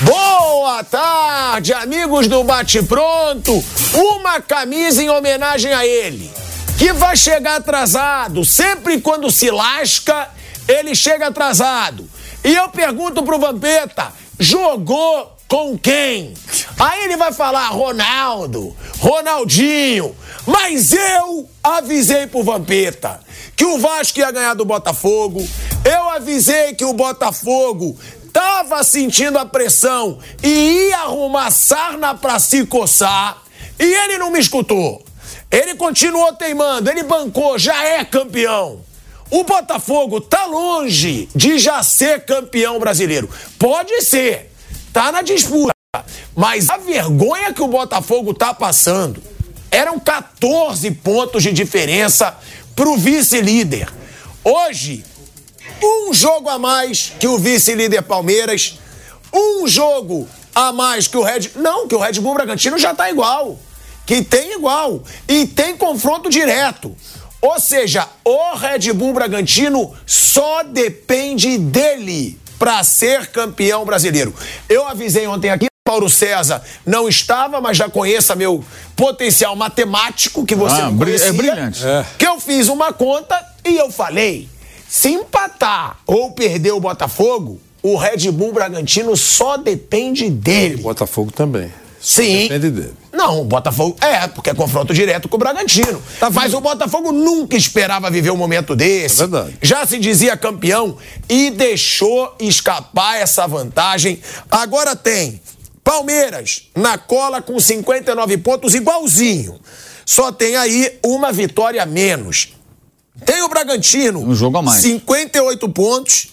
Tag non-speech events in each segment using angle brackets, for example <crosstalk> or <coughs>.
Boa tarde, amigos do Bate Pronto. Uma camisa em homenagem a ele, que vai chegar atrasado. Sempre quando se lasca, ele chega atrasado. E eu pergunto pro Vampeta: jogou com quem? Aí ele vai falar Ronaldo, Ronaldinho. Mas eu avisei pro Vampeta que o Vasco ia ganhar do Botafogo. Eu avisei que o Botafogo tava sentindo a pressão e ia arrumar sarna pra se coçar. E ele não me escutou. Ele continuou teimando, ele bancou, já é campeão. O Botafogo tá longe de já ser campeão brasileiro. Pode ser, tá na disputa. Mas a vergonha que o Botafogo tá passando eram 14 pontos de diferença pro vice-líder. Hoje, um jogo a mais que o vice-líder Palmeiras, um jogo a mais que o Red. Não, que o Red Bull Bragantino já tá igual. Que tem igual. E tem confronto direto. Ou seja, o Red Bull Bragantino só depende dele para ser campeão brasileiro. Eu avisei ontem aqui. Mauro César não estava, mas já conheça meu potencial matemático que você Ah, é conhecia, brilhante. É. Que eu fiz uma conta e eu falei: se empatar ou perder o Botafogo, o Red Bull Bragantino só depende dele. Botafogo também. Sim. Depende dele. Não, o Botafogo. É, porque é confronto direto com o Bragantino. Mas o Botafogo nunca esperava viver um momento desse. É verdade. Já se dizia campeão e deixou escapar essa vantagem. Agora tem Palmeiras na cola com 59 pontos, igualzinho. Só tem aí uma vitória a menos. Tem o Bragantino. Um jogo a mais. 58 pontos.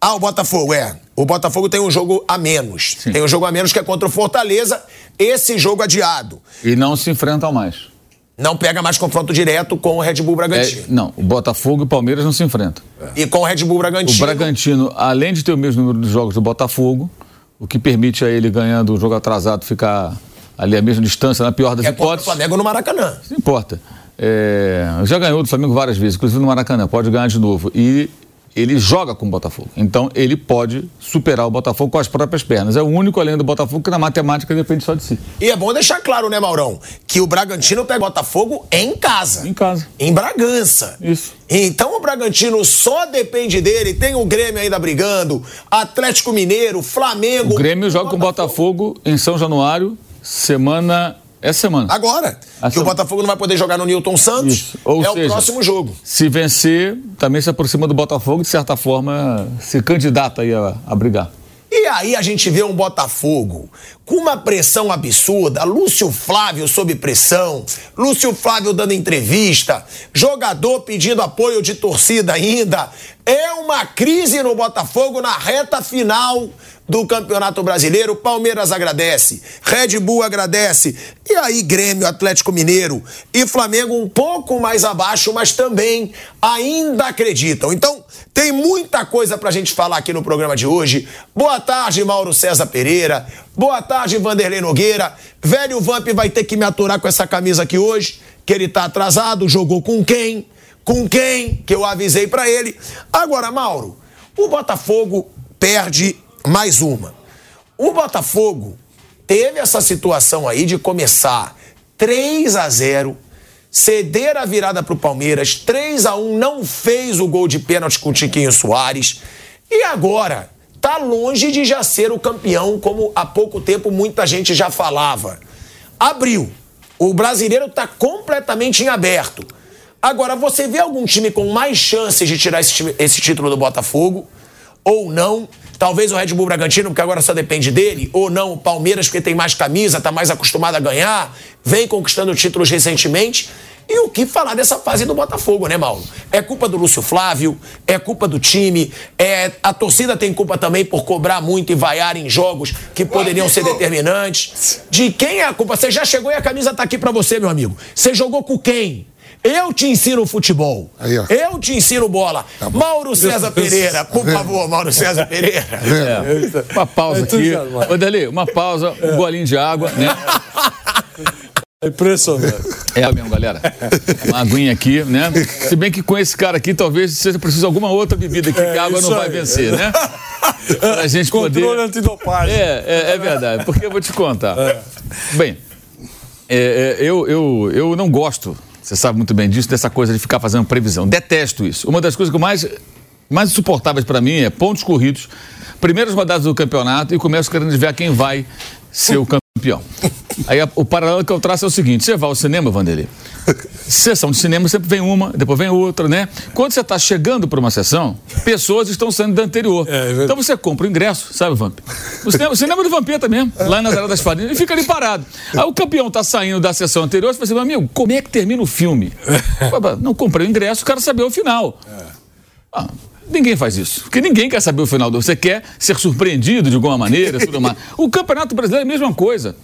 Ah, o Botafogo, é. O Botafogo tem um jogo a menos. Sim. Tem um jogo a menos que é contra o Fortaleza. Esse jogo adiado. E não se enfrentam mais. Não pega mais confronto direto com o Red Bull É, Bragantino. não, o Botafogo e o Palmeiras não se enfrentam. E com o Red Bull O Bragantino. Bragantino, além de ter o mesmo número de jogos do Botafogo, o que permite a ele, ganhando o jogo atrasado, ficar ali a mesma distância, na pior das é contra o hipóteses. Flamengo no Maracanã. Não importa. É, já ganhou do Flamengo várias vezes, inclusive no Maracanã, pode ganhar de novo. E ele joga com o Botafogo. Então ele pode superar o Botafogo com as próprias pernas. É o único além do Botafogo que na matemática depende só de si. E é bom deixar claro, né, Maurão? Que o Bragantino pega o Botafogo em casa. Em casa. Em Bragança. Isso. Então o Bragantino só depende dele. Tem o Grêmio ainda brigando, Atlético Mineiro, Flamengo. O Grêmio joga com o Botafogo em São Januário, semana. Essa semana. Agora. A que o sema- Botafogo não vai poder jogar no Newton Santos. Isso. Ou é seja, o próximo jogo. Se vencer, também se aproxima do Botafogo, de certa forma, se candidata aí a, a brigar. E aí a gente vê um Botafogo com uma pressão absurda, Lúcio Flávio sob pressão, Lúcio Flávio dando entrevista, jogador pedindo apoio de torcida ainda. É uma crise no Botafogo na reta final do Campeonato Brasileiro. Palmeiras agradece, Red Bull agradece. E aí Grêmio, Atlético Mineiro e Flamengo um pouco mais abaixo, mas também ainda acreditam. Então, tem muita coisa pra gente falar aqui no programa de hoje. Boa tarde, Mauro César Pereira. Boa tarde, Vanderlei Nogueira. Velho Vamp vai ter que me aturar com essa camisa aqui hoje, que ele tá atrasado, jogou com quem? Com quem? Que eu avisei pra ele. Agora, Mauro, o Botafogo perde mais uma. O Botafogo teve essa situação aí de começar 3 a 0 ceder a virada pro Palmeiras, 3 a 1 não fez o gol de pênalti com o Tiquinho Soares. E agora tá longe de já ser o campeão, como há pouco tempo muita gente já falava. Abriu. O brasileiro tá completamente em aberto. Agora, você vê algum time com mais chances de tirar esse, time- esse título do Botafogo? Ou não? Talvez o Red Bull Bragantino, porque agora só depende dele, ou não o Palmeiras, porque tem mais camisa, tá mais acostumado a ganhar, vem conquistando títulos recentemente. E o que falar dessa fase do Botafogo, né, Mauro? É culpa do Lúcio Flávio, é culpa do time, é a torcida tem culpa também por cobrar muito e vaiar em jogos que poderiam ser determinantes. De quem é a culpa? Você já chegou e a camisa tá aqui para você, meu amigo. Você jogou com quem? Eu te ensino futebol. Aí, eu te ensino bola. Tá Mauro César Pereira, por tá favor, Mauro César Pereira. É. Uma pausa aqui. Ô, Dali, uma pausa, um golinho de água, né? É impressionante. É mesmo, galera. Uma aguinha aqui, né? Se bem que com esse cara aqui, talvez seja preciso de alguma outra bebida aqui, é, que a água não vai aí. vencer, né? Pra gente Controle poder... Controle antidopagem. É, é, é, verdade. Porque eu vou te contar. É. Bem, é, é, eu, eu, eu não gosto, você sabe muito bem disso, dessa coisa de ficar fazendo previsão. Detesto isso. Uma das coisas que mais, mais insuportáveis para mim é pontos corridos, primeiras rodadas do campeonato e começo querendo ver quem vai ser o campeão. Aí a, o paralelo que eu traço é o seguinte: você vai ao cinema, Vanderlei. Sessão de cinema sempre vem uma, depois vem outra, né? Quando você está chegando para uma sessão, pessoas estão saindo da anterior. É, é então você compra o ingresso, sabe, Vamp? O cinema, o cinema do Vampeta mesmo, lá na Zara das Farinhas, e fica ali parado. Aí o campeão está saindo da sessão anterior, você fala assim, amigo, como é que termina o filme? <laughs> Não comprei o ingresso, o cara saber o final. É. Ah, Ninguém faz isso. Porque ninguém quer saber o final do. Você quer ser surpreendido de alguma maneira, tudo mais. <laughs> O Campeonato Brasileiro é a mesma coisa.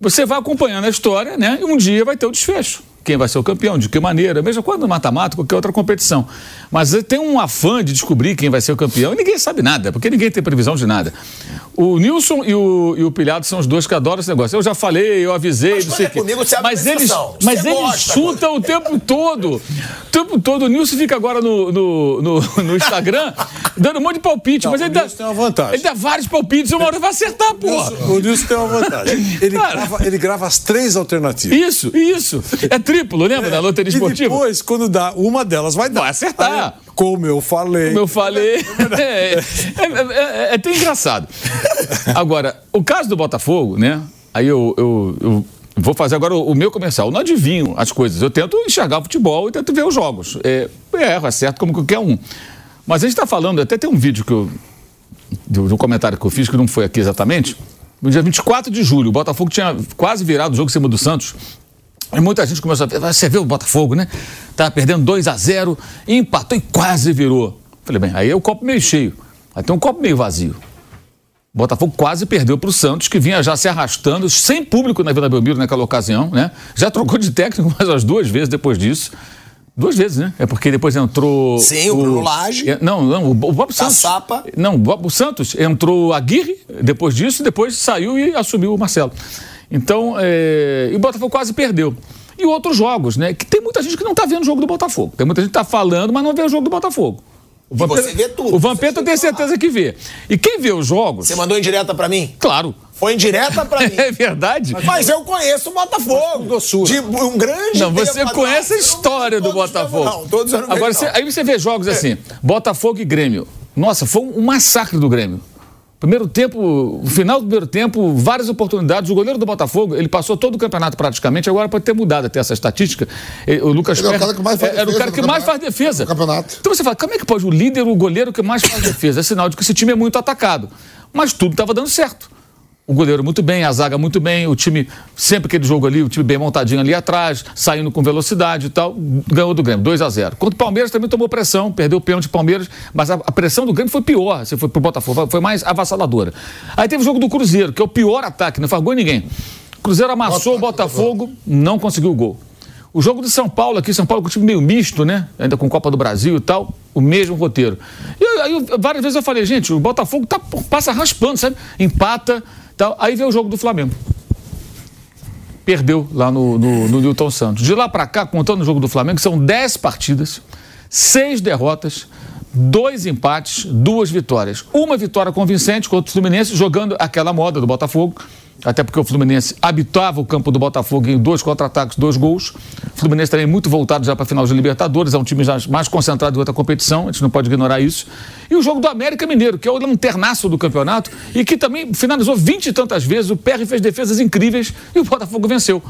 Você vai acompanhando a história, né? E um dia vai ter o desfecho quem vai ser o campeão, de que maneira, mesmo quando mata-mata, qualquer outra competição. Mas tem um afã de descobrir quem vai ser o campeão e ninguém sabe nada, porque ninguém tem previsão de nada. O Nilson e o, e o Pilhado são os dois que adoram esse negócio. Eu já falei, eu avisei, mas, não sei o quê. Mas eles, mas eles chutam o tempo todo. O tempo todo. O Nilson fica agora no, no, no, no Instagram <laughs> dando um monte de palpite. Não, mas ele dá, tem uma vantagem. Ele dá vários palpites, uma hora vai acertar, porra. O Nilson tem uma vantagem. Ele, grava, ele grava as três alternativas. Isso, isso. É triplo, lembra? É. Da loteria esportiva. E depois, quando dá, uma delas vai dar. Vai acertar. Aí, como eu falei. Como eu falei. É, é, é, é, até engraçado. Agora, o caso do Botafogo, né? Aí eu, eu, eu vou fazer agora o, o, meu comercial. Eu não adivinho as coisas. Eu tento enxergar o futebol e tento ver os jogos. É, erro, é certo como qualquer um. Mas a gente está falando, até tem um vídeo que eu. De um comentário que eu fiz, que não foi aqui exatamente. No dia 24 de julho, o Botafogo tinha quase virado o jogo em cima do Santos. E muita gente começou a ver, você vê o Botafogo, né? Tava perdendo 2 a 0 empatou e quase virou. Falei, bem, aí é o copo meio cheio. Aí tem um copo meio vazio. O Botafogo quase perdeu para o Santos, que vinha já se arrastando, sem público na Vila Belmiro naquela ocasião, né? Já trocou de técnico <laughs> mais as duas vezes depois disso. Duas vezes, né? É porque depois entrou. Sim, o, o Bruno Lage. É, não, não, o Bob Santos. Sapa. Não, o Santos entrou Aguirre depois disso, depois saiu e assumiu o Marcelo. Então, é, e o Botafogo quase perdeu. E outros jogos, né? Que tem muita gente que não está vendo o jogo do Botafogo. Tem muita gente que está falando, mas não vê o jogo do Botafogo. O Vampeta, você vê tudo. O Vampeta eu tenho certeza que vê. E quem vê os jogos. Você mandou em direta para mim? Claro. Foi em direta pra <laughs> mim. É verdade. Mas eu conheço o Botafogo. De um grande. Não, você conhece a história do Botafogo. Não, todos anos Agora, você, aí você vê jogos assim: Botafogo e Grêmio. Nossa, foi um massacre do Grêmio. Primeiro tempo, final do primeiro tempo, várias oportunidades. O goleiro do Botafogo, ele passou todo o campeonato praticamente, agora pode ter mudado até essa estatística. O Lucas ele é o cara que mais faz defesa. Era o cara que mais faz defesa. Campeonato. Então você fala, como é que pode o líder, o goleiro que mais faz defesa? É sinal de que esse time é muito atacado. Mas tudo estava dando certo o goleiro muito bem, a zaga muito bem, o time, sempre aquele jogo ali, o time bem montadinho ali atrás, saindo com velocidade e tal, ganhou do Grêmio, 2 a 0 Contra o Palmeiras também tomou pressão, perdeu o pênalti do Palmeiras, mas a, a, pressão do Grêmio foi pior, se foi pro Botafogo, foi mais avassaladora. Aí teve o jogo do Cruzeiro, que é o pior ataque, não faz gol ninguém. O Cruzeiro amassou o Botafogo, não conseguiu o gol. O jogo de São Paulo aqui, São Paulo com um time meio misto, né? Ainda com Copa do Brasil e tal, o mesmo roteiro. E aí, várias vezes eu falei, gente, o Botafogo tá, passa raspando, sabe? Empata, então, aí veio o jogo do Flamengo. Perdeu lá no, no, no Newton Santos. De lá para cá, contando o jogo do Flamengo, são 10 partidas, 6 derrotas, dois empates, duas vitórias. Uma vitória convincente contra o Fluminense, jogando aquela moda do Botafogo até porque o Fluminense habitava o campo do Botafogo em dois contra-ataques, dois gols. O Fluminense também muito voltado já para a final de Libertadores, é um time já mais concentrado em outra competição, a gente não pode ignorar isso. E o jogo do América Mineiro, que é o lanternaço do campeonato e que também finalizou vinte e tantas vezes, o PR fez defesas incríveis e o Botafogo venceu.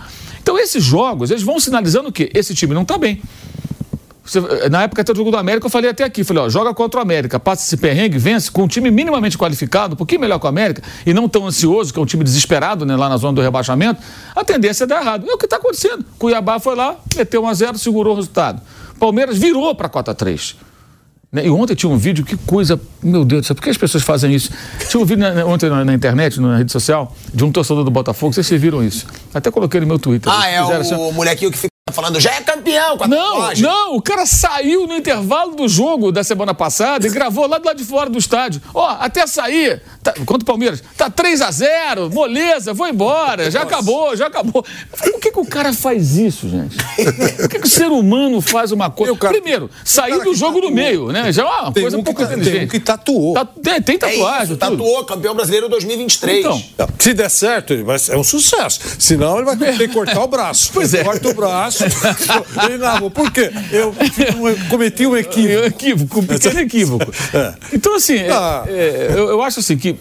Então esses jogos, eles vão sinalizando que esse time não está bem. Você, na época até do jogo do América, eu falei até aqui, falei, ó, joga contra o América, passa esse perrengue, vence com um time minimamente qualificado, um pouquinho melhor que o América, e não tão ansioso, que é um time desesperado, né, lá na zona do rebaixamento, a tendência é dar errado. É o que está acontecendo. Cuiabá foi lá, meteu 1 a 0 segurou o resultado. Palmeiras virou para a cota 3. Né? E ontem tinha um vídeo, que coisa, meu Deus do céu, por que as pessoas fazem isso? Tinha um vídeo na, ontem na, na, internet, na rede social, de um torcedor do Botafogo, vocês viram isso. Até coloquei no meu Twitter. Ah, é o assim, molequinho que fica falando, já é campeão com a Não, tatuagem. não, o cara saiu no intervalo do jogo da semana passada e gravou lá do lado de fora do estádio. Ó, até sair, tá, contra o Palmeiras, tá 3 a 0 moleza, vou embora, já Nossa. acabou, já acabou. Por que, que o cara faz isso, gente? Por que, que o ser humano faz uma coisa? Cara, Primeiro, sair do jogo no meio, né? Já é uma tem coisa um pouco inteligente. Tem um que tatuou. Tá, tem, tem tatuagem. É isso, tatuou, campeão brasileiro 2023. Então, se der certo, ele vai, é um sucesso. Senão ele vai <laughs> ter que cortar o braço. Pois é. Corta o braço. <laughs> Ele narrou. Por quê? Eu um, cometi um equívoco. equívoco, um pequeno equívoco. <laughs> É. Então, assim, ah. é, eu, eu, acho assim que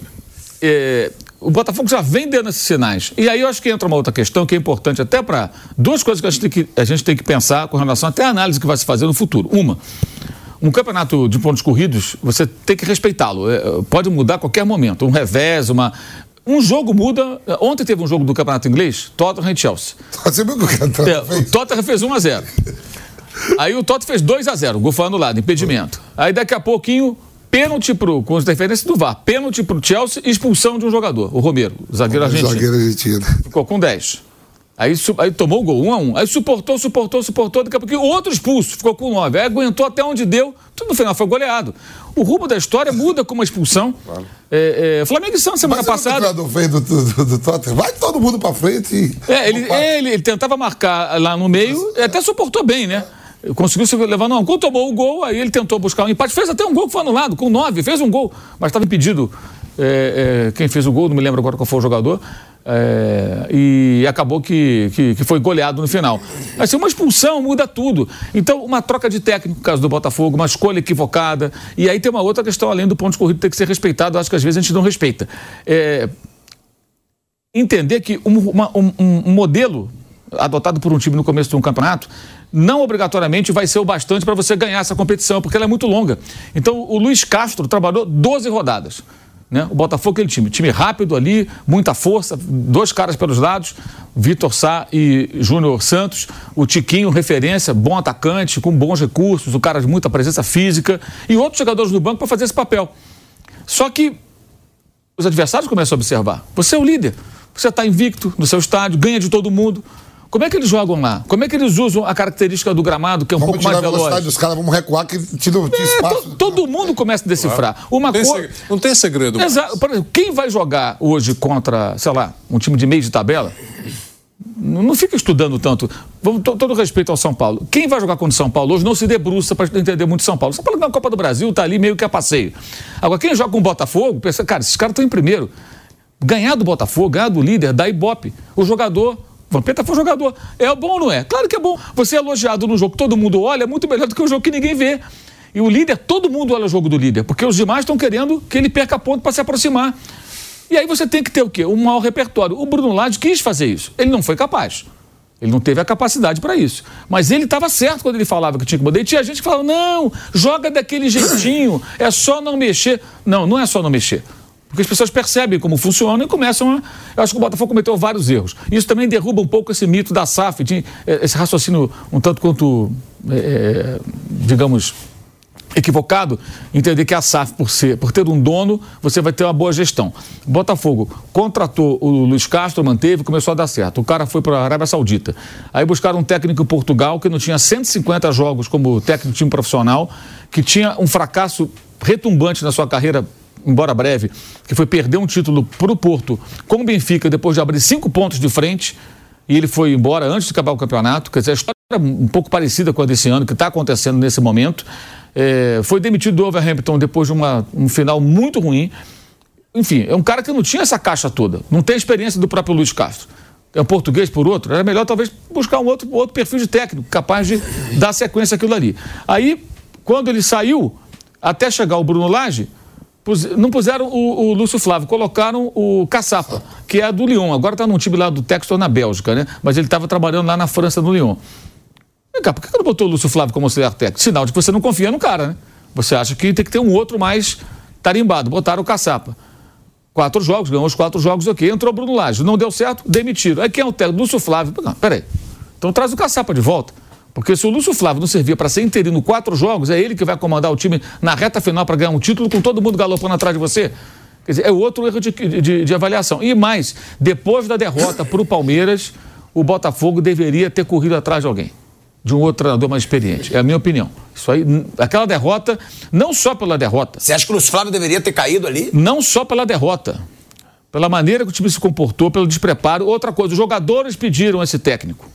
é, o Botafogo já vem dando esses sinais. E aí eu acho que entra uma outra questão que é importante até para duas coisas que a gente, tem que a gente tem que pensar com relação até à análise que vai se fazer no futuro. Uma, um campeonato de pontos corridos, você tem que respeitá-lo. É, pode mudar a qualquer momento. Um revés, uma, um jogo muda. Ontem teve um jogo do Campeonato Inglês, Tottenham e Chelsea. Você viu o que o é, O Tottenham fez 1 a 0 Aí o Tottenham fez 2 a 0 gol foi anulado, impedimento. Aí daqui a pouquinho, pênalti pro, com interferência do VAR, pênalti pro Chelsea e expulsão de um jogador, o Romero, o zagueiro argentino. Zagueiro argentino. Ficou com 10. Aí, aí tomou o gol, um a um. Aí suportou, suportou, suportou. Daqui a pouquinho, outro expulso, ficou com nove. Aí aguentou até onde deu. Tudo no final foi goleado. O rumo da história muda com uma expulsão. Claro. É, é, Flamengo e Santos semana Mas passada. O fez do, do, do, Tottenham. Vai todo mundo pra frente. E... É, ele, ele, ele, tentava marcar lá no meio, até suportou bem, né? Conseguiu se levar não. Quando tomou o gol, aí ele tentou buscar um empate. Fez até um gol que foi anulado, com nove, fez um gol, mas estava impedido. É, é, quem fez o gol, não me lembro agora qual foi o jogador. É, e acabou que, que, que, foi goleado no final. Assim, uma expulsão muda tudo. Então, uma troca de técnico, no caso do Botafogo, uma escolha equivocada. E aí tem uma outra questão, além do ponto de corrida, tem que ser respeitado. Acho que às vezes a gente não respeita. É, entender que um, uma, um, um modelo adotado por um time no começo de um campeonato não obrigatoriamente vai ser o bastante para você ganhar essa competição, porque ela é muito longa. Então, o Luiz Castro trabalhou 12 rodadas. Né? O Botafogo, aquele time, time rápido ali, muita força, dois caras pelos lados, Vitor Sá e Júnior Santos, o Tiquinho, referência, bom atacante, com bons recursos, o cara de muita presença física, e outros jogadores do banco para fazer esse papel. Só que os adversários começam a observar. Você é o líder, você está invicto no seu estádio, ganha de todo mundo. Como é que eles jogam lá? Como é que eles usam a característica do gramado, que é um vamos pouco mais veloz? Vamos dos caras, vamos recuar, que tira o é, espaço. To, todo mundo começa a decifrar. Claro. Uma não, tem não tem segredo. Exato. Por exemplo, quem vai jogar hoje contra, sei lá, um time de meio de tabela, não, não fica estudando tanto. Vamos, todo respeito ao São Paulo. Quem vai jogar contra o São Paulo hoje não se debruça para entender muito São Paulo. São Paulo na Copa do Brasil está ali meio que a passeio. Agora, quem joga com o Botafogo, pensa, cara, esses caras estão em primeiro. Ganhar do Botafogo, ganhar do líder, dá ibope. O jogador Vampeta foi jogador. É bom ou não é? Claro que é bom. Você é elogiado no jogo que todo mundo olha, é muito melhor do que o jogo que ninguém vê. E o líder, todo mundo olha o jogo do líder, porque os demais estão querendo que ele perca ponto para se aproximar. E aí você tem que ter o quê? Um maior repertório. O Bruno Lage quis fazer isso. Ele não foi capaz. Ele não teve a capacidade para isso. Mas ele estava certo quando ele falava que tinha que mudar. E tinha gente que falava: não, joga daquele jeitinho, é só não mexer. Não, não é só não mexer. Porque as pessoas percebem como funciona e começam a. Eu acho que o Botafogo cometeu vários erros. Isso também derruba um pouco esse mito da SAF, de, eh, esse raciocínio um tanto quanto, é, digamos, equivocado, entender que a SAF, por, ser, por ter um dono, você vai ter uma boa gestão. O Botafogo contratou o Luiz Castro, manteve, começou a dar certo. O cara foi para a Arábia Saudita. Aí buscaram um técnico em Portugal que não tinha 150 jogos como técnico de time profissional, que tinha um fracasso retumbante na sua carreira embora breve, que foi perder um título para o Porto com o Benfica depois de abrir cinco pontos de frente e ele foi embora antes de acabar o campeonato. Quer dizer, a história é um pouco parecida com a desse ano, que está acontecendo nesse momento. É, foi demitido do Overhampton depois de uma, um final muito ruim. Enfim, é um cara que não tinha essa caixa toda, não tem experiência do próprio Luiz Castro. É um português por outro, era melhor talvez buscar um outro, outro perfil de técnico capaz de dar sequência àquilo ali. Aí, quando ele saiu, até chegar o Bruno Lage, não puseram o, o, Lúcio Flávio, colocaram o Caçapa, que é do Lyon. Agora está num time lá do Textor na Bélgica, né? Mas ele estava trabalhando lá na França no Lyon. Vem cá, por que não botou o Lúcio Flávio como auxiliar técnico? Sinal de que você não confia no cara, né? Você acha que tem que ter um outro mais tarimbado. Botaram o Caçapa. Quatro jogos, ganhou os quatro jogos, ok. Entrou o Bruno Lage, não deu certo, demitiram. Aí quem é o técnico? Lúcio Flávio. Não, peraí. Então traz o Caçapa de volta. Porque se o Lúcio Flávio não servia para ser interino quatro jogos, é ele que vai comandar o time na reta final para ganhar um título com todo mundo galopando atrás de você. Quer dizer, é outro erro de, de, de avaliação. E mais, depois da derrota para o Palmeiras, o Botafogo deveria ter corrido atrás de alguém. De um outro treinador mais experiente. É a minha opinião. Isso aí, aquela derrota, não só pela derrota, Você acha que o Lúcio Flávio deveria ter caído ali? não só pela derrota, pela maneira que o time se comportou, pelo despreparo. Outra coisa, os jogadores pediram esse técnico.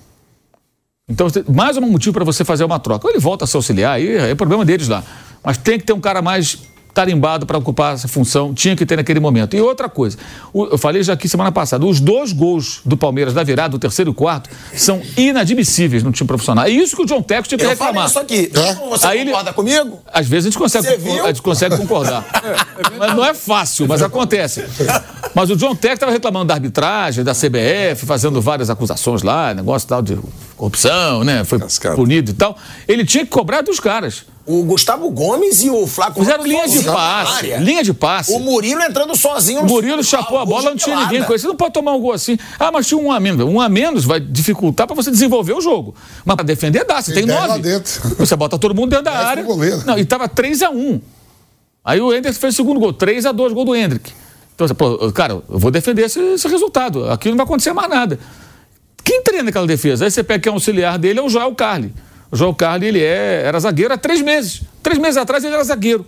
Então, mais um motivo para você fazer uma troca. Ou ele volta a se auxiliar, aí é problema deles lá. Mas tem que ter um cara mais tarimbado para ocupar essa função, tinha que ter naquele momento. E outra coisa, o- eu falei já aqui semana passada, os dois gols do Palmeiras da virada, do terceiro e quarto, são inadmissíveis no time profissional. É isso que o John Tex tinha que Eu reclamar. isso aqui. Você Aí ele- concorda comigo? Às vezes a gente consegue, a gente consegue concordar. <laughs> mas não é fácil, mas acontece. Mas o John Tech estava reclamando da arbitragem, da CBF, fazendo várias acusações lá, negócio tal de corrupção, né? Foi Cascado. punido e tal. Ele tinha que cobrar dos caras. O Gustavo Gomes e o Flaco Fizeram linha de passe, linha de passe. O Murilo entrando sozinho O Murilo chapou a bola, não tinha ninguém com ele. Você não pode tomar um gol assim. Ah, mas tinha um a menos. Um a menos vai dificultar para você desenvolver o jogo. Mas para defender dá, você tem, Tem nove. <laughs> Você bota todo mundo dentro da área. Não, e tava 3 a 1 Aí o Hendrick fez o segundo gol, 3 a 2 gol do Hendrick. Então, você, pô, cara, eu vou defender esse, esse resultado. Aqui não vai acontecer mais nada. Quem treina aquela defesa? Aí você pega que é auxiliar dele, é o Joel Carli. O Joel Carli, ele é, era zagueiro há três meses. Três meses atrás ele era zagueiro.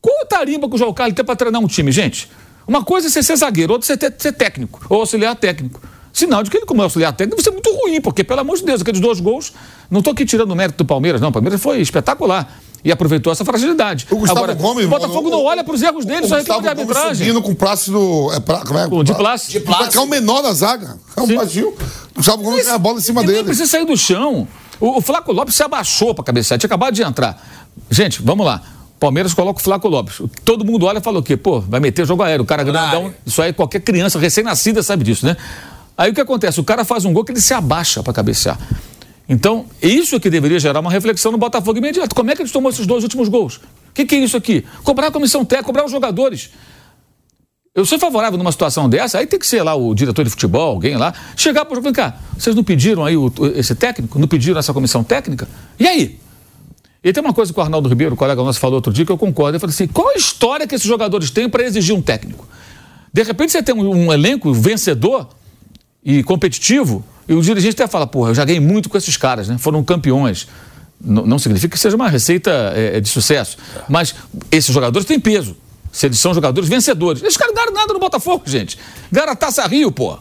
Qual tarimba que o João Carlos tem para treinar um time, gente? Uma coisa é você ser zagueiro, outra é você ser técnico, ou auxiliar técnico. Sinal de que ele, como é auxiliar técnico, deve ser muito ruim, porque, pelo amor de Deus, aqueles dois gols. Não estou aqui tirando o mérito do Palmeiras, não. O Palmeiras foi espetacular e aproveitou essa fragilidade. O Gustavo Agora, Gomes. o Botafogo não olha para os erros dele, o só reclama de arbitragem. subindo com o Plácido. É, pra, como é? Com o de Plácido. De Plácido. Que é o menor da zaga. É um baixinho. O Gustavo Gomes tem a bola em cima Ele dele. precisa sair do chão. O, o Flaco Lopes se abaixou para cabecear, tinha acabado de entrar. Gente, vamos lá. Palmeiras coloca o Flaco Lopes. Todo mundo olha e fala o quê? Pô, vai meter jogo aéreo. O cara grandão. Isso aí qualquer criança recém-nascida sabe disso, né? Aí o que acontece? O cara faz um gol que ele se abaixa para cabecear. Então, isso é que deveria gerar uma reflexão no Botafogo imediato. Como é que eles tomou esses dois últimos gols? O que, que é isso aqui? Cobrar a comissão técnica, cobrar os jogadores. Eu sou favorável numa situação dessa, aí tem que ser lá o diretor de futebol, alguém lá, chegar para o cá, vocês não pediram aí o- esse técnico? Não pediram essa comissão técnica? E aí? E tem uma coisa que o Arnaldo Ribeiro, o colega nosso, falou outro dia que eu concordo. Eu falei assim: qual a história que esses jogadores têm para exigir um técnico? De repente você tem um, um elenco vencedor e competitivo, e o dirigente até fala: porra, eu já ganhei muito com esses caras, né? Foram campeões. Não, não significa que seja uma receita é, de sucesso. Mas esses jogadores têm peso. Se eles são jogadores vencedores. Esses caras não ganharam nada no Botafogo, gente. Ganharam a Taça Rio, pô.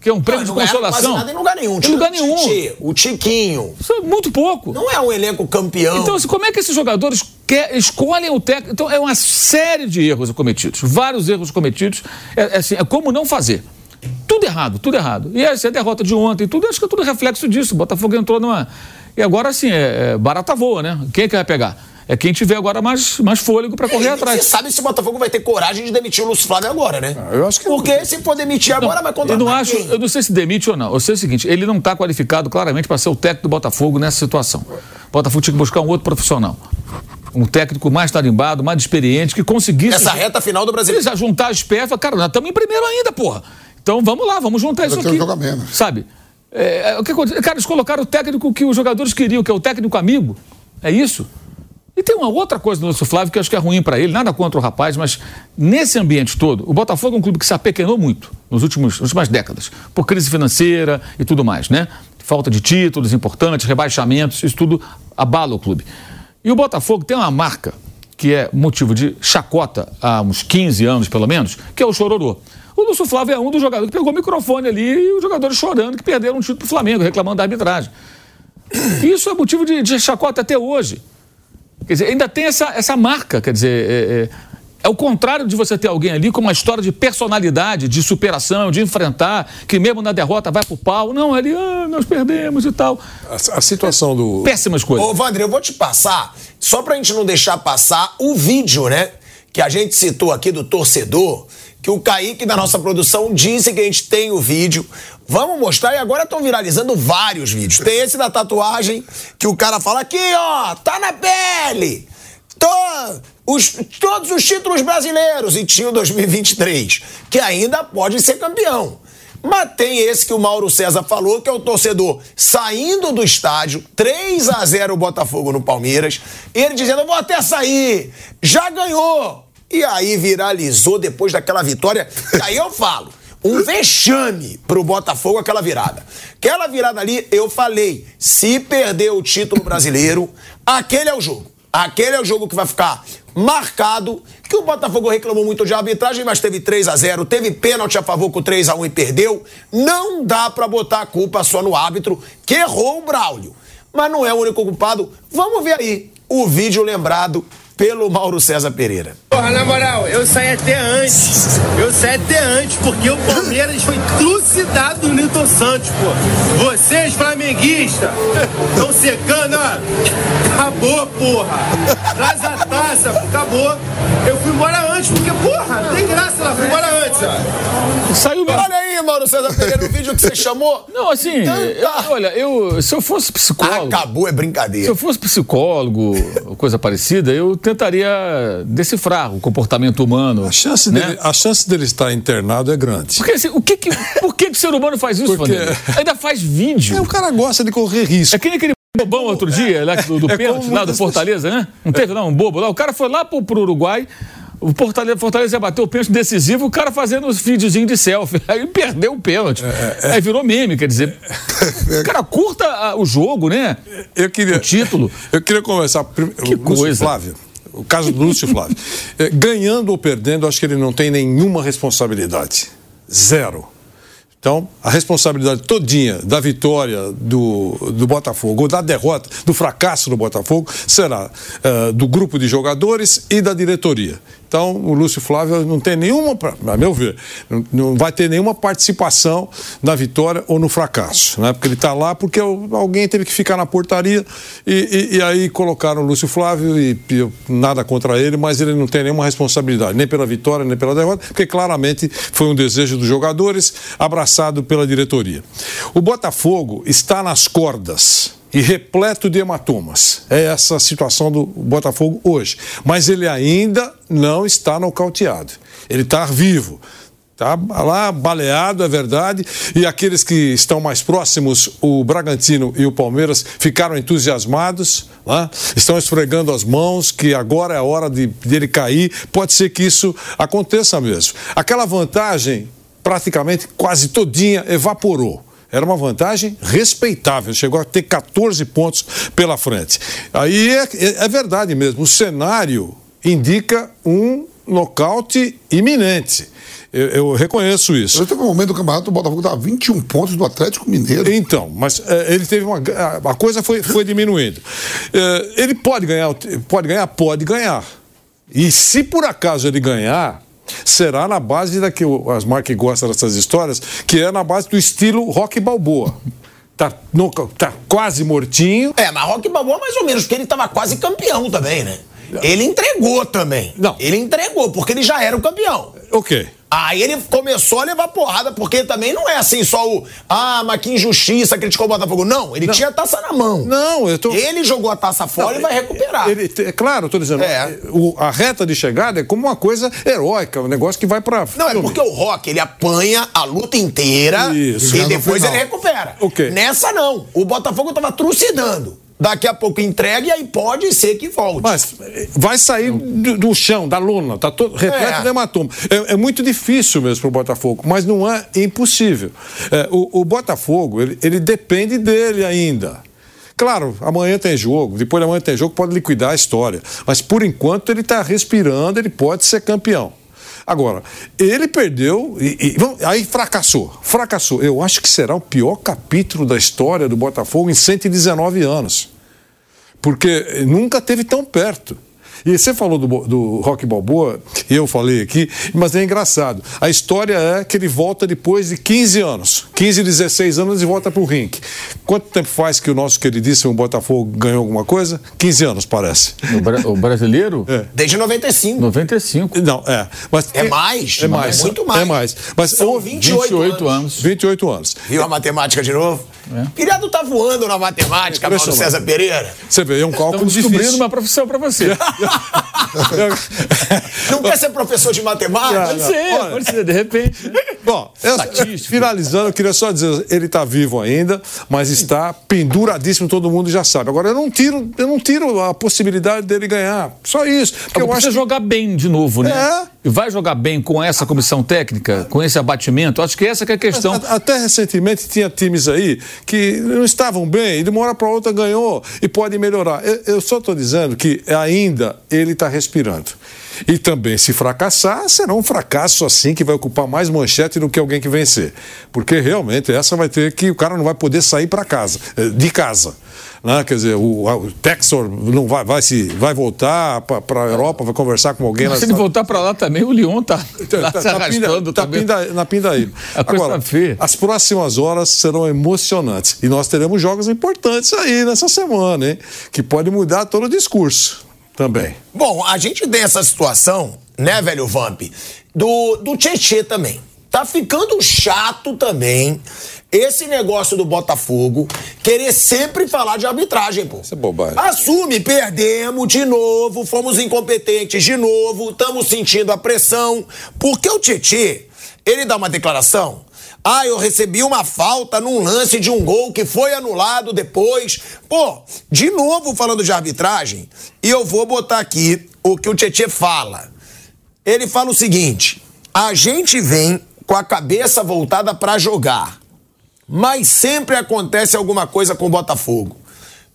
Que é um prêmio Não, de consolação. nada em lugar nenhum. Em lugar o nenhum. Tite, o Tiquinho. Isso é muito pouco. Não é um elenco campeão. Então, assim, como é que esses jogadores quer- escolhem o técnico? Então, é uma série de erros cometidos, vários erros cometidos. É, é assim, é como não fazer. Tudo errado, tudo errado. E essa é a derrota de ontem, tudo, acho que é tudo reflexo disso. O Botafogo entrou numa. E agora, assim, é, é barata voa, né? Quem é que vai pegar? É quem tiver agora mais, mais fôlego para correr E atrás. Você sabe se o Botafogo vai ter coragem de demitir o Lúcio Flávio agora, né? eu acho que Porque se for demitir agora, vai Eu contratar não acho, quem? eu não sei se demite ou não. Eu sei o seguinte, ele não está qualificado claramente para ser o técnico do Botafogo nessa situação. O Botafogo tinha que buscar um outro profissional. Um técnico mais tarimbado, mais experiente, que conseguisse. Essa reta final do Brasil. Eles juntar as peças, cara, nós estamos em primeiro ainda, porra. Então vamos lá, vamos juntar isso um aqui. jogo a menos. Sabe? É, é, o que acontece? Cara, eles colocaram o técnico que os jogadores queriam, que é o técnico amigo. É isso? E tem uma outra coisa do Lúcio Flávio que eu acho que é ruim para ele, nada contra o rapaz, mas nesse ambiente todo, o Botafogo é um clube que se apequenou muito nos últimos, nas últimas décadas, por crise financeira e tudo mais, né? Falta de títulos importantes, rebaixamentos, isso tudo abala o clube. E o Botafogo tem uma marca que é motivo de chacota há uns 15 anos, pelo menos, que é o chororô. O Lúcio Flávio é um dos jogadores que pegou o microfone ali e os jogadores chorando que perderam um título pro Flamengo, reclamando da arbitragem. <clears throat> Isso é motivo de, de chacota até hoje. Quer dizer, ainda tem essa, essa marca, quer dizer, é, é, é o contrário de você ter alguém ali com uma história de personalidade, de superação, de enfrentar, que mesmo na derrota vai pro pau. Não, ali, ah, nós perdemos e tal. A, a situação do. Péssimas coisas. Ô, Vandre, eu vou te passar, só pra gente não deixar passar o vídeo, né? Que a gente citou aqui do torcedor, que o Kaique da nossa produção disse que a gente tem o vídeo. Vamos mostrar e agora estão viralizando vários vídeos. Tem esse da tatuagem que o cara fala aqui, ó, tá na pele. To- os- todos os títulos brasileiros e tinha o 2023, que ainda pode ser campeão. Mas tem esse que o Mauro César falou, que é o torcedor saindo do estádio, 3 a 0 o Botafogo no Palmeiras, ele dizendo: "Eu vou até sair, já ganhou". E aí viralizou depois daquela vitória. E aí eu falo, um vexame pro Botafogo aquela virada. Aquela virada ali, eu falei, se perder o título brasileiro, aquele é o jogo. Aquele é o jogo que vai ficar marcado, que o Botafogo reclamou muito de arbitragem, mas teve 3 a 0 teve pênalti a favor com 3 a 1 e perdeu. Não dá pra botar a culpa só no árbitro, que errou o Braulio. Mas não é o único culpado. Vamos ver aí o vídeo lembrado pelo Mauro César Pereira. Porra, na moral, eu saí até antes. Eu saí até antes, porque o Palmeiras foi trucidado do Newton Santos, pô. Vocês, flamenguistas, estão secando, ó. Acabou, porra. Traz a taça, acabou. Eu fui embora antes, porque, porra, não tem graça lá. Fui embora antes, ó. Saiu mesmo. Olha aí, Mauro César Pereira, o vídeo que você chamou. Não, assim, eu- olha, eu, se eu fosse psicólogo. Acabou, é Se brincadeira. eu fosse psicólogo, ou coisa parecida, eu tentaria decifrar o comportamento humano. A chance, né? dele, a chance dele estar internado é grande. Porque assim, o que que, por que, que o ser humano faz isso, Porque- Vanderlei? Ainda faz vídeo. É, o cara gosta de correr risco. É que nem aquele bobão outro dia, lá do, do É pênalti, lá do Fortaleza, né? Não teve lá um bobo lá? O cara foi lá pro, pro Uruguai, o Fortaleza, Fortaleza ia bater o pênalti decisivo, o cara fazendo os videozinhos de selfie. <laughs> Aí perdeu o pênalti. É, Aí virou meme, quer dizer. <laughs> O cara curta ah, o jogo, né? Eu queria, O título. Eu queria conversar. Que o Lúcio coisa. Flávio. O caso do Lúcio Flávio. <laughs> É, ganhando ou perdendo, acho que ele não tem nenhuma responsabilidade. Zero. Então, a responsabilidade todinha da vitória do, do Botafogo, ou da derrota, do fracasso do Botafogo, será eh, do grupo de jogadores e da diretoria. Então, o Lúcio Flávio não tem nenhuma, a meu ver, não, vai ter nenhuma participação na vitória ou no fracasso. Né? Porque ele está lá porque alguém teve que ficar na portaria e, e- e aí colocaram o Lúcio Flávio e, e nada contra ele, mas ele não tem nenhuma responsabilidade, nem pela vitória, nem pela derrota, porque claramente foi um desejo dos jogadores abraçado pela diretoria. O Botafogo está nas cordas e repleto de hematomas. É essa a situação do Botafogo hoje. Mas ele ainda não está nocauteado. Ele está vivo. Está lá baleado, é verdade. E aqueles que estão mais próximos, o Bragantino e o Palmeiras, ficaram entusiasmados, né? estão esfregando as mãos, que agora é a hora de, dele cair. Pode ser que isso aconteça mesmo. Aquela vantagem, praticamente quase todinha, evaporou. Era uma vantagem respeitável, chegou a ter 14 pontos pela frente. Aí é, é- é verdade mesmo, o cenário indica um nocaute iminente. Eu, eu reconheço isso. Eu teve um momento do campeonato, o Botafogo estava 21 pontos do Atlético Mineiro. Então, mas eh, ele teve uma. A coisa foi, foi diminuindo. Eh, ele pode ganhar, pode ganhar? Pode ganhar. E se por acaso ele ganhar, será na base da que o Asmar que gosta dessas histórias, que é na base do estilo rock balboa. Tá, no- tá quase mortinho. É, mas Rock Balboa mais ou menos, porque ele tava quase campeão também, né? Ele entregou também. Não. Ele entregou, porque ele já era o campeão. Ok. Aí ele começou a levar porrada, porque também não é assim só o. Ah, mas que injustiça, criticou o Botafogo. Não, ele tinha a taça na mão. Não, eu tô. Ele jogou a taça fora e vai recuperar. Ele, é claro, eu tô dizendo, É. o- a reta de chegada é como uma coisa heróica, um negócio que vai pra. Não, é porque o Rock, ele apanha a luta inteira Isso. e depois ele recupera. Ok. Nessa não. O Botafogo tava trucidando. Daqui a pouco entrega e aí pode ser que volte. Mas vai sair do, do chão, da lona, tá todo repleto É. de hematoma. É, é muito difícil mesmo para o Botafogo, mas não é impossível. É, o, o Botafogo, ele, ele depende dele ainda. Claro, amanhã tem jogo, depois de amanhã tem jogo, pode liquidar a história. Mas por enquanto ele está respirando, ele pode ser campeão. Agora, ele perdeu e, e- aí fracassou. Fracassou. Eu acho que será o pior capítulo da história do Botafogo em 119 anos porque nunca teve tão perto. E você falou do, do Rock Balboa, e eu falei aqui, mas é engraçado. A história é que ele volta depois de 15 anos. 15, 16 anos e volta pro ringue. Quanto tempo faz que o nosso queridíssimo Botafogo ganhou alguma coisa? 15 anos, parece. O, bra- o brasileiro? É. Desde 95. 95. Não, é. Mas É mais? É mais. É muito mais. É mais. Mas São houve 28, 28 anos. anos. 28 anos. Viu a matemática de novo? É. Criado tá voando na matemática, Mauro. César Pereira. Você vê, é um cálculo Estamos descobrindo difícil. uma profissão para você. <laughs> <laughs> Não quer ser professor de matemática? Pode ser, Olha. pode ser, de repente. né? Bom, eu- finalizando, eu queria só dizer, ele está vivo ainda, mas está penduradíssimo, todo mundo já sabe. Agora, eu não tiro, eu não tiro a possibilidade dele ganhar. Só isso. Porque eu precisa acho que jogar bem de novo, né? É. E vai jogar bem com essa comissão técnica, com esse abatimento? Acho que essa que é a questão. Até recentemente tinha times aí que não estavam bem, e de uma hora para outra ganhou e pode melhorar. Eu, eu só estou dizendo que ainda ele está respirando. E também, se fracassar, será um fracasso assim que vai ocupar mais manchete do que alguém que vencer. Porque realmente essa vai ter que o cara não vai poder sair para casa, eh, de casa. Né? Quer dizer, o, o Texor não vai, vai, se, vai voltar para a Europa, vai conversar com alguém lá Se ele voltar para lá também, o Lyon tá, lá Tá- se tá pinda- arrastando tá também. pinda- na pindaíba. Agora, tá feia. as próximas horas serão emocionantes. E nós teremos jogos importantes aí nessa semana, hein? Que pode mudar todo o discurso também. Bom, a gente tem essa situação, né, velho Vamp, do, do Tietê também. Tá ficando chato também esse negócio do Botafogo querer sempre falar de arbitragem, pô. Isso é bobagem. Assume, perdemos de novo, fomos incompetentes de novo, estamos sentindo a pressão. Porque o Tietê, ele dá uma declaração. Ah, eu recebi uma falta num lance de um gol que foi anulado depois. Pô, de novo falando de arbitragem, e eu vou botar aqui o que o Tietê fala. Ele fala o seguinte: a gente vem com a cabeça voltada pra jogar, mas sempre acontece alguma coisa com o Botafogo.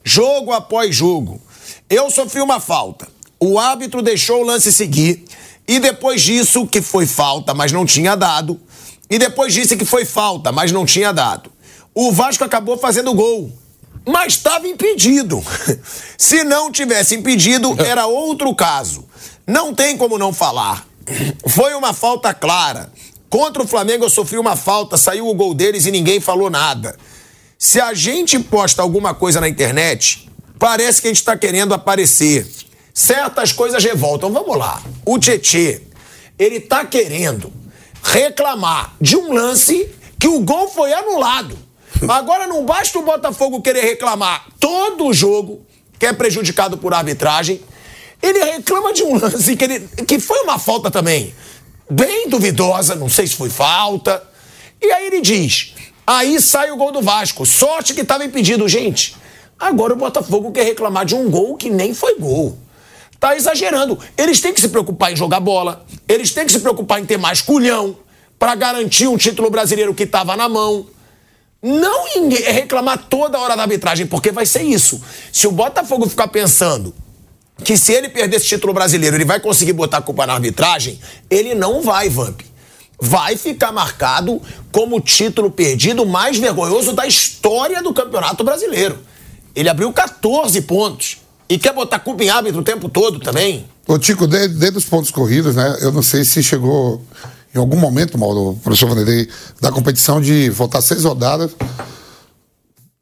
Jogo após jogo. Eu sofri uma falta. O árbitro deixou o lance seguir. E depois disso, que foi falta, mas não tinha dado. E depois disse que foi falta, mas não tinha dado. O Vasco acabou fazendo gol. Mas estava impedido. <laughs> Se não tivesse impedido, <laughs> era outro caso. Não tem como não falar. <clears throat> Foi uma falta clara. Contra o Flamengo eu sofri uma falta, saiu o gol deles e ninguém falou nada. Se a gente posta alguma coisa na internet, parece que a gente está querendo aparecer. Certas coisas revoltam. Vamos lá. O Tietê, ele tá querendo reclamar de um lance que o gol foi anulado. Agora não basta o Botafogo querer reclamar todo o jogo, que é prejudicado por arbitragem. Ele reclama de um lance que, ele, que foi uma falta também. Bem duvidosa, não sei se foi falta. E aí ele diz: aí sai o gol do Vasco. Sorte que estava impedido, gente. Agora o Botafogo quer reclamar de um gol que nem foi gol. Tá exagerando. Eles têm que se preocupar em jogar bola. Eles têm que se preocupar em ter mais culhão para garantir um título brasileiro que estava na mão. Não em reclamar toda hora da arbitragem, porque vai ser isso. Se o Botafogo ficar pensando que se ele perder esse título brasileiro, ele vai conseguir botar a culpa na arbitragem, ele não vai, Vamp. Vai ficar marcado como o título perdido mais vergonhoso da história do Campeonato Brasileiro. Ele abriu 14 pontos. E quer botar culpa em árbitro o tempo todo também? Ô, Tico, dentro de dos pontos corridos, né? Eu não sei se chegou em algum momento, Mauro, o professor Vanderlei, da competição de voltar seis rodadas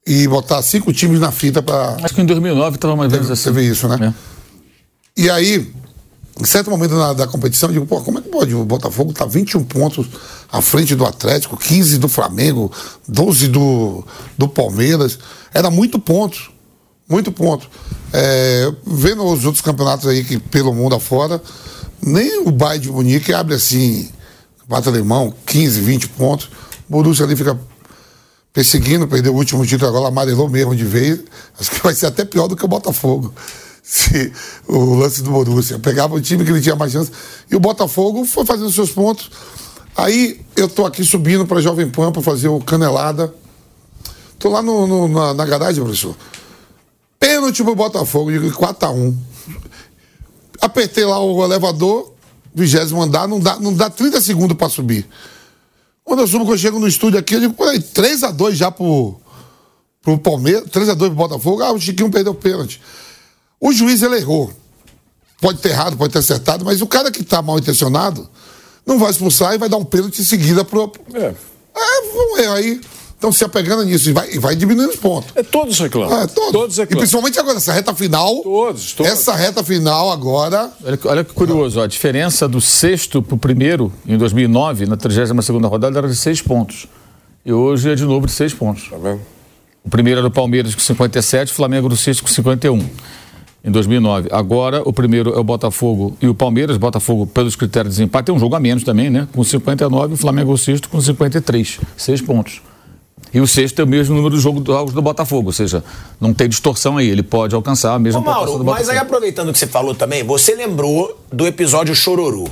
e botar cinco times na fita para. Acho que em 2009 estava mais ou menos assim. Teve isso, né? É. E aí, em certo momento na- da competição, eu digo, pô, como é que pode? O Botafogo tá 21 pontos à frente do Atlético, 15 do Flamengo, 12 do, do Palmeiras. Era muito ponto. Muito ponto. É, vendo os outros campeonatos aí que pelo mundo afora, nem o Bayern de Munique abre assim, bate alemão, 15, 20 pontos. O Borussia ali fica perseguindo, perdeu o último título agora, amarelou mesmo de vez. Acho que vai ser até pior do que o Botafogo. <laughs> Se o lance do Borussia. Pegava o time que ele tinha mais chance. E o Botafogo foi fazendo seus pontos. Aí eu tô aqui subindo para Jovem Pan para fazer o Canelada. Tô lá no, no- na, na garagem, professor. Pênalti pro Botafogo, digo 4x1. Apertei lá o elevador, vigésimo andar, não dá, não dá 30 segundos para subir. Quando eu subo, quando eu chego no estúdio aqui, eu digo, peraí, 3x2 já pro, pro Palmeiras, 3x2 pro Botafogo. Ah, o Chiquinho perdeu o pênalti. O juiz, ele errou. pode ter errado, pode ter acertado, mas o cara que tá mal intencionado não vai expulsar e vai dar um pênalti em seguida pro. É. É, vamos ver aí. Então se apegando nisso e vai, e vai diminuindo os pontos. É, todos reclamam. É, todos. Todos e reclamam. principalmente agora, essa reta final. Todos, todos. Essa reta final agora. Olha, que- olha que curioso, ó, a diferença do sexto para o primeiro, em 2009, na 32ª rodada, era de seis pontos. E hoje é de novo de seis pontos. Tá vendo? O primeiro era o Palmeiras com 57, o Flamengo do sexto com 51, em 2009. Agora, o primeiro é o Botafogo e o Palmeiras. Botafogo, pelos critérios de desempate, tem um jogo a menos também, né? Com 59, o Flamengo o sexto com 53, seis pontos. E o sexto é o mesmo número de jogo jogos do Botafogo, ou seja, não tem distorção aí, ele pode alcançar a mesma Ô, Mauro, do mas aí Botafogo. aproveitando que você falou também, você lembrou do episódio Chororô.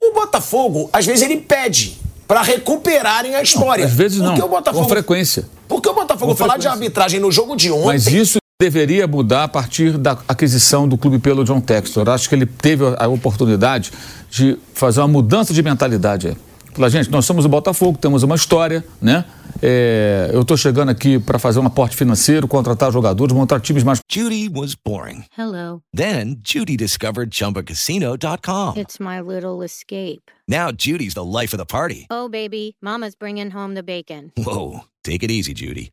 O Botafogo, às vezes, ele pede pra recuperarem a história. Às vezes não, o Botafogo, com frequência. Porque o Botafogo Com falar de frequência. arbitragem no jogo de ontem. Mas isso deveria mudar a partir da aquisição do clube pelo John Textor. Acho que ele teve a oportunidade de fazer uma mudança de mentalidade. Falar, gente, nós somos o Botafogo, temos uma história, né? É, eu estou chegando aqui para fazer um aporte financeiro, contratar jogadores, montar times mais Judy was boring. Hello. Then Judy discovered ChumbaCasino.com. It's my little escape. Now Judy's the life of the party. Oh, baby, Mama's bringing home the bacon. Whoa, take it easy, Judy.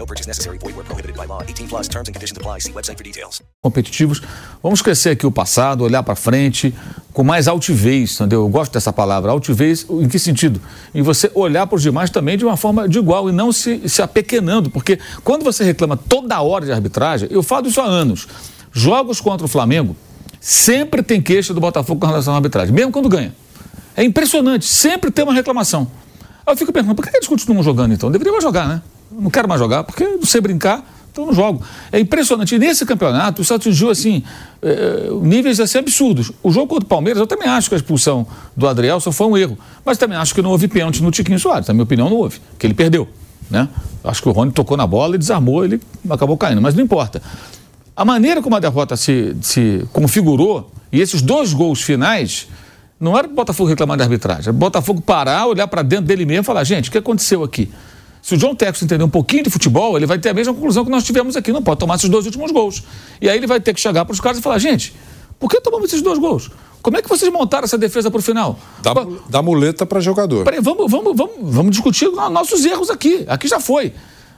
No purchase necessary. Void where prohibited by law. 18 plus terms and conditions apply. See website for details. competitivos. Vamos esquecer aqui o passado, olhar para frente com mais altivez, entendeu? Eu gosto dessa palavra. Altivez, em que sentido? Em você olhar para os demais também de uma forma de igual e não se, se apequenando, porque quando você reclama toda hora de arbitragem, eu falo isso há anos. Jogos contra o Flamengo sempre tem queixa do Botafogo com relação à arbitragem, mesmo quando ganha. É impressionante, sempre tem uma reclamação. Aí eu fico pensando, por que eles continuam jogando então? Deveria mais jogar, né? Não quero mais jogar, porque não sei brincar, então não jogo. É impressionante. E nesse campeonato, isso atingiu, assim, eh, níveis assim, absurdos. O jogo contra o Palmeiras, eu também acho que a expulsão do Adrielson foi um erro. Mas também acho que não houve pênalti no Tiquinho Soares. Na minha opinião, não houve, que ele perdeu. Né? Acho que o Rony tocou na bola e desarmou, ele acabou caindo. Mas não importa. A maneira como a derrota se, se configurou e esses dois gols finais, não era o Botafogo reclamar da arbitragem, era o Botafogo parar, olhar para dentro dele mesmo e falar: gente, o que aconteceu aqui? Se o John Texas entender um pouquinho de futebol, ele vai ter a mesma conclusão que nós tivemos aqui. Não pode tomar esses dois últimos gols. E aí ele vai ter que chegar para os caras e falar: gente, por que tomamos esses dois gols? Como é que vocês montaram essa defesa para o final? Dá, muleta para jogador. Peraí, vamos, vamos, vamos, vamos discutir no- nossos erros aqui. Aqui já foi.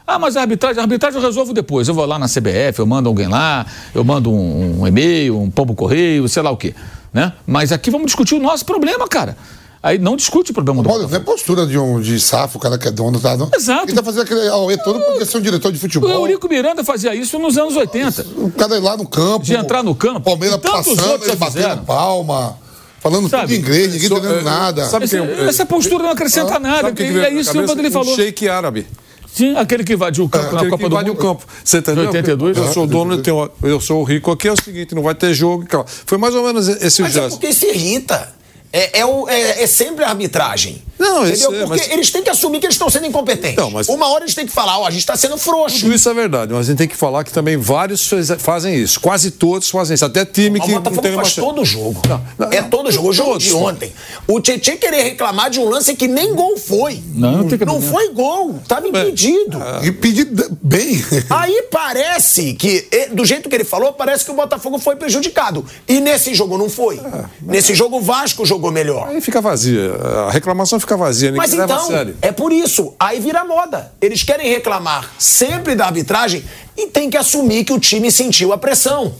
Ah, mas a arbitragem, a arbitragem eu resolvo depois. Eu vou lá na CBF, eu mando alguém lá, eu mando um, um e-mail, um pombo correio, sei lá o quê. Né? Mas aqui vamos discutir o nosso problema, cara. Aí não discute o problema do Olha, não é postura de um de safo, o cara que é dono, tá? Não. Exato. Ele tá fazendo aquele auê todo porque ser um diretor de O futebol. Eurico Miranda fazia isso nos anos 80. O cara ir lá no campo. De entrar no campo. Palmeiras passando, ele batendo palma. Falando Sabe? tudo em inglês, ninguém entendendo é, nada. sabe Esse- quem- essa postura não acrescenta nada. Sabe o que que é na isso cabeça? quando ele falou. Um shake árabe. Sim, aquele que invadiu o campo na Aquele Copa que do invade Mundo. o campo. Você entendeu? 82? Eu sou o dono, eu, tenho, eu sou o rico aqui, é o seguinte, não vai ter jogo. Foi mais ou menos esse Mas é gesto. porque se irrita. É, é, o- é- é sempre a arbitragem. Não, entendeu? isso é, Porque mas- eles têm que assumir que eles estão sendo incompetentes. Então, mas- Uma hora eles têm que falar, ó, a gente está sendo frouxo. Tudo isso é verdade, mas a gente tem que falar que também vários faz- fazem isso. Quase todos fazem isso. Até time O que não Botafogo uma faz todo jogo. não, é não, todo jogo. O jogo de ontem. O Tietchan querer reclamar de um lance que nem gol foi. Não, não tem que- Não foi gol. Estava impedido. E pedir d- bem. <laughs> Aí parece que, do jeito que ele falou, parece que o Botafogo foi prejudicado. E nesse jogo não foi. Nesse jogo o Vasco jogou melhor. Aí fica vazia. A reclamação fica vazia, ninguém Mas então, é por isso. Aí vira moda. Eles querem reclamar sempre da arbitragem e tem que assumir que o time sentiu a pressão.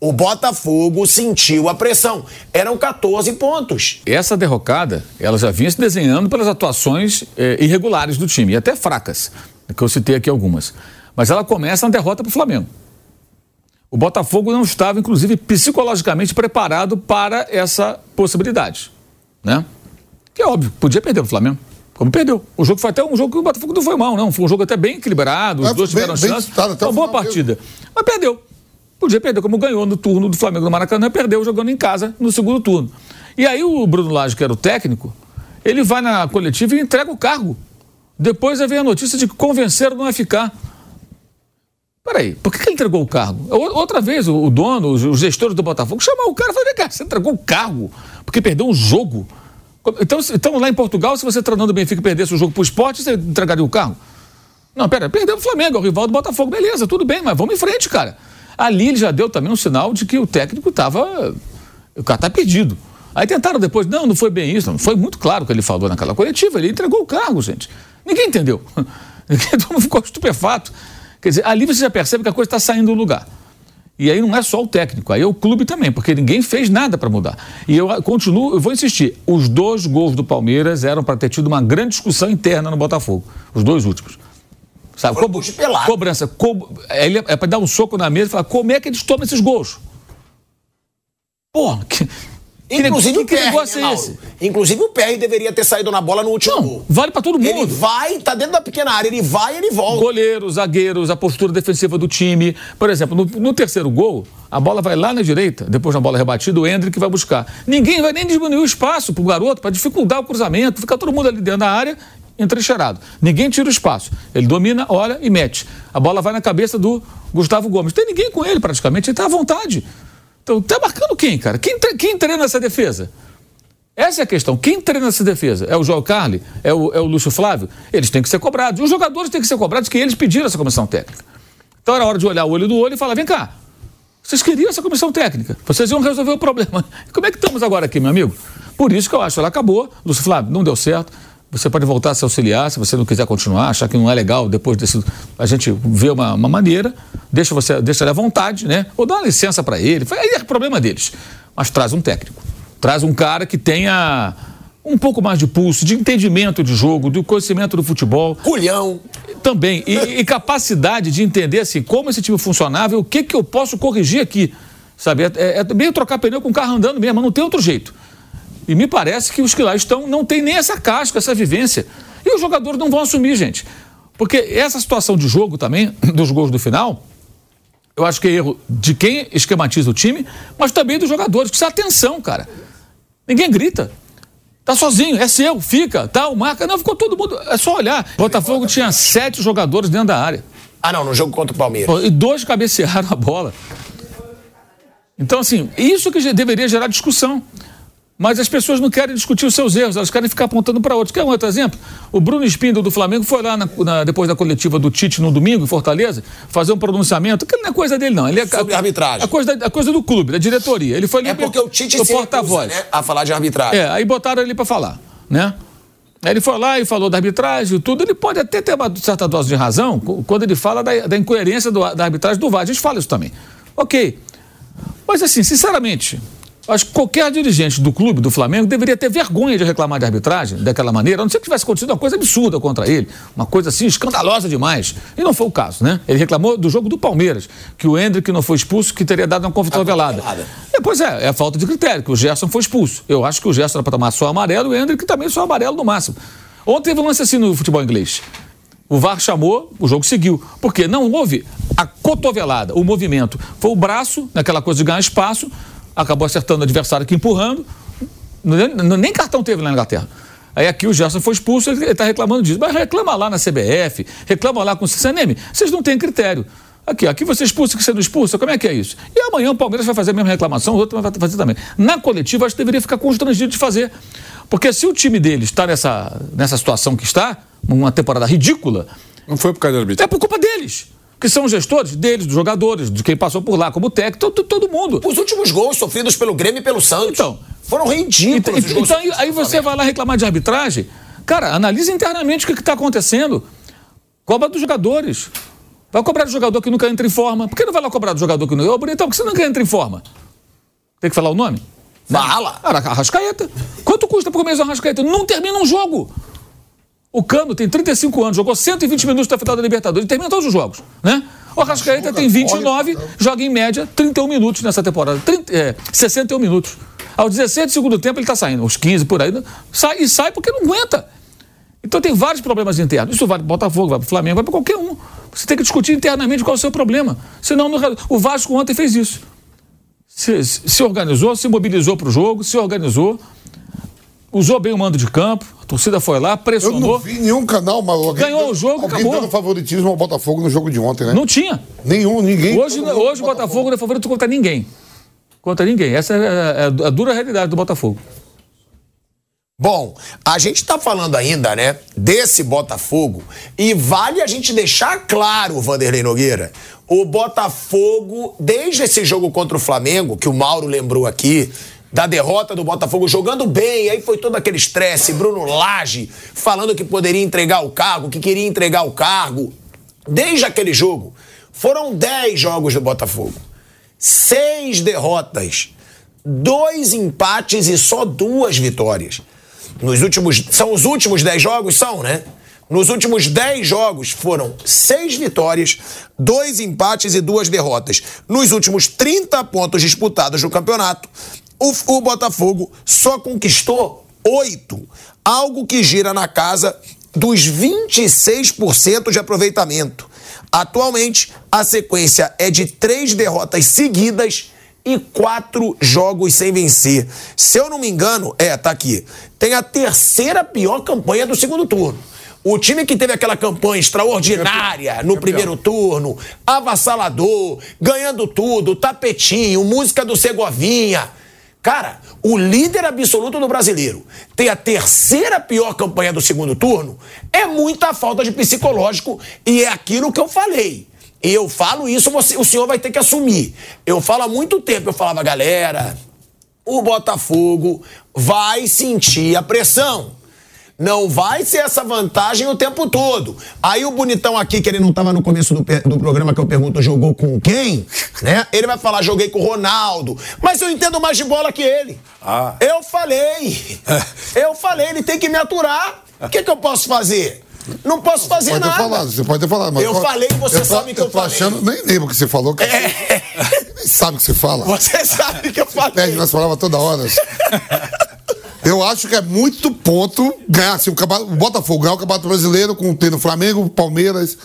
O Botafogo sentiu a pressão. Eram 14 pontos. Essa derrocada, ela já vinha se desenhando pelas atuações eh, irregulares do time, e até fracas, que eu citei aqui algumas. Mas ela começa na derrota para o Flamengo. O Botafogo não estava, inclusive, psicologicamente preparado para essa possibilidade. Né? Que é óbvio, podia perder o Flamengo. Como perdeu. O jogo foi até um jogo que o Botafogo não foi mal, não. Foi um jogo até bem equilibrado, os É, dois bem- tiveram bem chance. até Uma boa partida. Mas perdeu. Podia perder, como ganhou no turno do Flamengo no Maracanã, perdeu jogando em casa no segundo turno. E aí o Bruno Lage, que era o técnico, ele vai na coletiva e entrega o cargo. Depois vem a notícia de que convenceram não a ficar. Peraí, por que, que ele entregou o cargo? O- Outra vez, o, o dono, os, gestores do Botafogo, chamou o cara e falou: vem cá, você entregou o cargo porque perdeu um jogo. Então, então lá em Portugal, se você treinando o Benfica perdesse o jogo pro esporte, você entregaria o cargo? Não, pera, perdeu o Flamengo, é o rival do Botafogo, beleza, tudo bem, mas vamos em frente, cara. Ali ele já deu também um sinal de que o técnico estava. O cara tá perdido. Aí tentaram depois, não, não foi bem isso, não. Foi muito claro o que ele falou naquela coletiva, ele entregou o cargo, gente. Ninguém entendeu. <laughs> Todo mundo ficou estupefato. Quer dizer, ali você já percebe que a coisa está saindo do lugar. E aí não é só o técnico, aí é o clube também, porque ninguém fez nada para mudar. E eu continuo, eu vou insistir, os dois gols do Palmeiras eram para ter tido uma grande discussão interna no Botafogo, os dois últimos. Sabe, co cobrança, co ele é para dar um soco na mesa e falar como é que eles tomam esses gols? Porra, que, Inclusive que, o PR, negócio né, é esse? Inclusive o PR deveria ter saído na bola no último gol. Vale para todo mundo. Ele vai, tá dentro da pequena área, ele vai e ele volta. Goleiros, zagueiros, a postura defensiva do time. Por exemplo, no, no terceiro gol, a bola vai lá na direita, depois na bola rebatida, o Hendrick vai buscar. Ninguém vai nem diminuir o espaço pro garoto para dificultar o cruzamento, fica todo mundo ali dentro da área entrecheirado. Ninguém tira o espaço. Ele domina, olha e mete. A bola vai na cabeça do Gustavo Gomes. Tem ninguém com ele praticamente, ele tá à vontade. Então, tá marcando quem, cara? Quem, quem treina essa defesa? Essa é a questão. Quem treina essa defesa? É o João Carli? É o, é o Lúcio Flávio? Eles têm que ser cobrados. Os jogadores têm que ser cobrados, que eles pediram essa comissão técnica. Então era hora de olhar o olho do olho e falar: vem cá, vocês queriam essa comissão técnica, vocês iam resolver o problema. <laughs> Como é que estamos agora aqui, meu amigo? Por isso que eu acho, ela acabou. Lúcio Flávio, não deu certo. Você pode voltar a se auxiliar, se você não quiser continuar, achar que não é legal, depois desse, a gente vê uma, uma maneira, deixa você, deixa ele à vontade, né? Ou dá uma licença para ele, aí é problema deles. Mas traz um técnico. Traz um cara que tenha um pouco mais de pulso, de entendimento de jogo, do conhecimento do futebol. Culhão. Também. E, e capacidade de entender assim, como esse time funcionava e o que, que eu posso corrigir aqui. Sabe? É, é, é meio trocar pneu com o carro andando mesmo, não tem outro jeito. E me parece que os que lá estão não têm nem essa casca, essa vivência. E os jogadores não vão assumir, gente. Porque essa situação de jogo também, <coughs> dos gols do final, eu acho que é erro de quem esquematiza o time, mas também dos jogadores. Precisa atenção, cara. Ninguém grita. Tá sozinho, é seu, fica, tal, marca. Não, ficou todo mundo. É só olhar. Botafogo tinha sete jogadores dentro da área. Ah, não, no jogo contra o Palmeiras. E dois cabecearam a bola. Então, assim, isso que deveria gerar discussão. Mas as pessoas não querem discutir os seus erros, elas querem ficar apontando para outros. Quer um outro exemplo? O Bruno Espíndola do Flamengo foi lá na- na- depois da coletiva do Tite no domingo, em Fortaleza, fazer um pronunciamento. Aquilo não é coisa dele, não. Ele é, Sobre arbitragem. A coisa, da- a coisa do clube, da diretoria. Ele foi ali É porque o Tite o porta-voz. né, a falar de arbitragem. É, aí botaram ele para falar, né? Aí ele foi lá e falou da arbitragem e tudo. Ele pode até ter uma certa dose de razão quando ele fala da, da incoerência do- da arbitragem do VAR. A gente fala isso também. Ok. Mas assim, sinceramente, acho que qualquer dirigente do clube, do Flamengo, deveria ter vergonha de reclamar de arbitragem daquela maneira, a não ser que tivesse acontecido uma coisa absurda contra ele, uma coisa assim escandalosa demais. E não foi o caso, né? Ele reclamou do jogo do Palmeiras, que o Hendrick não foi expulso, que teria dado uma cotovelada. É, pois é, é a falta de critério, que o Gerson foi expulso. Eu acho que o Gerson era para tomar só amarelo e o Hendrick também só amarelo no máximo. Ontem teve um lance assim no futebol inglês. O VAR chamou, o jogo seguiu. Porque não houve a cotovelada, o movimento. Foi o braço, naquela coisa de ganhar espaço, acabou acertando o adversário aqui empurrando. Nem, nem cartão teve lá na Inglaterra. Aí aqui o Gerson foi expulso, ele está reclamando disso. Mas reclama lá na CBF, reclama lá com o CNM. Vocês não têm critério. Aqui, aqui você expulsa, que você não expulsa, como é que é isso? E amanhã o Palmeiras vai fazer a mesma reclamação, o outro vai fazer também. Na coletiva, acho que deveria ficar constrangido de fazer. Porque se o time dele está nessa, nessa situação que está, uma temporada ridícula. Não foi por causa da arbitragem. É por culpa deles. Que são gestores deles, dos jogadores, de quem passou por lá, como técnico, todo, todo mundo. Os últimos gols sofridos pelo Grêmio e pelo Santos Então, foram ridículos. os então, então aí, aí você vai lá reclamar de arbitragem. Cara, analisa internamente o que está acontecendo. Cobra dos jogadores. Vai cobrar do jogador que nunca entra em forma. Por que não vai lá cobrar do jogador que não. Ô, Bonitão, por que você nunca entra em forma? Tem que falar o nome? Fala. Arrascaeta. Quanto custa por mês o Arrascaeta? Não termina um jogo. O Cano tem 35 anos, jogou 120 minutos da final da Libertadores, termina todos os jogos, né? O Arrascaeta tem 29, joga em média 31 minutos nessa temporada. 30, é, 61 minutos. Aos 17 do segundo tempo ele está saindo, aos 15 por aí. né? Sai, e sai porque não aguenta. Então tem vários problemas internos. Isso vale para Botafogo, vai para o Flamengo, vai para qualquer um. Você tem que discutir internamente qual é o seu problema. Senão, no- o Vasco ontem fez isso. Se, se organizou, se mobilizou para o jogo, se organizou. Usou bem o mando de campo, a torcida foi lá, Eu pressionou. não vi nenhum canal, mas alguém Ganhou o jogo, alguém acabou. dando favoritismo ao Botafogo no jogo de ontem, né? Não tinha. Nenhum, ninguém. Hoje, hoje o Botafogo não é favorito contra ninguém. Contra ninguém. Essa é, é a dura realidade do Botafogo. Bom, a gente está falando ainda, né, desse Botafogo e vale a gente deixar claro, Vanderlei Nogueira, o Botafogo, desde esse jogo contra o Flamengo, que o Mauro lembrou aqui, da derrota do Botafogo jogando bem, aí foi todo aquele estresse, Bruno Lage falando que poderia entregar o cargo, que queria entregar o cargo. Desde aquele jogo, foram 10 jogos do Botafogo, seis derrotas, dois empates e só duas vitórias. Nos últimos. São os últimos 10 jogos? São, né? Nos últimos 10 jogos foram seis vitórias, dois empates e duas derrotas. Nos últimos 30 pontos disputados no campeonato, o, o Botafogo só conquistou oito, algo que gira na casa dos 26% de aproveitamento. Atualmente, a sequência é de três derrotas seguidas e quatro jogos sem vencer. Se eu não me engano, é, tá aqui. Tem a terceira pior campanha do segundo turno. O time que teve aquela campanha extraordinária no primeiro turno, avassalador, ganhando tudo, tapetinho, música do Segovinha. Cara, o líder absoluto do brasileiro tem a terceira pior campanha do segundo turno, é muita falta de psicológico e é aquilo que eu falei. E eu falo isso, você, o senhor vai ter que assumir. Eu falo há muito tempo, eu falava, galera, o Botafogo vai sentir a pressão. Não vai ser essa vantagem o tempo todo. Aí o bonitão aqui, que ele não estava no começo do, do programa que eu pergunto, jogou com quem? Né? Ele vai falar, joguei com o Ronaldo. Mas eu entendo mais de bola que ele. Ah. Eu falei. <laughs> Eu falei, ele tem que me aturar. O que, que eu posso fazer? Não posso fazer Pode ter nada. falado, você pode ter falado. Mas Eu falei e você tô- sabe que eu tô falei. achando, nem lembro o que você falou. Que Nem sabe o que você fala. Você sabe que eu falei. Perde nas palavras toda hora. <laughs> Eu acho que é muito ponto ganhar. Se o, campeonato- o Botafogo ganhar o Campeonato Brasileiro com tendo Flamengo, Palmeiras,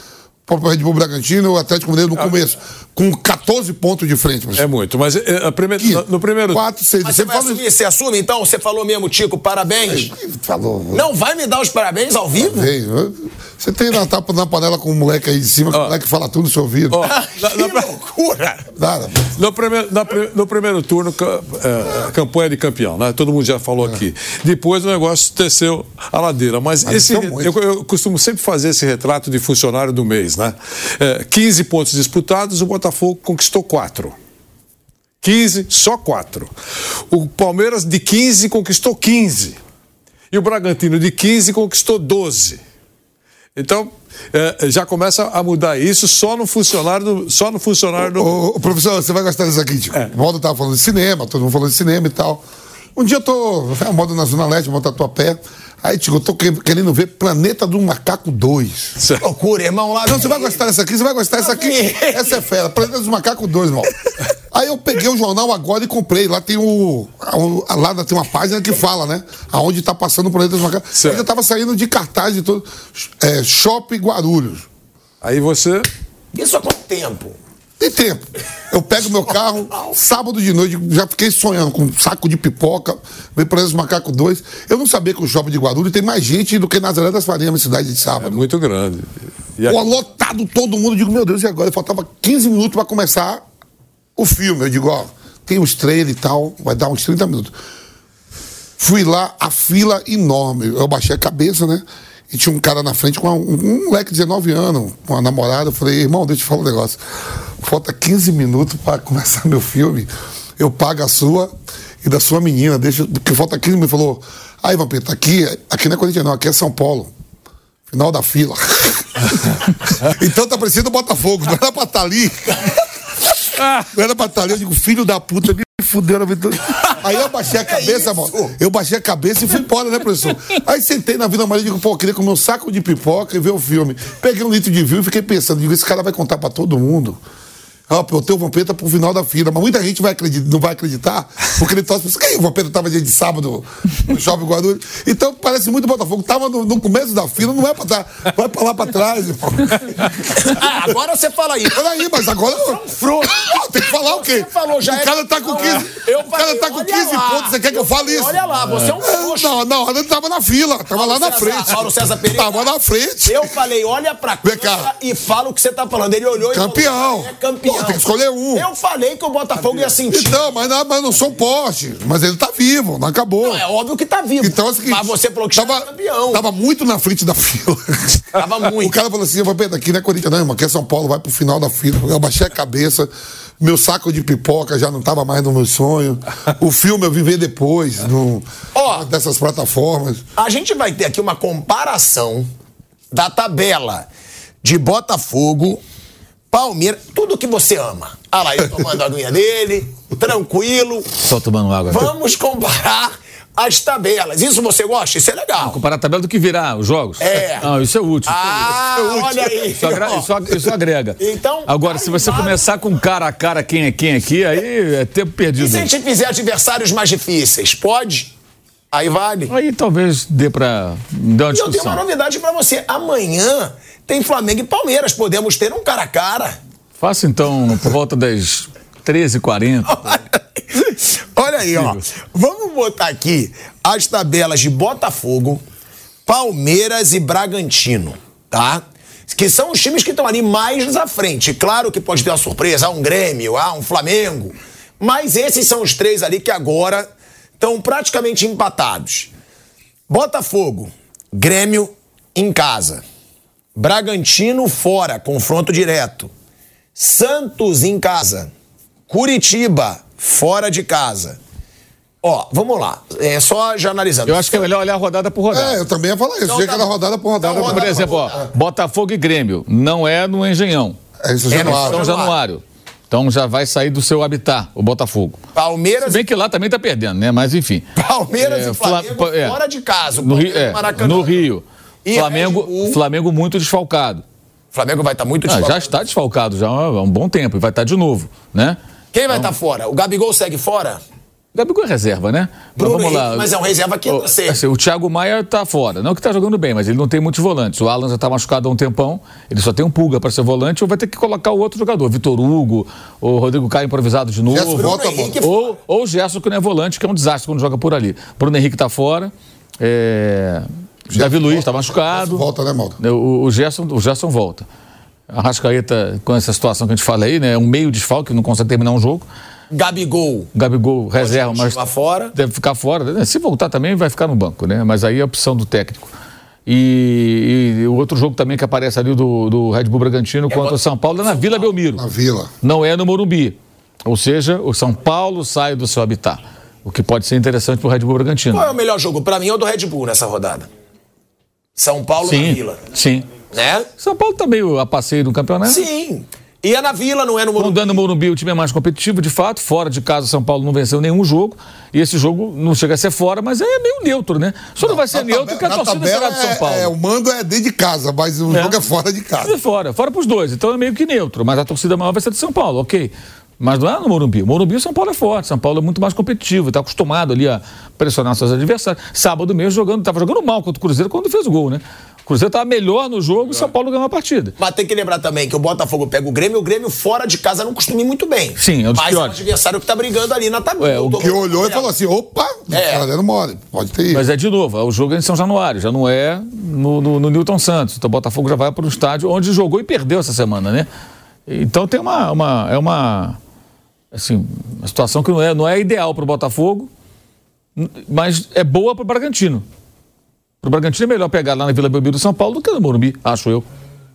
Red Bull Bragantino, o Atlético Mineiro no começo, com 14 pontos de frente. É muito, mas é, primeira- no, no primeiro. 4, 6. Mas você vai assumir, você assume então? Você falou mesmo, Tico, parabéns. Falou. Não vai me dar os parabéns ao vivo? Veio. Você tem na tapa na panela com o moleque aí de cima, que o moleque fala tudo no seu ouvido. Ó, na- na- que loucura! Nada. No primeiro, na no primeiro turno, é, campanha de campeão, né? Todo mundo já falou aqui. Depois o negócio desceu a ladeira. Mas Mas esse, muito. eu, eu costumo sempre fazer esse retrato de funcionário do mês, né? É, 15 pontos disputados, o Botafogo conquistou 4. 15, só 4. O Palmeiras de 15 conquistou 15. E o Bragantino de 15 conquistou 12. Então, é, já começa a mudar isso só no funcionário do. Só no funcionário do. Ô, ô, professor, você vai gostar disso aqui, tipo. É. O Modo tava falando de cinema, todo mundo falando de cinema e tal. Um dia eu tô. A moda na Zona Leste, monta Tatuapé. Aí, tipo, eu tô que- querendo ver Planeta do Macaco 2. Certo. Loucura, irmão. Lá Não, você vai gostar dessa aqui, você vai gostar dessa aqui. Essa é fera, Planeta dos Macacos 2, irmão. Aí eu peguei o jornal agora e comprei. Lá tem o. a- Lá tem uma página que fala, né? Aonde tá passando o Planeta dos Macacos. Certo. Aí já tava saindo de cartaz e tudo. É, Shopping Guarulhos. Aí você. Isso há quanto tempo? Tem tempo. Eu pego meu carro, sábado de noite, já fiquei sonhando com um saco de pipoca, veio para os Macaco 2. Eu não sabia que o shopping de Guarulhos tem mais gente do que Nazaré das Farinhas, minha cidade de É sábado. muito grande. E Pô, aqui- lotado todo mundo. Eu digo, meu Deus, e agora? Faltava 15 minutos para começar o filme. Eu digo, ó, tem os trailers e tal, vai dar uns 30 minutos. Fui lá, a fila enorme. Eu baixei a cabeça, né? E tinha um cara na frente com uma- um, um moleque de 19 anos, com uma namorada. Eu falei, irmão, deixa eu falar um negócio. Falta 15 minutos para <laughs> começar meu filme. Eu pago a sua e da sua menina. Deixa, porque falta 15 minutos. Ele falou, aí, Vampeta, aqui, aqui não é Corinthians, não, aqui é São Paulo. Final da fila. <laughs> então tá parecendo o Botafogo, não era pra estar ali. Não era pra estar ali. Eu digo, filho da puta, fudeu na vida. <laughs> Aí eu baixei a cabeça, mano. Eu baixei a cabeça e fui embora, né, professor? Aí sentei na Vila Maria e digo, pô, eu queria comer um saco de pipoca e ver o filme. Peguei um litro de vinho e fiquei pensando, digo, esse cara vai contar pra todo mundo. Ah, eu tenho o Vampeta pro final da fila, mas muita gente vai acreditar, não vai acreditar, porque ele torce pra O Vampeta tava dia de sábado no <laughs> Shopping Guarulhos. Então parece muito Botafogo. Tava no, no começo da fila, não é pra trás, vai pra lá pra trás. irmão. <laughs> Ah, agora você fala aí. Peraí, mas agora. Ah, tem que falar o quê? Você falou, já o é cara tá com 15. Eu o cara falei, tá com olha 15 lá. pontos. Você quer que eu fale isso? Olha lá, você é um frouxo. Não, não, ele tava na fila, tava Paulo lá na César, frente. Paulo César Pereira. Tava na frente. Eu falei, olha pra cá. e fala o que você tá falando. Ele olhou Campeão. e falou, é campeão. Pô, tem que escolher um. Eu falei que o Botafogo ia sentir. Então, mas não, mas não sou poste. Mas ele tá vivo, não acabou. Não, é óbvio que tá vivo. Então é seguinte. Mas você falou que tava, era campeão. Tava muito na frente da fila. Tava <laughs> muito. O cara falou assim: Vampeta, aqui não é Corinthians, não, irmão. Aqui é São Paulo, vai pro final da fila. Eu baixei a cabeça. Meu saco de pipoca já não tava mais no meu sonho. O filme eu vim ver depois, no, Ó. dessas plataformas. A gente vai ter aqui uma comparação da tabela de Botafogo, Palmeiras, tudo que você ama. Ah lá, ele tomando a aguinha dele, tranquilo. Só tomando água. aqui. Vamos comparar as tabelas. Isso você gosta? Isso é legal. Comparar a tabela do que virar os jogos? É. Não, isso é útil. Ah, Isso é útil. olha aí. Isso, agra- isso ag- isso agrega. Então, Agora, se você começar com cara a cara quem é quem aqui, aí é tempo E perdido. se a gente fizer adversários mais difíceis? Pode? Aí vale. Aí talvez dê pra dar uma E eu tenho uma discussão. novidade pra você. Amanhã tem Flamengo e Palmeiras. Podemos ter um cara a cara. Faça então por volta das 13h40. <laughs> Olha aí, ó. Vamos botar aqui as tabelas de Botafogo, Palmeiras e Bragantino, tá? Que são os times que estão ali mais à frente. Claro que pode ter uma surpresa, há um Grêmio, há um Flamengo. Mas esses são os três ali que agora estão praticamente empatados. Botafogo, Grêmio em casa. Bragantino fora, confronto direto. Santos em casa. Curitiba fora de casa. Ó, vamos lá. É só já analisando. Eu acho que é melhor olhar rodada por rodada. É, eu também ia falar isso. Então tá bom. rodada por rodada. Então, Por rodada exemplo, ó, Botafogo e Grêmio. Não é no Engenhão. É isso, É, Januário. São Januário. Januário. Então já vai sair do seu habitat, o Botafogo. Se Palmeiras, bem que lá também tá perdendo, né? Mas enfim. Palmeiras É, e Flamengo Fla- é. fora de casa. No Rio, é, no Rio. E Flamengo, Bull. Flamengo muito desfalcado. Flamengo vai estar muito Ah, já desfalcado. está desfalcado já há um bom tempo e vai estar de novo, né? Quem vai estar fora? O Gabigol segue fora? Gabigol é reserva, né? Bruno vamos lá. Henrique, mas é um reserva que entra O- cedo. assim, o Thiago Maia tá fora. Não que tá jogando bem, mas ele não tem muitos volantes. O Alan já tá machucado há um tempão. Ele só tem um pulga para ser volante ou vai ter que colocar o outro jogador. Vitor Hugo, o Rodrigo Caio improvisado de novo. Gerson volta, Henrique Ou, ou o Gerson, que não é volante, que é um desastre quando joga por ali. Bruno Henrique tá fora. É... Davi Luiz tá machucado. Volta, né, Maldo? O, o, Gerson, o Gerson volta. A Rascaeta, com essa situação que a gente fala aí, né? É um meio desfalque, não consegue terminar um jogo. Gabigol. Gabigol reserva, mas fora. deve ficar fora. né? Se voltar também, vai ficar no banco, né? Mas aí é a opção do técnico. E, e o outro jogo também que aparece ali do, do Red Bull Bragantino contra o São Paulo é na Vila Belmiro. Na Vila. Não é no Morumbi. Ou seja, o São Paulo sai do seu habitat. O que pode ser interessante para o Red Bull Bragantino. Qual é o melhor jogo? Pra mim é o do Red Bull nessa rodada. São Paulo na Sim, Vila. sim. Né? São Paulo tá meio a passeio no campeonato. Sim. E é na Vila, não é no Morumbi. dando no Morumbi, o time é mais competitivo, de fato. Fora de casa, o São Paulo não venceu nenhum jogo. E esse jogo não chega a ser fora, mas é meio neutro, né? Só não vai ser neutro porque a torcida será de São Paulo. É, é, o mando é dentro de casa, mas o É. jogo é fora de É casa. fora, fora pros dois. Então é meio que neutro. Mas a torcida maior vai ser de São Paulo, ok. Mas não é no Morumbi. O Morumbi, o São Paulo é forte. São Paulo é muito mais competitivo, está acostumado ali a pressionar seus adversários. Sábado mesmo jogando, estava jogando mal contra o Cruzeiro quando fez o gol, né? O Cruzeiro estava melhor no jogo e o São Paulo ganhou a partida. Mas tem que lembrar também que o Botafogo pega o Grêmio, o Grêmio fora de casa não costuma ir muito bem. Sim, é um dos Mas é o piores. adversário que tá brigando ali na tabela. É, o Que olhou e falou assim: opa, É. tá dando mole. Pode ter ido. Mas é de novo, é o jogo é em São Januário, já não é no, no, no Newton Santos. Então o Botafogo já vai para um estádio onde jogou e perdeu essa semana, né? Então tem uma. uma é uma. Assim, uma situação que não é, não é ideal para o Botafogo, mas é boa para o Bragantino. Para o Bragantino é melhor pegar lá na Vila Belmiro do São Paulo do que no Morumbi, acho eu.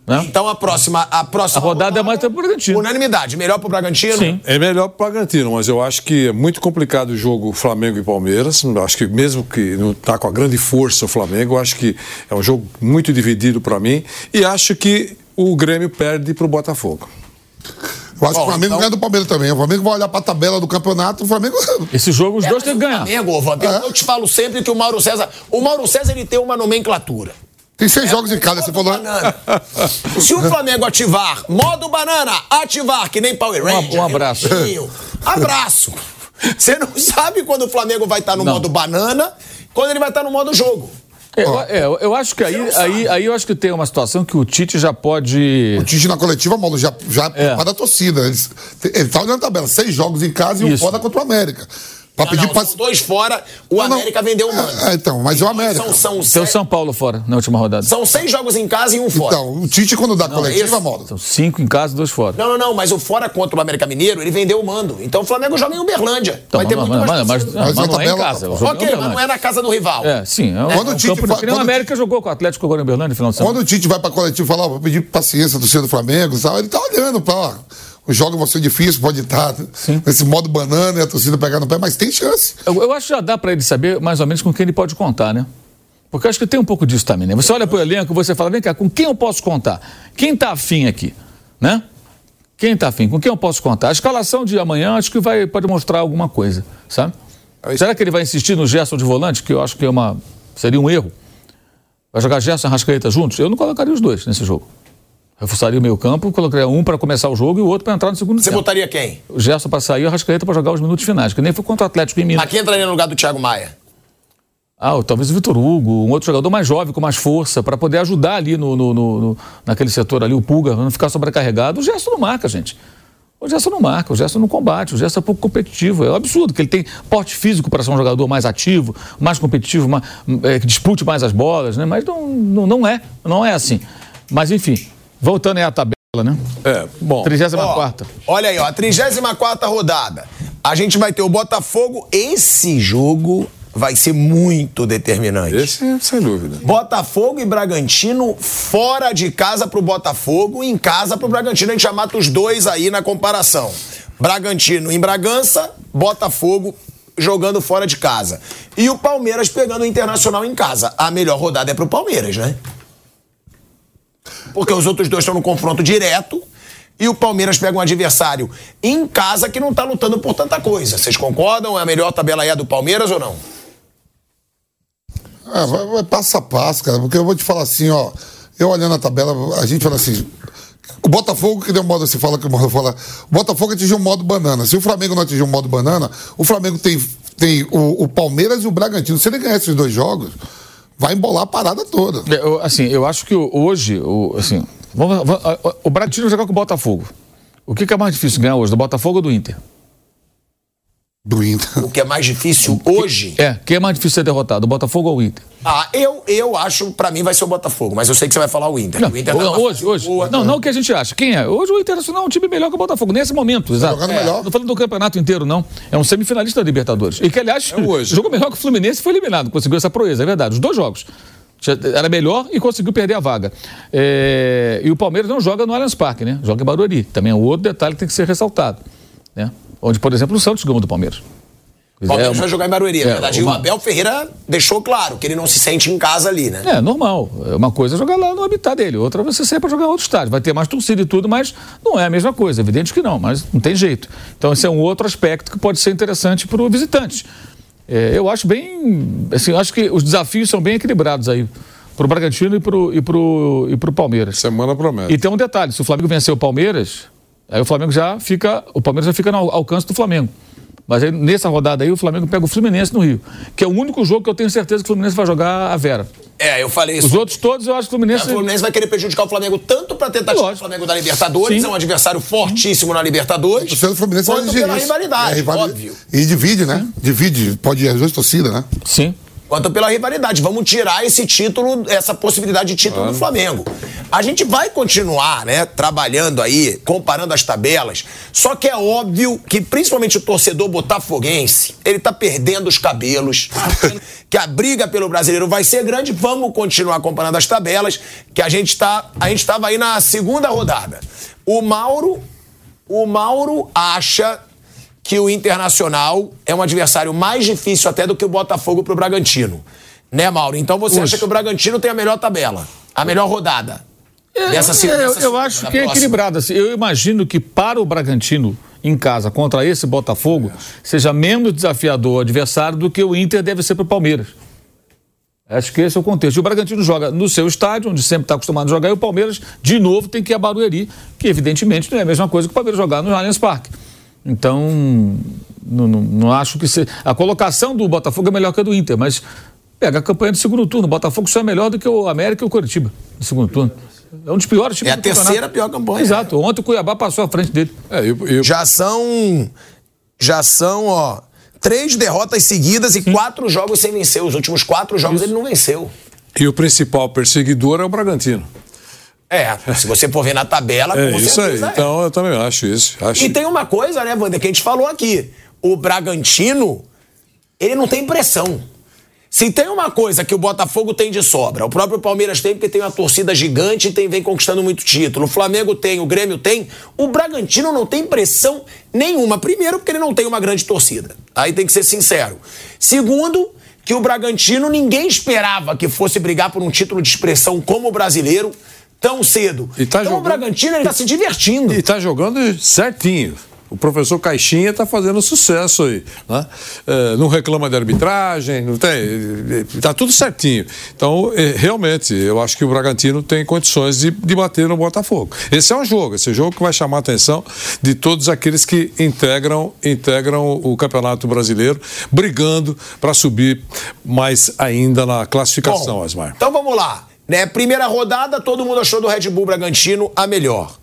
Né? Então a próxima, a próxima A rodada é mais pro Bragantino. Unanimidade, melhor pro Bragantino? Sim. É melhor para o Bragantino, mas eu acho que é muito complicado o jogo Flamengo e Palmeiras. Acho que mesmo que não está com a grande força o Flamengo, eu acho que é um jogo muito dividido para mim. E acho que o Grêmio perde para o Botafogo. Eu acho que Bom, o Flamengo então- ganha do Palmeiras também. O Flamengo vai olhar pra tabela do campeonato, o Flamengo. <laughs> Esse jogo os É, dois têm que ganhar. Flamengo, Vampiro, É. eu te falo sempre que o Mauro César. O Mauro César ele tem uma nomenclatura. Tem seis jogos em casa, você falou. Banana. Se o Flamengo ativar modo banana, ativar, que nem Power Ranger. um abraço. Renatinho, Abraço. Você não sabe quando o Flamengo vai estar no Não. modo banana, quando ele vai estar no modo jogo. É, eu- é, eu- acho que aí, aí, aí eu acho que tem uma situação que o Tite já pode. O Tite na coletiva, Mauro, já, já É. para da torcida. Ele, ele tá olhando a tabela. Seis jogos em casa e um Isso. fora contra o América. Pra Não, pedir não, são dois fora, o Não, não. América vendeu um mano. É, então, mas o América. São, são, Tem o São Paulo fora na última rodada. são seis jogos em casa e um fora. Então, o Tite, quando dá coletiva, esse- Mauro. São cinco em casa e dois fora. Não, não, não, mas o fora contra o América Mineiro, ele vendeu o mando. Então o Flamengo joga em Uberlândia. Então, vai ter mas, muito mas, mais mas, mas Mas não é em casa. Ok, mas não é na casa do rival. É, sim. É, Quando é o Tite campo nem o quando- América jogou com o Atlético agora em Uberlândia no final de semana. Quando o Tite vai pra coletiva e fala, ó, vou pedir paciência do torcedor do Flamengo, sabe? ele tá olhando pra. Ó, Os jogos vão ser difíceis, pode estar nesse modo banana e a torcida pegar no pé, mas tem chance. Eu, eu acho que já dá para ele saber mais ou menos com quem ele pode contar, né? Porque eu acho que tem um pouco disso também, né? Você olha pro elenco e você fala, vem cá, com quem eu posso contar? Quem tá afim aqui, né? Quem tá afim? Com quem eu posso contar? A escalação de amanhã acho que vai, pode mostrar alguma coisa, sabe? Será que ele vai insistir no Gerson de volante, que eu acho que é uma, seria um erro? Vai jogar Gerson e Rascaeta juntos? Eu não colocaria os dois nesse jogo. Reforçaria o meio campo, colocaria um para começar o jogo e o outro para entrar no segundo Você tempo. botaria quem? O Gerson para sair e o Rascaeta para jogar os minutos finais, que nem foi contra o Atlético em Minas. Mas quem entraria no lugar do Thiago Maia? Ah, talvez o Vitor Hugo, um outro jogador mais jovem, com mais força, para poder ajudar ali no, no- no- naquele setor ali, o Pulga, não ficar sobrecarregado. O Gerson não marca, gente. O Gerson não marca, o Gerson não combate, o Gerson é pouco competitivo. É um absurdo que ele tem porte físico para ser um jogador mais ativo, mais competitivo, ma- é, que dispute mais as bolas, né? Mas não, não, não é, não é assim. Mas enfim, voltando aí à tabela, né? É, bom. 34 Ó, olha aí, ó, a 34 rodada. A gente vai ter o Botafogo. Esse jogo vai ser muito determinante. Esse, sem dúvida. Botafogo e Bragantino fora de casa pro Botafogo, em casa pro Bragantino. A gente já mata os dois aí na comparação. Bragantino em Bragança, Botafogo jogando fora de casa. E o Palmeiras pegando o Internacional em casa. A melhor rodada é pro Palmeiras, né? Porque os outros dois estão no confronto direto e o Palmeiras pega um adversário em casa que não tá lutando por tanta coisa. Vocês concordam? A melhor tabela é do Palmeiras ou não? É, vai, vai passo a passo, cara, porque eu vou te falar assim, ó. Eu olhando a tabela, a gente fala assim. O Botafogo, que deu um modo, você fala que o modo fala. O Botafogo atingiu o modo banana. Se o Flamengo não atingir o modo banana, o Flamengo tem, tem o, o Palmeiras e o Bragantino. Se ele ganhar esses dois jogos, vai embolar a parada toda. É, eu, assim, eu acho que hoje, o, assim, vamos, vamos, o Bragantino jogar com o Botafogo. O que, que é mais difícil ganhar hoje, do Botafogo ou do Inter? Do Inter. O que é mais difícil hoje. É, quem é mais difícil ser derrotado, o Botafogo ou o Inter? Ah, eu, eu acho, pra mim vai ser o Botafogo, mas eu sei que você vai falar o Inter. Não, o Inter tá numa hoje, hoje. boa. Não, não o que a gente acha. Quem é? Hoje o Internacional é um time melhor que o Botafogo, nesse momento, exato. jogando É, melhor. Não falando do campeonato inteiro, não. É um semifinalista da Libertadores. E que, aliás, É hoje. jogou melhor que o Fluminense e foi eliminado. Conseguiu essa proeza, é verdade. Os dois jogos. Era melhor e conseguiu perder a vaga. É, E o Palmeiras não joga no Allianz Parque, né? Joga em Barueri. Também é outro detalhe que tem que ser ressaltado. Né? Onde, por exemplo, o Santos ganhou do Palmeiras. O Palmeiras É, vai jogar em Barueri, é, é, verdade. E o uma- Abel Ferreira deixou claro que ele não se sente em casa ali, né? É, normal. Uma coisa é jogar lá no habitat dele, outra você sair para jogar em outro estádio. Vai ter mais torcida e tudo, mas não é a mesma coisa. Evidente que não, mas não tem jeito. Então, esse é um outro aspecto que pode ser interessante para o visitante. É, eu acho bem. Assim, eu acho que os desafios são bem equilibrados aí. Para o Bragantino e para o e pro, e pro Palmeiras. Semana promete. E tem um detalhe: se o Flamengo vencer o Palmeiras, aí o Flamengo já fica. O Palmeiras já fica no alcance do Flamengo. Mas aí, nessa rodada aí, o Flamengo pega o Fluminense no Rio. Que é o único jogo que eu tenho certeza que o Fluminense vai jogar a Vera. É, eu falei isso. Os outros todos eu acho que o O Fluminense. Fluminense vai querer prejudicar o Flamengo tanto pra tentar tirar o. Flamengo da Libertadores, Sim. é um adversário fortíssimo na Libertadores, O do Fluminense vai quanto exigir pela rivalidade, É, rivali- óbvio. E divide, né? Divide. Pode ir as duas torcidas, né? Sim. Quanto pela rivalidade. Vamos tirar esse título, essa possibilidade de título do Flamengo. A gente vai continuar, né, trabalhando aí, comparando as tabelas. Só que é óbvio que, principalmente o torcedor botafoguense, ele tá perdendo os cabelos. <laughs> que a briga pelo brasileiro vai ser grande. Vamos continuar comparando as tabelas, que a gente tá. A gente estava aí na segunda rodada. O Mauro. O Mauro acha que o Internacional é um adversário mais difícil até do que o Botafogo pro Bragantino. Né, Mauro? Então você acha que o Bragantino tem a melhor tabela, a melhor rodada. Dessa É, segunda- eu, dessa eu segunda, acho que é equilibrado. assim. Eu imagino que para o Bragantino em casa contra esse Botafogo seja menos desafiador o adversário do que o Inter deve ser para o Palmeiras. Acho que esse é o contexto. E o Bragantino joga no seu estádio, onde sempre está acostumado a jogar, e o Palmeiras, de novo, tem que ir a Barueri, que evidentemente não é a mesma coisa que o Palmeiras jogar no Allianz Parque. Então, não, não, não acho que se... a colocação do Botafogo é melhor que a do Inter, mas pega a campanha do segundo turno. O Botafogo só é melhor do que o América e o Curitiba no segundo turno. É um dos piores times É a do terceira campeonato. pior campanha. Exato. Ontem o Cuiabá passou à frente dele. É, eu, eu, Já são. Já são, ó. Três derrotas seguidas e quatro jogos sem vencer. Os últimos quatro jogos ele não venceu. e o principal perseguidor é o Bragantino. É, se você for ver na tabela, É com isso aí. é. Então eu também acho isso. Acho... E tem uma coisa, né, Wander, que a gente falou aqui. O Bragantino, ele não tem pressão. Se tem uma coisa que o Botafogo tem de sobra, o próprio Palmeiras tem, porque tem uma torcida gigante e tem, vem conquistando muito título. O Flamengo tem, o Grêmio tem. O Bragantino não tem pressão nenhuma. Primeiro, porque ele não tem uma grande torcida. Aí tem que ser sincero. Segundo, que o Bragantino ninguém esperava que fosse brigar por um título de expressão como o brasileiro tão cedo. Tá então o jogando- Bragantino ele tá se divertindo. E tá jogando certinho. O professor Caixinha tá fazendo sucesso aí. Né? É, não reclama de arbitragem, não tem. Tá tudo certinho. Então, é, realmente, eu acho que o Bragantino tem condições de, de bater no Botafogo. Esse é um jogo, esse é um jogo que vai chamar a atenção de todos aqueles que integram, integram o Campeonato Brasileiro, brigando para subir mais ainda na classificação, Bom, Asmar. Então vamos lá. Né? Primeira rodada, todo mundo achou do Red Bull Bragantino a melhor.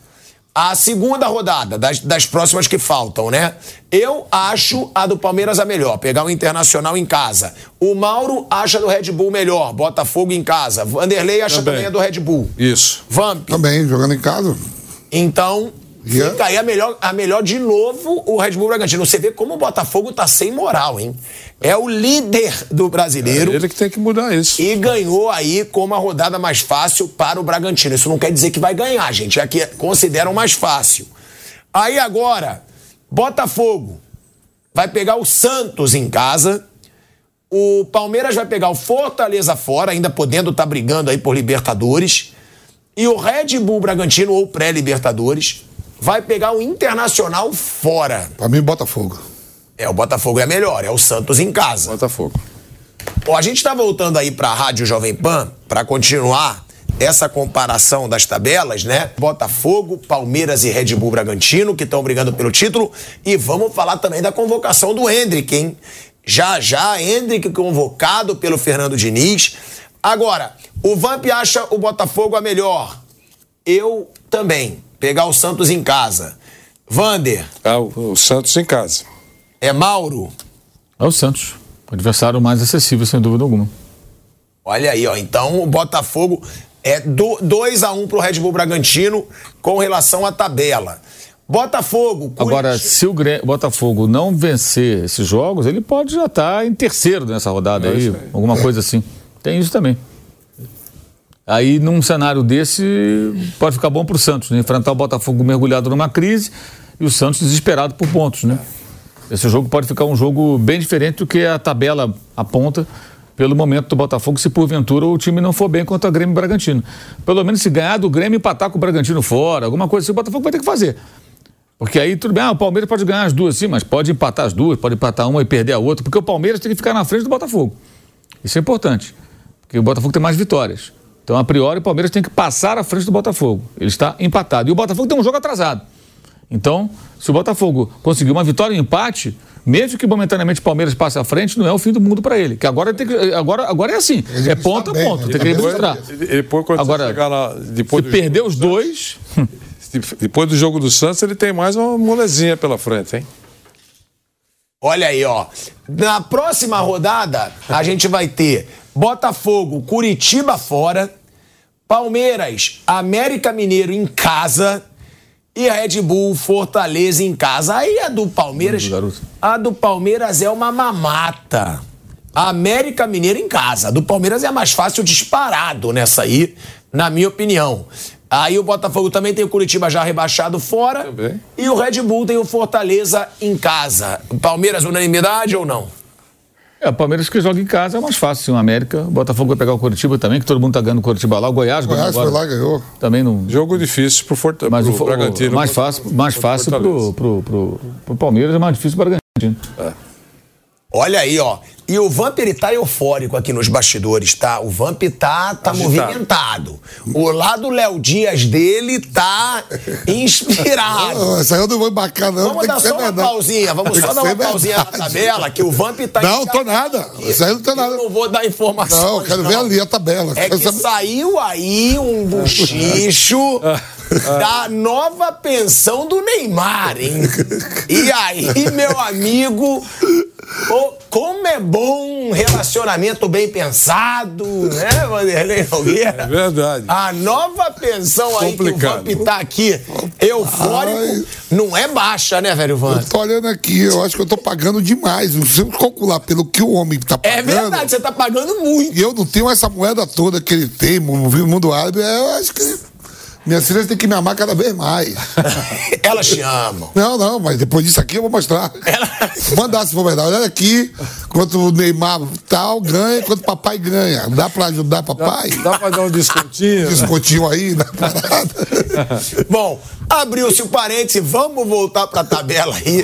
A segunda rodada, das, das próximas que faltam, né? Eu acho a do Palmeiras a melhor, pegar o Internacional em casa. O Mauro acha do Red Bull melhor, Botafogo em casa. Vanderlei acha Também. também, a do Red Bull. Isso. Vamp. Também, jogando em casa. Então, Yeah. fica aí a melhor, a melhor de novo o Red Bull Bragantino. Você vê como o Botafogo tá sem moral, hein? É o líder do brasileiro. Ele que tem que mudar isso. E ganhou aí com uma rodada mais fácil para o Bragantino. Isso não quer dizer que vai ganhar, gente. É que consideram mais fácil. Aí agora, Botafogo vai pegar o Santos em casa. O Palmeiras vai pegar o Fortaleza fora, ainda podendo estar brigando aí por Libertadores. E o Red Bull Bragantino, ou pré-Libertadores, vai pegar o Internacional fora. Pra mim, Botafogo. É, o Botafogo é melhor, é o Santos em casa. Botafogo. Bom, a gente está voltando aí para a Rádio Jovem Pan para continuar essa comparação das tabelas, né? Botafogo, Palmeiras e Red Bull Bragantino, que estão brigando pelo título. E vamos falar também da convocação do Hendrick, hein? Já já, Hendrick convocado pelo Fernando Diniz. Agora, o Vamp acha o Botafogo a melhor. Eu também. Pegar o Santos em casa. Vander, É o, o Santos em casa. É Mauro. É o Santos. O adversário mais acessível, sem dúvida alguma. Olha aí, ó. Então o Botafogo é 2 a 1 um pro Red Bull Bragantino com relação à tabela. Botafogo, Agora, se o Botafogo não vencer esses jogos, ele pode já estar em terceiro nessa rodada É aí, aí. alguma coisa assim. Tem isso também. Aí, num cenário desse, pode ficar bom para o Santos, né? enfrentar o Botafogo mergulhado numa crise e o Santos desesperado por pontos, né? Esse jogo pode ficar um jogo bem diferente do que a tabela aponta pelo momento do Botafogo, se porventura o time não for bem contra o Grêmio e Bragantino. Pelo menos se ganhar do Grêmio e empatar com o Bragantino fora, alguma coisa assim, o Botafogo vai ter que fazer. Porque aí tudo bem, ah, o Palmeiras pode ganhar as duas, sim, mas pode empatar as duas, pode empatar uma e perder a outra, porque o Palmeiras tem que ficar na frente do Botafogo. Isso é importante, porque o Botafogo tem mais vitórias. Então, a priori, o Palmeiras tem que passar à frente do Botafogo. Ele está empatado. E o Botafogo tem um jogo atrasado. Então, se o Botafogo conseguir uma vitória e um empate, mesmo que momentaneamente o Palmeiras passe à frente, não é o fim do mundo para ele. Que agora, tem que, agora, agora é assim, Ele é ponto a bem, ponto, tem que ele, depois, quando Agora, chegar lá, depois Se do perder jogo os do dois, <laughs> Santos- depois do jogo do Santos, ele tem mais uma molezinha pela frente, hein? Olha aí, ó. Na próxima rodada, a gente vai ter Botafogo, Curitiba fora, Palmeiras, América Mineiro em casa e Red Bull, Fortaleza em casa. Aí a do Palmeiras, garoto. a do Palmeiras é uma mamata. América Mineiro em casa. A do Palmeiras é a mais fácil disparado nessa aí, na minha opinião. Aí o Botafogo também tem o Curitiba já rebaixado fora. Também. E o Red Bull tem o Fortaleza em casa. Palmeiras, unanimidade ou não? É, o Palmeiras que joga em casa é mais fácil. Sim, o América, o Botafogo vai pegar o Curitiba também, que todo mundo tá ganhando o Curitiba lá. O Goiás, O Goiás ganhou foi agora. lá e ganhou. Também não. Jogo difícil pro, Forta, Mas pro o, Bragantino. o mais pro- fácil, mais fácil pro, pro, pro, pro Palmeiras, é mais difícil pro Bragantino. Olha aí, ó. E o Vamp, ele tá eufórico aqui nos bastidores, tá? O Vamp tá, tá Agitado. movimentado. O lado Léo Dias dele tá <laughs> inspirado. Ah, Isso aí eu não vou embarcar, não. Vamos dar só uma verdade. pausinha, vamos Tem só dar uma ser pausinha na verdade. tabela, que o Vamp tá Não, tô nada. Isso aí não tô nada. Eu não vou dar informação. Não, eu quero ver ali a tabela. É que saiu aí um buchicho <laughs> <laughs> da nova pensão do Neymar, hein? E aí, meu amigo, ô, como é bom um relacionamento bem pensado, né, Vanderlei Nogueira? É verdade. A nova pensão aí Complicado. que o Vamp tá aqui, eufórico, Ai. não é baixa, né, velho Vamp? Eu tô olhando aqui, eu acho que eu tô pagando demais. Se eu calcular pelo que o homem tá É pagando. verdade, você tá pagando muito. E eu não tenho essa moeda toda que ele tem, no mundo árabe, eu acho que. Minhas filhas têm que me amar cada vez mais. <laughs> Elas te amam. Não, não, mas depois disso aqui eu vou mostrar. Vou Mandar se for verdade. Olha aqui, quanto o Neymar tal ganha, quanto o papai ganha. Dá pra ajudar papai? Dá pra dar um descontinho? Descontinho aí na parada. <laughs> Bom, abriu-se o parêntese, vamos voltar para a tabela aí,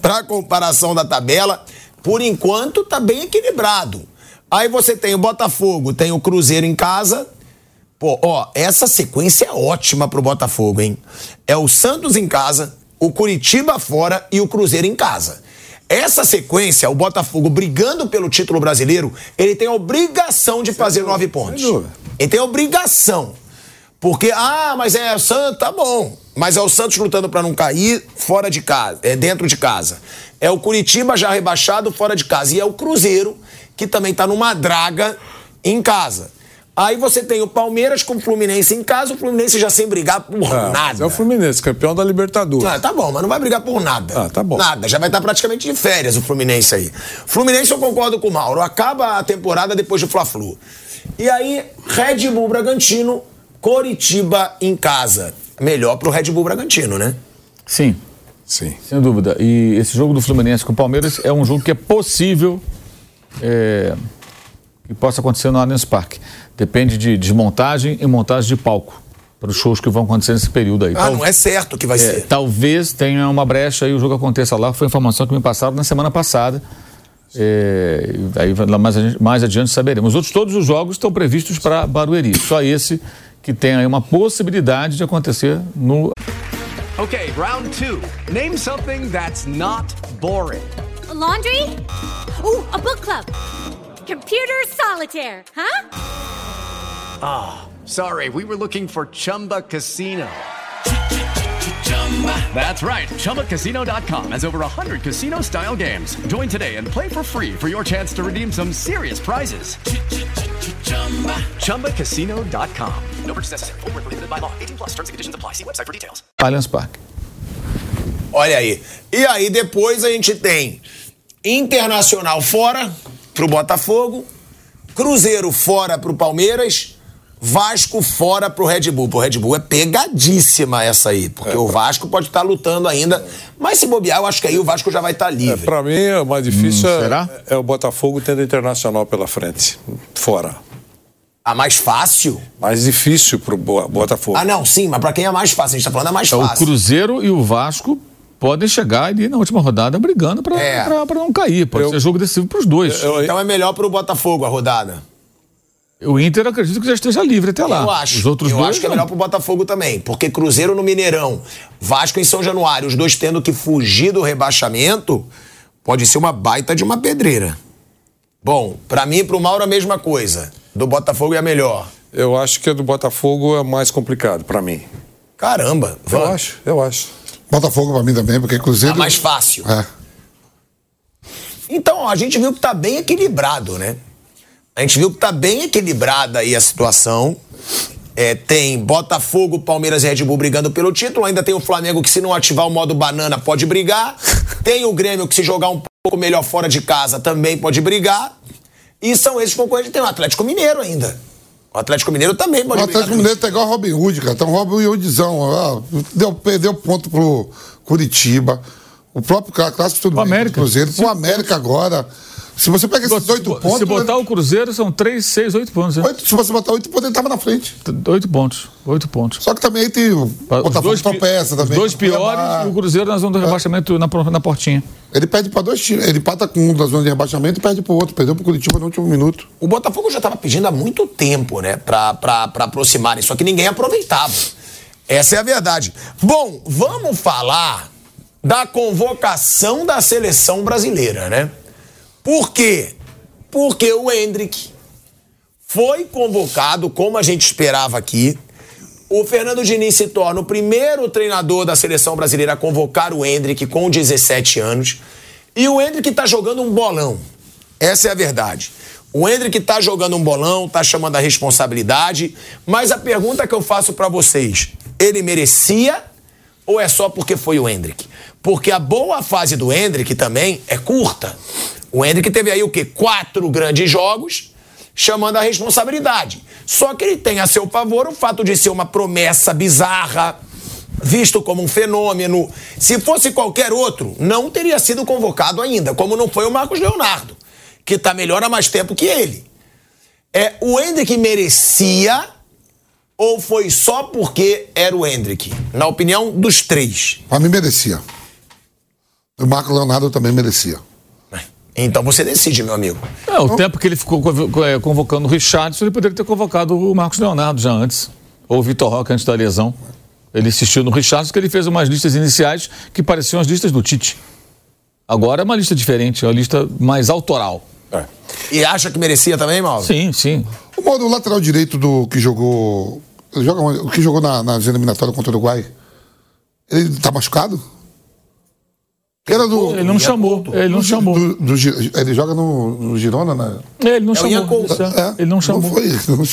para a comparação da tabela. Por enquanto, tá bem equilibrado. Aí você tem o Botafogo, tem o Cruzeiro em casa. Pô, ó, essa sequência é ótima pro Botafogo, hein? É o Santos em casa, o Curitiba fora e o Cruzeiro em casa. Essa sequência, o Botafogo brigando pelo título brasileiro, ele tem a obrigação de fazer nove pontos. Ele tem a obrigação. Porque, ah, mas é o Santos, tá bom. Mas é o Santos lutando pra não cair fora de casa, é dentro de casa. É o Curitiba já rebaixado fora de casa. E é o Cruzeiro, que também tá numa draga em casa. Aí você tem o Palmeiras com o Fluminense em casa, o Fluminense já sem brigar por mas nada. É o Fluminense, campeão da Libertadores. Ah, tá bom, mas não vai brigar por nada. Ah, tá bom. Nada, já vai estar praticamente de férias o Fluminense aí. Fluminense eu concordo com o Mauro, acaba a temporada depois do Fla-Flu. E aí, Red Bull Bragantino, Coritiba em casa. Melhor pro Red Bull Bragantino, né? Sim, Sim. sem dúvida. E esse jogo do Fluminense com o Palmeiras é um jogo que é possível é, que possa acontecer no Allianz Parque. Depende de desmontagem e montagem de palco para os shows que vão acontecer nesse período aí. Ah, não é certo que vai É, ser. talvez tenha uma brecha e o jogo aconteça lá. Foi a informação que me passaram na semana passada. É, e aí lá mais, a- mais adiante saberemos. Os outros, todos os jogos estão previstos para Barueri. Só esse que tem aí uma possibilidade de acontecer no Okay, round two. Name something that's not boring. A laundry? Ooh, a book club. Computer solitaire, huh? Ah, sorry, we were looking for Chumba Casino. That's right. ChumbaCasino.com has over 100 casino style games. Join today and play for free for your chance to redeem some serious prizes. ChumbaCasino.com. No purchase necessary. Void where prohibited by law. 18 plus terms and conditions apply. See website for details. Allianz Parque. Olha aí. E aí depois a gente tem Internacional fora pro Botafogo, Cruzeiro fora pro Palmeiras, Vasco fora pro Red Bull. Pro Red Bull é pegadíssima essa aí, porque o Vasco pode estar lutando ainda, mas se bobear, eu acho que aí o Vasco já vai estar É, livre. pra mim, o mais difícil Hum, é- será? é, o Botafogo tendo Internacional pela frente. Fora. A mais fácil? Mais difícil pro Bo- Botafogo. Ah, não, sim, mas pra quem é mais fácil? A gente tá falando é mais Então, o fácil. Cruzeiro e o Vasco podem chegar ali na última rodada brigando para É. não cair. Pode Eu- ser jogo decisivo para os dois. Então é melhor pro Botafogo a rodada. O Inter acredito que já esteja livre até lá. Eu acho. Os outros eu dois acho que é não. melhor pro Botafogo também. Porque Cruzeiro no Mineirão, Vasco em São Januário, os dois tendo que fugir do rebaixamento, pode ser uma baita de uma pedreira. Bom, pra mim e pro Mauro a mesma coisa. Do Botafogo é a melhor. Eu acho que a do Botafogo é mais complicado pra mim. Caramba, Eu vamos. acho, eu acho. Botafogo pra mim também, porque Cruzeiro. A mais fácil. É. Então, ó, a gente viu que tá bem equilibrado, né? A gente viu que tá bem equilibrada aí a situação. É, tem Botafogo, Palmeiras e Red Bull brigando pelo título. Ainda tem o Flamengo que, se não ativar o modo banana, pode brigar. Tem o Grêmio que, se jogar um pouco melhor fora de casa, também pode brigar. E são esses concorrentes. Tem o Atlético Mineiro ainda. O Atlético Mineiro também O pode Atlético brigar. Mineiro tá igual o Robin Hood, cara. Tá um Robin Hoodzão. Deu, perdeu ponto pro Curitiba. O próprio clá- clássico tudo América. Cruzeiro. Pro América agora. Se você pega esses oito pontos. Se botar o Cruzeiro, são três, seis, oito pontos. Né? Oito, se você botar oito pontos, ele tava na frente. Oito pontos. Oito pontos. Só que também tem o Botafogo tropeça também. Os dois piores, o Cruzeiro na zona do rebaixamento na, na portinha. Ele perde para dois times. Ele empata com um da zona de rebaixamento e perde pro outro. Perdeu pro Curitiba no último minuto. O Botafogo já estava pedindo há muito tempo, né, pra aproximarem, só que ninguém aproveitava. Essa é a verdade. Bom, vamos falar da convocação da seleção brasileira, né? Por quê? Porque o Hendrick foi convocado, como a gente esperava aqui. O Fernando Diniz se torna o primeiro treinador da seleção brasileira a convocar o Hendrick com 17 anos. E o Hendrick tá jogando um bolão. Essa é a verdade. O Hendrick tá jogando um bolão, tá chamando a responsabilidade. Mas a pergunta que eu faço pra vocês: ele merecia ou é só porque foi o Hendrick? Porque a boa fase do Hendrick também é curta. O Hendrick teve aí o quê? Quatro grandes jogos chamando a responsabilidade. Só que ele tem a seu favor o fato de ser uma promessa bizarra, visto como um fenômeno. Se fosse qualquer outro, não teria sido convocado ainda, como não foi o Marcos Leonardo, que está melhor há mais tempo que ele. É, o Hendrick merecia ou foi só porque era o Hendrick? Na opinião dos três. Pra mim merecia. O Marco Leonardo também merecia. Então você decide, meu amigo. É, o tempo que ele ficou eh, convocando o Richardson, ele poderia ter convocado o Marcos Leonardo já antes. Ou o Vitor Roque antes da lesão. Ele insistiu no Richardson, que ele fez umas listas iniciais que pareciam as listas do Tite. Agora é uma lista diferente, é uma lista mais autoral. E acha que merecia também, Mauro? Sim, sim. O modo lateral direito do que jogou. Ele joga? O que jogou na, nas eliminatórias contra o Uruguai. Ele tá machucado? Era do. Ele não chamou, ele não do- chamou. do- ele joga no, no Girona, né? Ele não É o chamou. É. É, Ele não chamou. Não foi. Não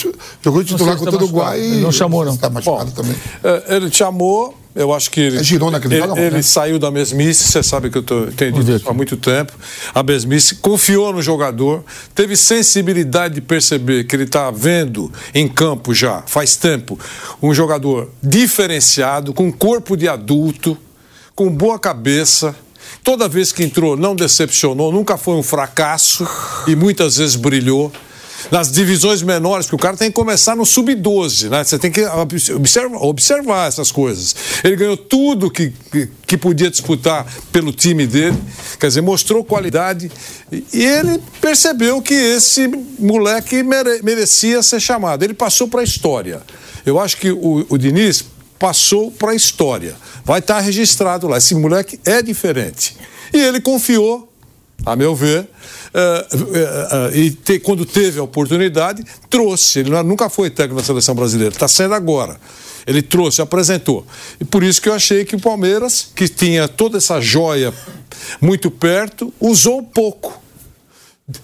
jogou titular contra tá o Uruguai. machucado. Ele não chamou, não. Tá machucado também. É, ele chamou, eu acho que ele. É Girona que ele ele, joga, ele né? saiu da mesmice, você sabe que eu tô, tenho dito isso há muito tempo. A mesmice confiou no jogador, teve sensibilidade de perceber que ele está vendo em campo já, faz tempo, um jogador diferenciado, com corpo de adulto, com boa cabeça. Toda vez que entrou, não decepcionou, nunca foi um fracasso e muitas vezes brilhou nas divisões menores, porque o cara tem que começar no sub-12, né? Você tem que observar, observar essas coisas. Ele ganhou tudo que, que, que podia disputar pelo time dele, quer dizer, mostrou qualidade e, e ele percebeu que esse moleque mere- merecia ser chamado. Ele passou para a história. Eu acho que o, o Diniz passou para a história. Vai estar registrado lá. Esse moleque é diferente. E ele confiou a meu ver, eh, eh, eh, e te- quando teve a oportunidade, trouxe. Ele nunca foi técnico da seleção brasileira, está sendo agora. Ele trouxe, apresentou. E por isso que eu achei que o Palmeiras, que tinha toda essa joia muito perto, usou pouco.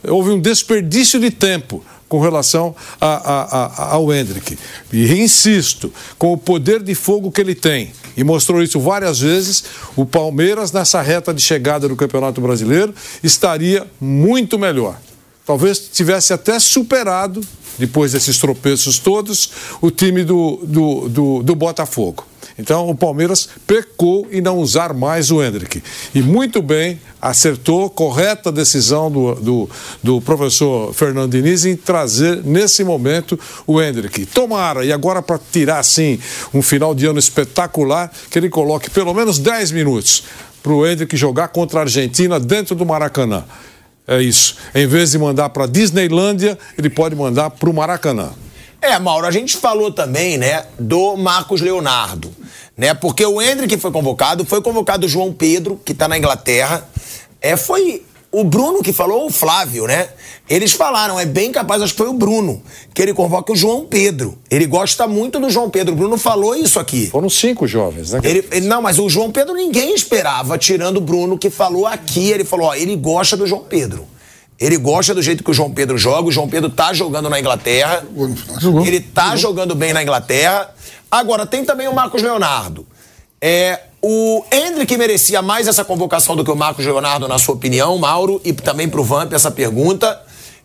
Houve um desperdício de tempo com relação a- a- a- ao Hendrick. E insisto, com o poder de fogo que ele tem, e mostrou isso várias vezes, o Palmeiras, nessa reta de chegada do Campeonato Brasileiro, estaria muito melhor. Talvez tivesse até superado, depois desses tropeços todos, o time do, do, do, do Botafogo. Então o Palmeiras pecou em não usar mais o Hendrick. E muito bem, acertou, correta decisão do, do, do professor Fernando Diniz em trazer nesse momento o Hendrick. Tomara, e agora para tirar assim um final de ano espetacular, que ele coloque pelo menos 10 minutos para o Hendrick jogar contra a Argentina dentro do Maracanã. É isso. Em vez de mandar para Disneylândia, ele pode mandar para o Maracanã. É, Mauro, a gente falou também, né, do Marcos Leonardo, né? Porque o Hendrick foi convocado, foi convocado o João Pedro, que tá na Inglaterra. É, foi o Bruno que falou, ou o Flávio, né? Eles falaram, é bem capaz, acho que foi o Bruno, que ele convoca o João Pedro. Ele gosta muito do João Pedro. O Bruno falou isso aqui. Foram cinco jovens, né? Ele, ele- não, mas o João Pedro ninguém esperava, tirando o Bruno que falou aqui. Ele falou, ó, ele gosta do João Pedro. Ele gosta do jeito que o João Pedro joga. O João Pedro tá jogando na Inglaterra. Ele tá jogando bem na Inglaterra. Agora, tem também o Marcos Leonardo. É, o Hendrick merecia mais essa convocação do que o Marcos Leonardo, na sua opinião, Mauro, e também pro Vamp essa pergunta.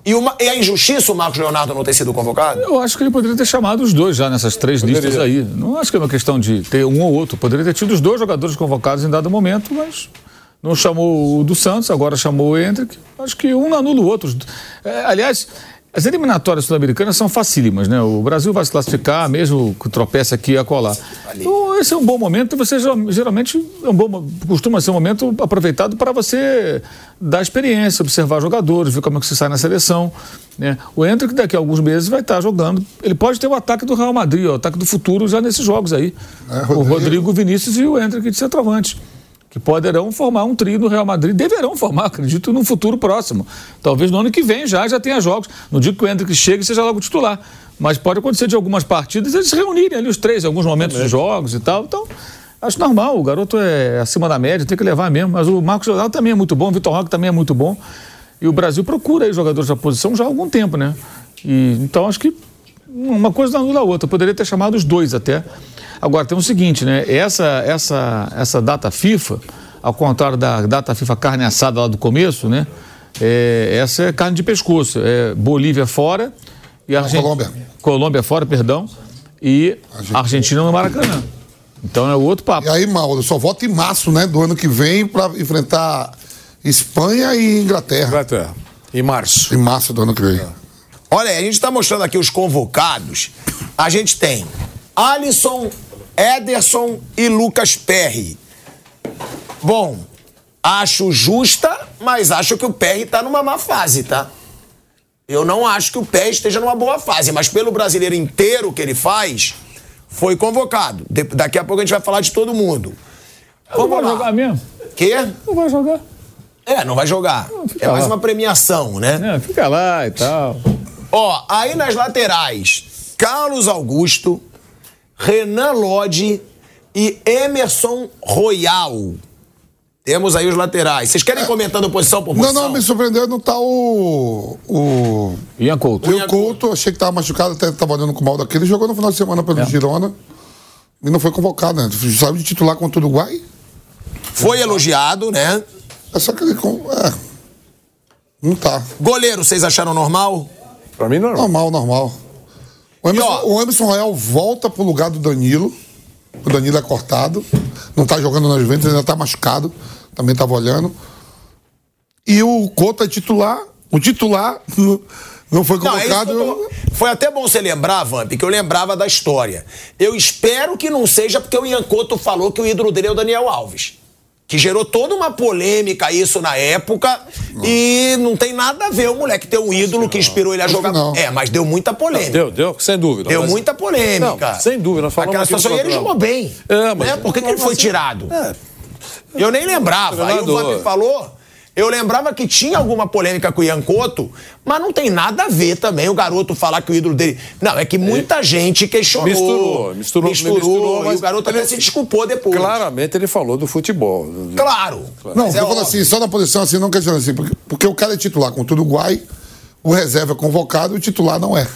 E, uma, e a injustiça o Marcos Leonardo não ter sido convocado? Eu acho que ele poderia ter chamado os dois já nessas três Poderia. listas aí. Não acho que é uma questão de ter um ou outro. Poderia ter tido os dois jogadores convocados em dado momento, mas Não chamou o do Santos, agora chamou o Hendrick. Acho que um anula o outro. É, aliás, as eliminatórias sul-americanas são facílimas, né? O Brasil vai se classificar, mesmo que tropece aqui e acolá. Então, esse é um bom momento, você geralmente é um bom, costuma ser um momento aproveitado para você dar experiência, observar jogadores, ver como é que você sai na seleção. Né? O Hendrick daqui a alguns meses vai estar jogando. Ele pode ter o ataque do Real Madrid, o ataque do futuro já nesses jogos aí. É, Rodrigo. O Rodrigo, Vinícius e o Hendrick de centroavante que poderão formar um trio no Real Madrid, deverão formar, acredito, no futuro próximo. Talvez no ano que vem já já tenha jogos. Não digo que o Hendrick chegue e seja logo titular, mas pode acontecer de algumas partidas eles se reunirem ali os três em alguns momentos é de jogos e tal. Então, acho normal, o garoto é acima da média, tem que levar mesmo. Mas o Marcos Leonardo também é muito bom, o Vitor Roque também é muito bom. E o Brasil procura aí jogadores da posição já há algum tempo, né? E, então acho que uma coisa não anula a outra. Poderia ter chamado os dois até. Agora, tem o seguinte, né? Essa, essa, essa data FIFA, ao contrário da data FIFA carne assada lá do começo, né? É, essa é carne de pescoço. É Bolívia fora e Argentina. Colômbia. Colômbia fora, perdão. E Argentina, Argentina no Maracanã. Então é o outro papo. E aí, Mauro, só volta em março, né? Do ano que vem para enfrentar Espanha e Inglaterra. Inglaterra. Em março. Em março do ano que vem. Olha, a gente está mostrando aqui os convocados. A gente tem Alisson Ederson e Lucas Perry. Bom, acho justa, mas acho que o Perry tá numa má fase, tá? Eu não acho que o Perry esteja numa boa fase, mas pelo brasileiro inteiro que ele faz, foi convocado. De daqui a pouco a gente vai falar de todo mundo. Vamos não vai jogar mesmo? Quê? Não vai jogar. É, não vai jogar. Não, é mais lá. uma premiação, né? É, fica lá e tal. Ó, aí nas laterais, Carlos Augusto, Renan Lodge e Emerson Royal. Temos aí os laterais. Vocês querem comentando posição por posição? Não, não, me surpreendeu não tá o. O. Ian Couto. O Ian Couto, achei que tava machucado, até tava olhando com o mal daquele. Jogou no final de semana pelo é. Girona e não foi convocado, né? Sabe de titular contra o Uruguai? Foi elogiado, né? É só que ele. É. Não tá. Goleiro, vocês acharam normal? Pra mim, normal. Normal, normal. O Emerson, ó, o Emerson Royal volta pro lugar do Danilo. O Danilo é cortado. Não tá jogando nas Juventus, ainda tá machucado. Também tava olhando. E o Couto é titular. O titular <laughs> não foi convocado. Não, é Foi até bom você lembrar, Vamp, que eu lembrava da história. Eu espero que não seja porque o Ian Couto falou que o ídolo dele é o Daniel Alves que gerou toda uma polêmica isso na época não. e não tem nada a ver o moleque ter um ídolo que inspirou ele a jogar. Não. É, mas deu muita polêmica. Não, deu, deu, sem dúvida. Deu mas... muita polêmica. sem dúvida. Nós Aquela situação e ele jogou bem. É, mas... Né? Por que, que ele foi tirado? É. Eu nem lembrava. Aí o Vamp falou. Eu lembrava que tinha alguma polêmica com o Ian Couto, mas não tem nada a ver também o garoto falar que o ídolo dele. Não, é que muita é. gente questionou. Misturou, misturou, misturou, misturou mas o garoto ele, até se desculpou depois. Claramente ele falou do futebol. Claro. claro. Não, eu é falo assim, só na posição assim, não questionando assim, porque, porque o cara é titular contra o Uruguai, o reserva é convocado e o titular não é.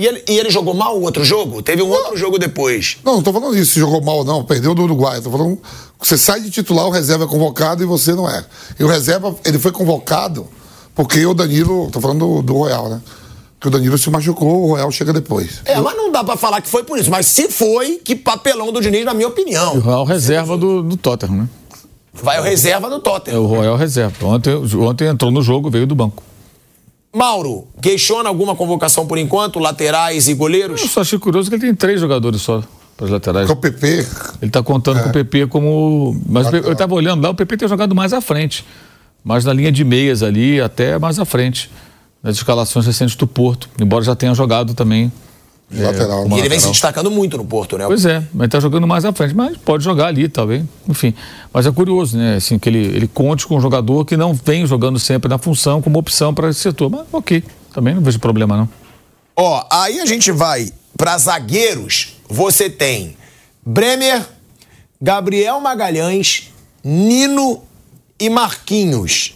E ele, e ele jogou mal o outro jogo? Teve um não, outro jogo depois. Não, não tô falando isso, se jogou mal não, perdeu do Uruguai. Tô falando você sai de titular, o reserva é convocado e você não é. E o reserva, ele foi convocado porque o Danilo, tô falando do, do Royal, né? Que o Danilo se machucou, o Royal chega depois. É, mas não dá pra falar que foi por isso. Mas se foi, que papelão do Diniz, na minha opinião. E o Royal reserva do, do Tottenham, né? Vai o reserva do Tottenham. É o Royal reserva. Ontem, ontem entrou no jogo, veio do banco. Mauro, questiona alguma convocação por enquanto? Laterais e goleiros? Eu só achei curioso que ele tem três jogadores só para as laterais. Com o PP. Ele está contando é. com o PP como. Mas Lateral. eu estava olhando lá, o PP tem jogado mais à frente. Mais na linha de meias ali, até mais à frente. Nas escalações recentes do Porto. Embora já tenha jogado também. É, lateral. E ele vem se destacando muito no Porto, né? Pois é, mas está jogando mais à frente. Mas pode jogar ali, talvez. Enfim. Mas é curioso, né? Assim, que ele, ele conte com um jogador que não vem jogando sempre na função como opção para esse setor. Mas ok, também não vejo problema, não. Ó, aí a gente vai para zagueiros. Você tem Bremer, Gabriel Magalhães, Nino e Marquinhos.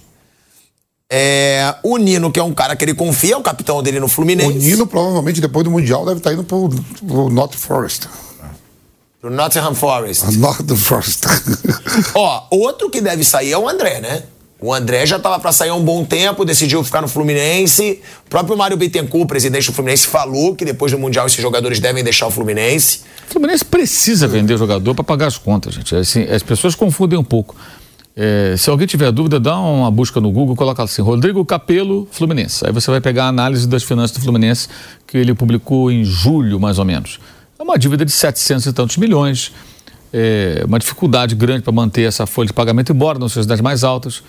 É, o Nino, que é um cara que ele confia, é o capitão dele no Fluminense. O Nino, provavelmente, depois do Mundial, deve estar indo pro, pro North Forest. Pro Nottingham Forest. <laughs> Nottingham Forest. <laughs> Ó, outro que deve sair é o André, né? O André já estava para sair há um bom tempo, decidiu ficar no Fluminense. O próprio Mário Bittencourt, presidente do Fluminense, falou que depois do Mundial esses jogadores devem deixar o Fluminense. O Fluminense precisa vender jogador para pagar as contas, gente. Assim, as pessoas confundem um pouco. É, se alguém tiver dúvida, dá uma busca no Google, coloca assim, Rodrigo Capelo, Fluminense. Aí você vai pegar a análise das finanças do Fluminense que ele publicou em julho, mais ou menos. É uma dívida de 700 e tantos milhões, é uma dificuldade grande para manter essa folha de pagamento, embora não seja das mais altas.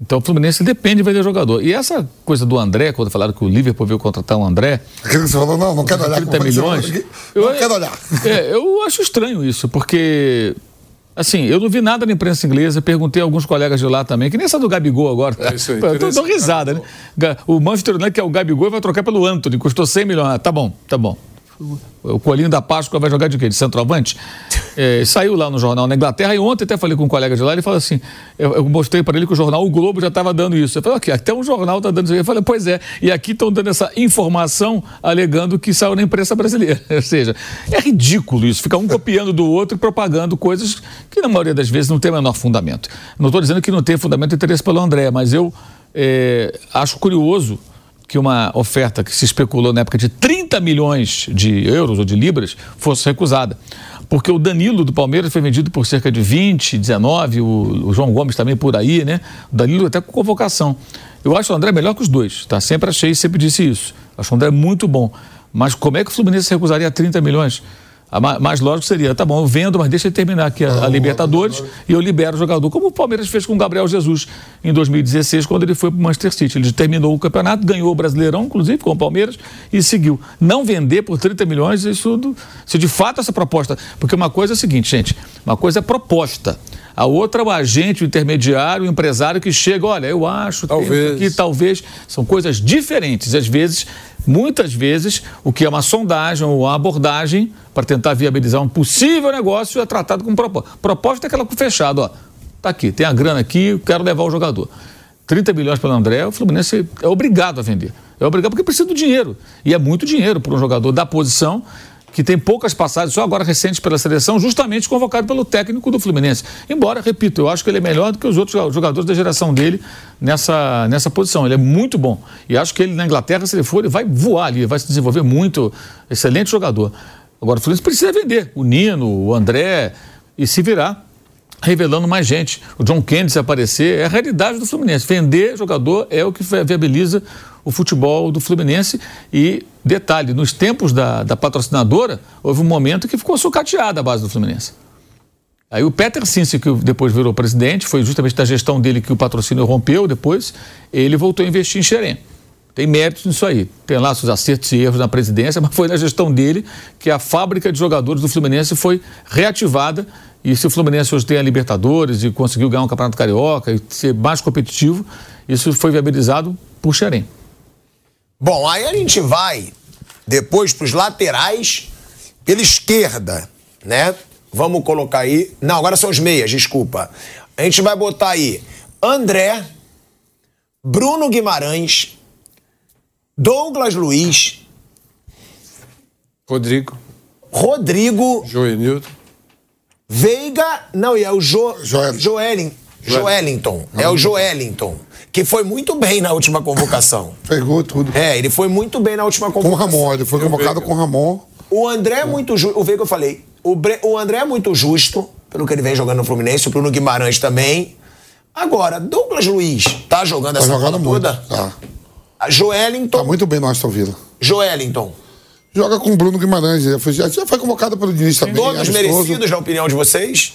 Então o Fluminense depende de vender jogador. E essa coisa do André, quando falaram que o Liverpool veio contratar o André. Aquilo que você falou, não, não quero olhar 30 como milhões. falou aqui. Não quero olhar. É, eu acho estranho isso, porque. Assim, eu não vi nada na imprensa inglesa, perguntei a alguns colegas de lá também, que nem essa do Gabigol agora. É isso aí, <laughs> eu tô, tô risada, né? Ga- O Manchester United, que é o Gabigol, vai trocar pelo Anthony, custou 100 milhões. Ah, tá bom, tá bom. O Colinho da Páscoa vai jogar de quê? De centroavante? <laughs> É, saiu lá no jornal na Inglaterra e ontem até falei com um colega de lá, ele falou assim, eu, eu mostrei para ele que o jornal O Globo já estava dando isso. Eu falei, ok, até um jornal está dando isso. Eu falei, pois é, e aqui estão dando essa informação alegando que saiu na imprensa brasileira. <laughs> Ou seja, é ridículo isso, ficar um copiando do outro e propagando coisas que na maioria das vezes não tem o menor fundamento. Não estou dizendo que não tem fundamento e interesse pelo André, mas eu é, acho curioso que uma oferta que se especulou na época de 30 milhões de euros ou de libras fosse recusada. Porque o Danilo do Palmeiras foi vendido por cerca de 20, 19, o, o João Gomes também por aí, né? O Danilo até com convocação. Eu acho o André melhor que os dois, tá? Sempre achei, sempre disse isso. Acho o André muito bom. Mas como é que o Fluminense recusaria 30 milhões? A ma- mais lógico seria, tá bom, eu vendo, mas deixa ele terminar aqui a, a Libertadores e eu libero o jogador, como o Palmeiras fez com o Gabriel Jesus em 2016, quando ele foi para o Manchester City. Ele terminou o campeonato, ganhou o Brasileirão, inclusive, com o Palmeiras, e seguiu. Não vender por 30 milhões, isso, se de fato essa proposta. Porque uma coisa é a seguinte, gente, uma coisa é proposta. A outra é o agente, o intermediário, o empresário que chega, olha, eu acho, Talvez. aqui, talvez. São coisas diferentes. Às vezes, muitas vezes, o que é uma sondagem ou uma abordagem para tentar viabilizar um possível negócio é tratado como proposta. Proposta é aquela com fechado, ó. Tá aqui, tem a grana aqui, quero levar o jogador. 30 milhões pelo André, o Fluminense é obrigado a vender. É obrigado porque precisa do dinheiro. E é muito dinheiro para um jogador da posição que tem poucas passagens, só agora recentes pela seleção, justamente convocado pelo técnico do Fluminense. Embora, repito, eu acho que ele é melhor do que os outros jogadores da geração dele nessa, nessa posição. Ele é muito bom. E acho que ele na Inglaterra, se ele for, ele vai voar ali, vai se desenvolver muito. Excelente jogador. Agora, o Fluminense precisa vender. O Nino, o André, e se virar revelando mais gente. O John Kennedy se aparecer, é a realidade do Fluminense. Vender jogador é o que vi- viabiliza o futebol do Fluminense. E, detalhe, nos tempos da, da patrocinadora, houve um momento que ficou sucateada a base do Fluminense. Aí o Peter Cince, que depois virou presidente, foi justamente da gestão dele que o patrocínio rompeu depois, ele voltou a investir em Xerém. Tem méritos nisso aí. Tem lá seus acertos e erros na presidência, <laughs> mas foi na gestão dele que a fábrica de jogadores do Fluminense foi reativada. E se o Fluminense hoje tem a Libertadores e conseguiu ganhar um Campeonato Carioca e ser mais competitivo, isso foi viabilizado por Xerém. Bom, aí a gente vai depois para os laterais pela esquerda, né? Vamos colocar aí. Não, agora são os meias, desculpa. A gente vai botar aí André, Bruno Guimarães, Douglas Luiz, Rodrigo, Rodrigo, Joenildo. Veiga. Não, e é o jo, Joel- Joelin, Joelinton. É o Joelinton. Que foi muito bem na última convocação. <laughs> Pegou tudo. É, ele foi muito bem na última Com o convocação. Ramon, ele foi convocado com o Ramon. O André é muito justo. O Veiga eu falei. O, Bre- o André é muito justo, pelo que ele vem jogando no Fluminense. O Bruno Guimarães também. Agora, Douglas Luiz tá jogando Tá essa jogando bola muito. toda? Tá. A Joelinton. Tá muito bem no Aston Villa. Joelinton. Joga com o Bruno Guimarães. Já foi, já já foi convocado pelo Diniz também. Todos merecidos, na opinião de vocês?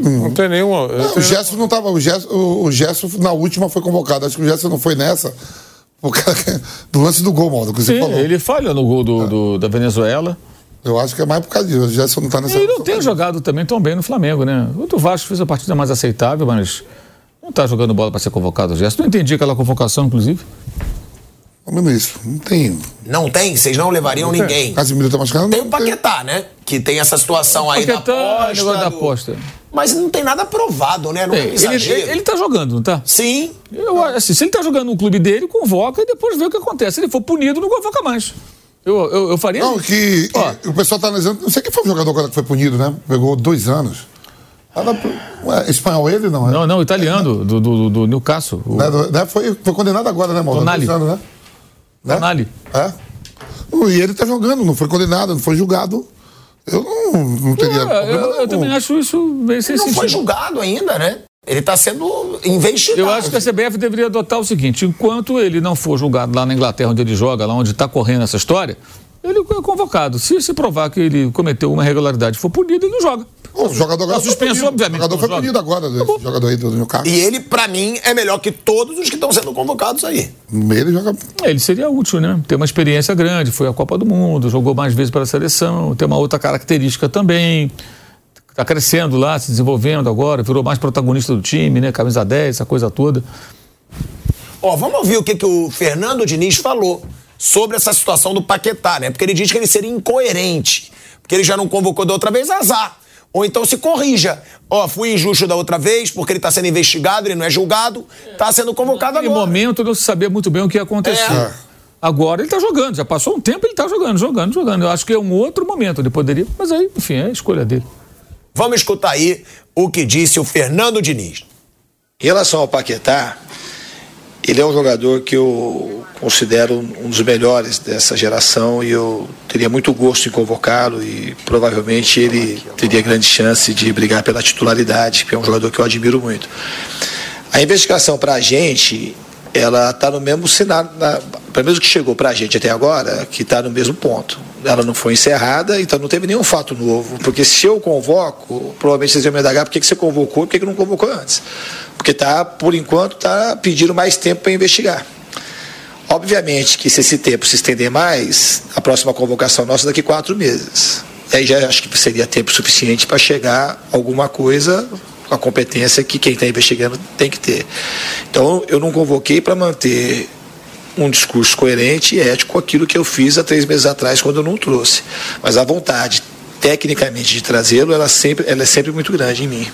Não tem nenhuma. Não, o Gerson não tava. O Gerson, o, o Gerson na última foi convocado. Acho que o Gerson não foi nessa. Do lance do gol, Maldo, que você Sim, falou. ele falha no gol do, do- da Venezuela. Eu acho que é mais por causa disso. O Gerson não tá nessa. Ele não tem jogado também tão bem no Flamengo, né? O do Vasco fez a partida mais aceitável, mas não está jogando bola para ser convocado o Gerson. Não entendi aquela convocação, inclusive. Menos isso. Não tem. Não tem? Vocês não levariam ninguém. Casimiro tá machucado? Tem o Paquetá, né? Que tem essa situação aí Paquetá, da aposta. negócio da do- aposta. Mas não tem nada provado, né? Não é, um Ele, ele, tá jogando, não tá? Sim. Eu, assim, se ele tá jogando no clube dele, convoca e depois vê o que acontece. Se ele for punido, não convoca mais. Eu, eu, eu faria. Não, que o pessoal tá analisando. Não sei quem foi o jogador que foi punido, né? Pegou dois anos. Ué, espanhol ele, não? é? Não, não, italiano, do, do, do Newcastle. O Né, do- né, foi, foi condenado agora, né, Mauro? Tonali. Dois anos, né? Tonali. É? Uh, E ele tá jogando, não foi condenado, não foi julgado. Eu não, não teria. Eu, eu, eu também acho isso bem Ele sem não foi julgado ainda, né? Ele está sendo investigado. Eu acho que a CBF deveria adotar o seguinte: enquanto ele não for julgado lá na Inglaterra, onde ele joga, lá onde está correndo essa história, ele é convocado. Se se provar que ele cometeu uma irregularidade for punido, ele não joga. O jogador agora suspensão, punido. obviamente, O jogador foi joga. punido agora, esse jogador aí do Newcastle. E ele, pra mim, é melhor que todos os que estão sendo convocados aí. Ele joga. Ele seria útil, né? Tem uma experiência grande, foi à Copa do Mundo, jogou mais vezes para a seleção, tem uma outra característica também. Está crescendo lá, se desenvolvendo agora, virou mais protagonista do time, né? Camisa 10, essa coisa toda. Ó, vamos ouvir o que, que o Fernando Diniz falou sobre essa situação do Paquetá, né? Porque ele diz que ele seria incoerente. Porque ele já não convocou da outra vez, azar. Ou então se corrija. Ó, fui injusto da outra vez, porque ele tá sendo investigado, ele não é julgado, tá sendo convocado Naquele agora. momento não se sabia muito bem o que ia acontecer. É. Agora ele está jogando, já passou um tempo ele está jogando, jogando, jogando. Eu acho que é um outro momento, ele poderia, mas aí, enfim, é a escolha dele. Vamos escutar aí o que disse o Fernando Diniz. Em relação ao Paquetá, ele é um jogador que eu considero um dos melhores dessa geração e eu teria muito gosto em convocá-lo e provavelmente ele teria grande chance de brigar pela titularidade, porque é um jogador que eu admiro muito. A investigação para a gente, ela está no mesmo cenário, na, pelo menos que chegou para a gente até agora, que está no mesmo ponto. Ela não foi encerrada, então não teve nenhum fato novo. Porque se eu convoco, provavelmente vocês iam me indagar por que, que você convocou e por que, que não convocou antes. Porque tá, por enquanto, está pedindo mais tempo para investigar. Obviamente que se esse tempo se estender mais, a próxima convocação nossa é daqui a quatro meses. Aí já acho que seria tempo suficiente para chegar alguma coisa a competência que quem está investigando tem que ter. Então eu não convoquei para manter um discurso coerente e ético aquilo que eu fiz há três meses atrás quando eu não trouxe. Mas a vontade, tecnicamente, de trazê-lo, ela, sempre, ela é sempre muito grande em mim.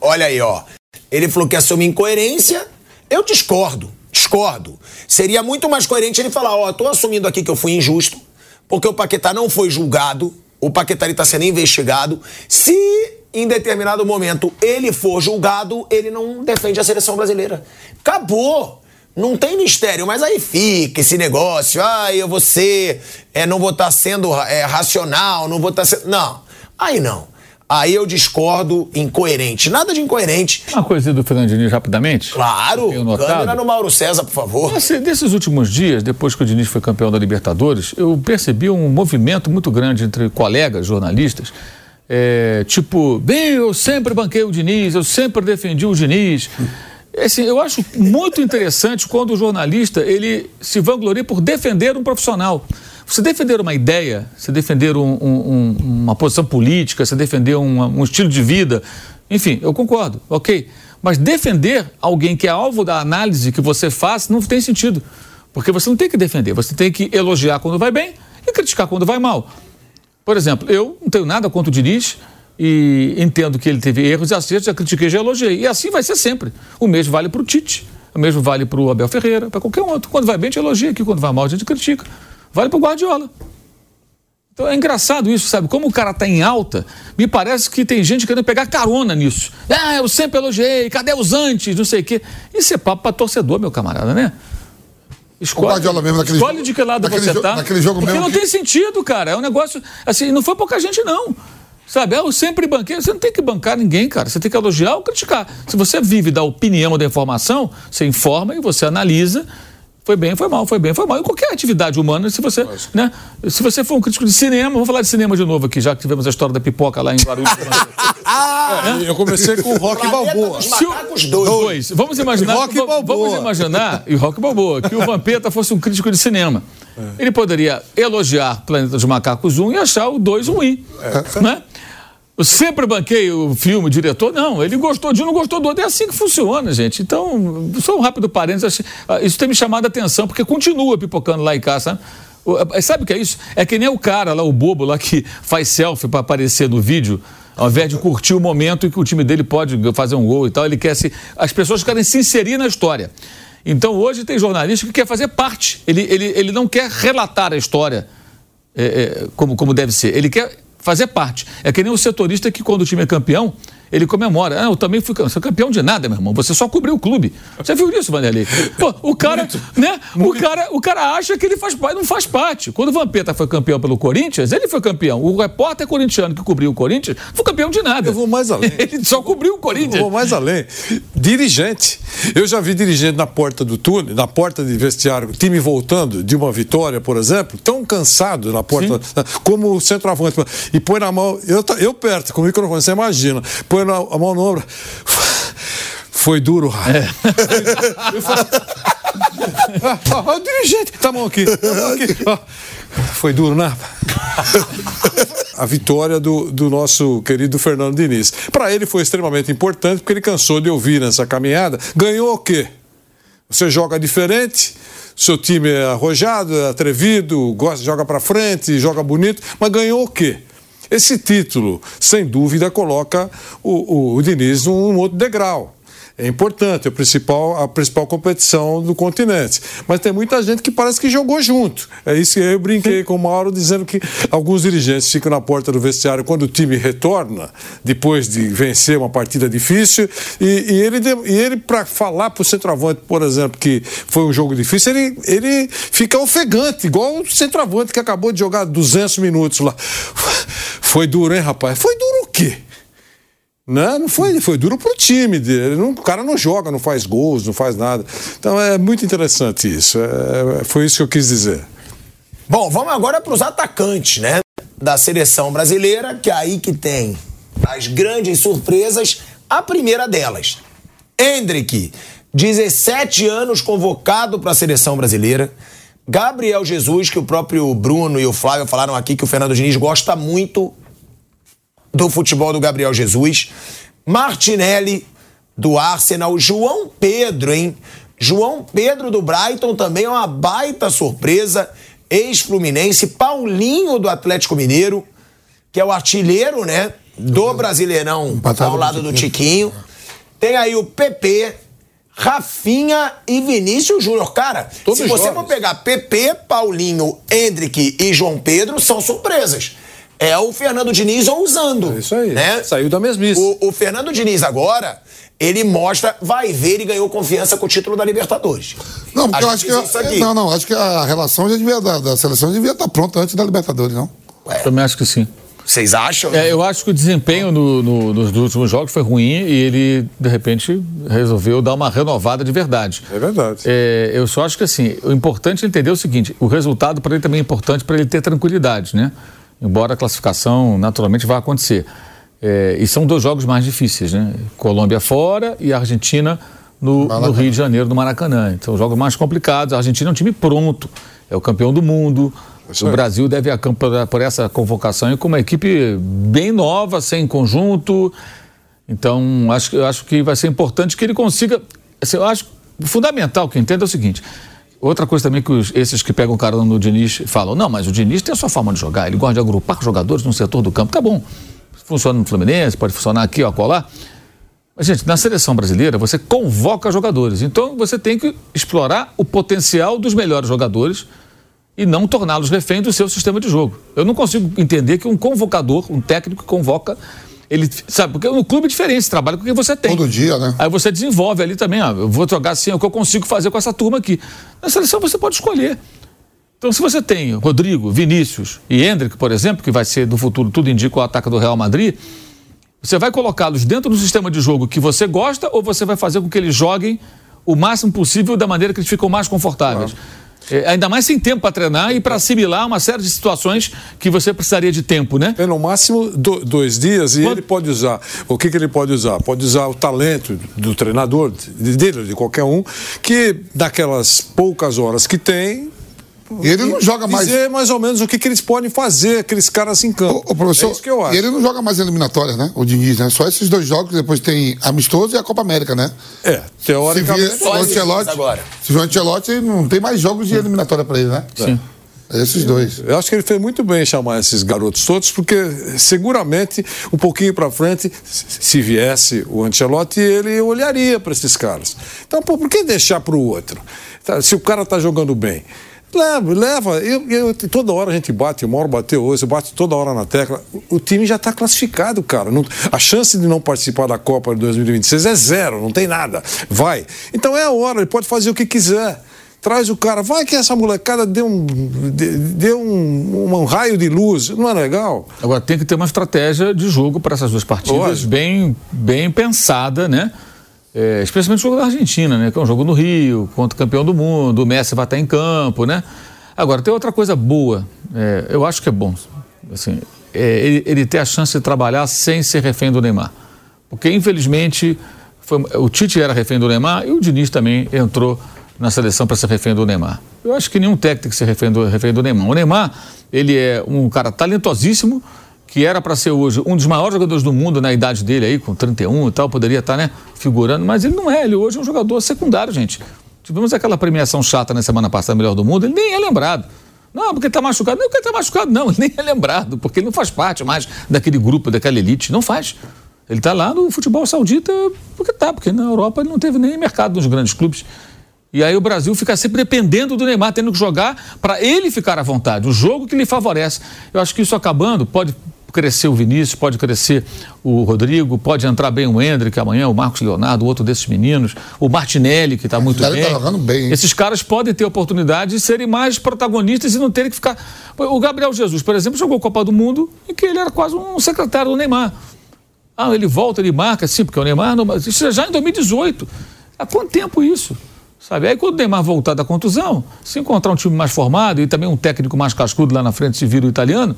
Olha aí, ó. Ele falou que assume incoerência. Eu discordo, discordo. Seria muito mais coerente ele falar, ó, tô assumindo aqui que eu fui injusto, porque o Paquetá não foi julgado, o Paquetá está sendo investigado. Se em determinado momento ele for julgado, ele não defende a seleção brasileira. Acabou. Não tem mistério, mas aí fica esse negócio. Ah, eu vou ser. É, não vou estar sendo é, racional, não vou estar sendo. Não. Aí não. Aí eu discordo incoerente. Nada de incoerente. Uma coisa do Fernando Diniz rapidamente. Claro. Câmera no Mauro César, por favor. Nesse- Desses últimos dias, depois que o Diniz foi campeão da Libertadores, eu percebi um movimento muito grande entre colegas jornalistas. É, tipo, bem, eu sempre banquei o Diniz, eu sempre defendi o Diniz. Assim, eu acho muito interessante quando o jornalista ele se vangloria por defender um profissional. Você defender uma ideia, você defender um- um- um- uma posição política, você defender um estilo de vida, enfim, eu concordo, ok. Mas defender alguém que é alvo da análise que você faz não tem sentido. Porque você não tem que defender, você tem que elogiar quando vai bem e criticar quando vai mal. Por exemplo, eu não tenho nada contra o Diniz e entendo que ele teve erros e acertos, já critiquei, já elogiei. E assim vai ser sempre. O mesmo vale para o Tite, o mesmo vale para o Abel Ferreira, para qualquer outro. Quando vai bem, a gente elogia aqui, quando vai mal, a gente critica. Vale para o Guardiola. Então é engraçado isso, sabe? Como o cara está em alta, me parece que tem gente querendo pegar carona nisso. Ah, eu sempre elogiei, cadê os antes, não sei o quê. Isso é papo para torcedor, meu camarada, né? Escolhe, O Guardiola mesmo naquele escolhe jogo- de que lado naquele você tá. naquele jogo porque mesmo não que- tem sentido, cara. É um negócio. Assim, não foi pouca gente, não. Sabe? Eu sempre banquei. Você não tem que bancar ninguém, cara. Você tem que elogiar ou criticar. Se você vive da opinião ou da informação, você informa e você analisa. Foi bem, foi mal, foi bem, foi mal. Em qualquer atividade humana, se você, né, se você for um crítico de cinema, vamos falar de cinema de novo aqui, já que tivemos a história da pipoca lá em Guarulhos. <laughs> Eu comecei com o Rock Balboa. Macacos dois. Dois. Vamos imaginar, E Rock Balboa. vamos imaginar, e Rock Balboa, que o Vampeta fosse um crítico de cinema. Ele poderia elogiar Planeta dos Macacos 1 e achar o 2 ruim. Né? Eu sempre banquei o filme, o diretor. Não, ele gostou de um, não gostou do outro. É assim que funciona, gente. Então, só um rápido parênteses. ah, Isso tem me chamado a atenção, porque continua pipocando lá em casa. sabe? O- eh, Sabe o que é isso? É que nem o cara lá, o bobo lá que faz selfie para aparecer no vídeo, ao invés de curtir o momento em que o time dele pode fazer um gol e tal, ele quer se. As pessoas querem se inserir na história. Então hoje tem jornalista que quer fazer parte. Ele, ele, ele não quer relatar a história é, é, como, como deve ser. Ele quer fazer parte. É que nem o setorista que, quando o time é campeão, ele comemora. Ah, eu também fui sou campeão de nada, meu irmão. Você só cobriu o clube. Você viu isso, Vanderlei? Pô, o cara, né? O cara, o cara acha que ele faz parte, não faz parte. Quando o Vampeta foi campeão pelo Corinthians, ele foi campeão. O repórter corintiano que cobriu o Corinthians foi campeão de nada. Eu vou mais além. <laughs> Ele só cobriu o Corinthians. Eu vou mais além. Dirigente. Eu já vi dirigente na porta do túnel, na porta de vestiário, time voltando de uma vitória, por exemplo, tão cansado na porta, como o centroavante. E põe na mão, eu, eu perto, com o microfone, você imagina, põe na, a mão no ombro. Foi duro, Raio. Eu falo, ah, ah, ah, o dirigente, tá a mão aqui. Tá mão aqui. <laughs> Ah, foi duro, né? a vitória do, do nosso querido Fernando Diniz. Para ele foi extremamente importante porque ele cansou de ouvir nessa caminhada. Ganhou o quê? Você joga diferente, seu time é arrojado, é atrevido, gosta, joga para frente, joga bonito, mas ganhou o quê? Esse título, sem dúvida, coloca o, o, o Diniz num outro degrau. É importante, é a principal, a principal competição do continente. Mas tem muita gente que parece que jogou junto. É isso que eu brinquei com o Mauro, dizendo que alguns dirigentes ficam na porta do vestiário quando o time retorna, depois de vencer uma partida difícil. E, e ele, e ele para falar para o centroavante, por exemplo, que foi um jogo difícil, ele, ele fica ofegante, igual o centroavante que acabou de jogar 200 minutos lá. Foi duro, hein, rapaz? Foi duro o quê? Né? Não foi, foi duro pro time dele. Não, o cara não joga, não faz gols, não faz nada. Então é muito interessante isso. É- foi isso que eu quis dizer. Bom, vamos agora para os atacantes, né? Da seleção brasileira, que é aí que tem as grandes surpresas. A primeira delas, Hendrick, 17 anos convocado para a seleção brasileira. Gabriel Jesus, que o próprio Bruno e o Flávio falaram aqui que o Fernando Diniz gosta muito do futebol do Gabriel Jesus. Martinelli, do Arsenal. João Pedro, hein? João Pedro do Brighton também é uma baita surpresa. Ex-Fluminense. Paulinho do Atlético Mineiro, que é o artilheiro, né? Do Brasileirão Empatado ao lado do Tiquinho. Tiquinho. Tem aí o PP, Rafinha e Vinícius Júnior. Cara, Todos se você jovens. for pegar PP, Paulinho, Hendrick e João Pedro, são surpresas. É o Fernando Diniz ousando. É isso aí. Né? Saiu da mesmice. O, o Fernando Diniz agora, ele mostra, vai ver e ganhou confiança com o título da Libertadores. Não, porque A eu acho que. Não, não, acho que a relação já devia, da, da seleção devia estar pronta antes da Libertadores, não? Também acho que sim. Vocês acham? É, eu acho que o desempenho no- no- nos últimos jogos foi ruim e ele, de repente, resolveu dar uma renovada de verdade. É verdade. É, eu só acho que assim, o importante é entender o seguinte: o resultado para ele também é importante para ele ter tranquilidade, né? Embora a classificação naturalmente vá acontecer. É, e são dois jogos mais difíceis, né? Colômbia fora e Argentina no, no Rio de Janeiro, no Maracanã. Então, jogos mais complicados. A Argentina é um time pronto, é o campeão do mundo. O Brasil deve a campo por essa convocação e com uma equipe bem nova, sem conjunto. Então, acho, acho que vai ser importante que ele consiga. assim, eu acho fundamental que entenda é o seguinte. Outra coisa também que os- esses que pegam o cara no Diniz falam: não, mas o Diniz tem a sua forma de jogar, ele gosta de agrupar jogadores no setor do campo. Tá bom. Funciona no Fluminense, pode funcionar aqui ou acolá. Mas, gente, na seleção brasileira você convoca jogadores. Então você tem que explorar o potencial dos melhores jogadores e não torná-los refém do seu sistema de jogo. Eu não consigo entender que um convocador, um técnico que convoca, ele, sabe, porque no clube é diferente, você trabalha com o que você tem. Todo dia, né? Aí você desenvolve ali também, ó, eu vou jogar assim, é o que eu consigo fazer com essa turma aqui. Na seleção você pode escolher. Então, se você tem Rodrigo, Vinícius e Hendrick, por exemplo, que vai ser do futuro, tudo indica o ataque do Real Madrid, você vai colocá-los dentro do sistema de jogo que você gosta ou você vai fazer com que eles joguem o máximo possível da maneira que eles ficam mais confortáveis? É, ainda mais sem tempo para treinar e para assimilar uma série de situações que você precisaria de tempo, né? É no máximo do- dois dias e ele pode usar. O que, que ele pode usar? Pode usar o talento do treinador, de- dele, de qualquer um, que naquelas poucas horas que tem. E ele não joga mais- Dizer mais ou menos o que, que eles podem fazer, aqueles caras em campo. O professor, é isso que eu acho. E ele não joga mais eliminatórias, né? O Diniz, né? Só esses dois jogos, depois tem amistoso e a Copa América, né? É, teoricamente. Se vier o Ancelotti, se vier o Ancelotti, não tem mais jogos de eliminatória pra ele, né? Sim. É esses dois. Eu acho que ele fez muito bem em chamar esses garotos todos, porque seguramente um pouquinho para frente, se viesse o Ancelotti, ele olharia para esses caras. Então, pô, por que deixar para o outro? Tá, Se o cara está jogando bem, Leva, leva. Eu, eu- toda hora a gente bate, o Mauro bateu hoje, eu bato toda hora na tecla. O, o time já está classificado, cara. Não- a chance de não participar da Copa de 2026 é zero, não tem nada. Vai. Então é a hora, ele pode fazer o que quiser. Traz o cara, vai que essa molecada dê um, dê um, um raio de luz, não é legal? Agora tem que ter uma estratégia de jogo para essas duas partidas bem, bem pensada, né? É, especialmente o jogo da Argentina, né? Que é um jogo no Rio, contra o campeão do mundo, o Messi vai estar em campo, né? Agora, tem outra coisa boa, é, eu acho que é bom, assim, é, ele, ele ter a chance de trabalhar sem ser refém do Neymar. Porque, infelizmente, foi- o Tite era refém do Neymar e o Diniz também entrou na seleção para ser refém do Neymar. Eu acho que nenhum técnico ser refém do, refém do Neymar. O Neymar, ele é um cara talentosíssimo, que era para ser hoje um dos maiores jogadores do mundo na idade dele aí, com 31 e tal, poderia estar, né, figurando, mas ele não é, ele hoje é um jogador secundário, gente. Tivemos aquela premiação chata na semana passada, melhor do mundo, ele nem é lembrado. Não, porque está machucado. Não, porque está machucado, não. <laughs> Ele nem é lembrado, porque ele não faz parte mais daquele grupo, daquela elite. Não faz. Ele está lá no futebol saudita porque tá, porque na Europa ele não teve nem mercado nos grandes clubes. E aí o Brasil fica sempre dependendo do Neymar, tendo que jogar para ele ficar à vontade, o jogo que lhe favorece. Eu acho que isso acabando, pode crescer o Vinícius, pode crescer o Rodrigo, pode entrar bem o Hendrick amanhã, o Marcos Leonardo, outro desses meninos, o Martinelli, que está muito Martinelli bem. tá jogando bem, hein? Esses caras podem ter oportunidade de serem mais protagonistas e não terem que ficar. O Gabriel Jesus, por exemplo, jogou Copa do Mundo em que ele era quase um secretário do Neymar. Ah, ele volta, ele marca, sim, porque o Neymar. Não... Isso já em 2018. Há quanto tempo isso? Sabe? Aí quando o Neymar voltar da contusão, se encontrar um time mais formado e também um técnico mais cascudo lá na frente, se vira o italiano,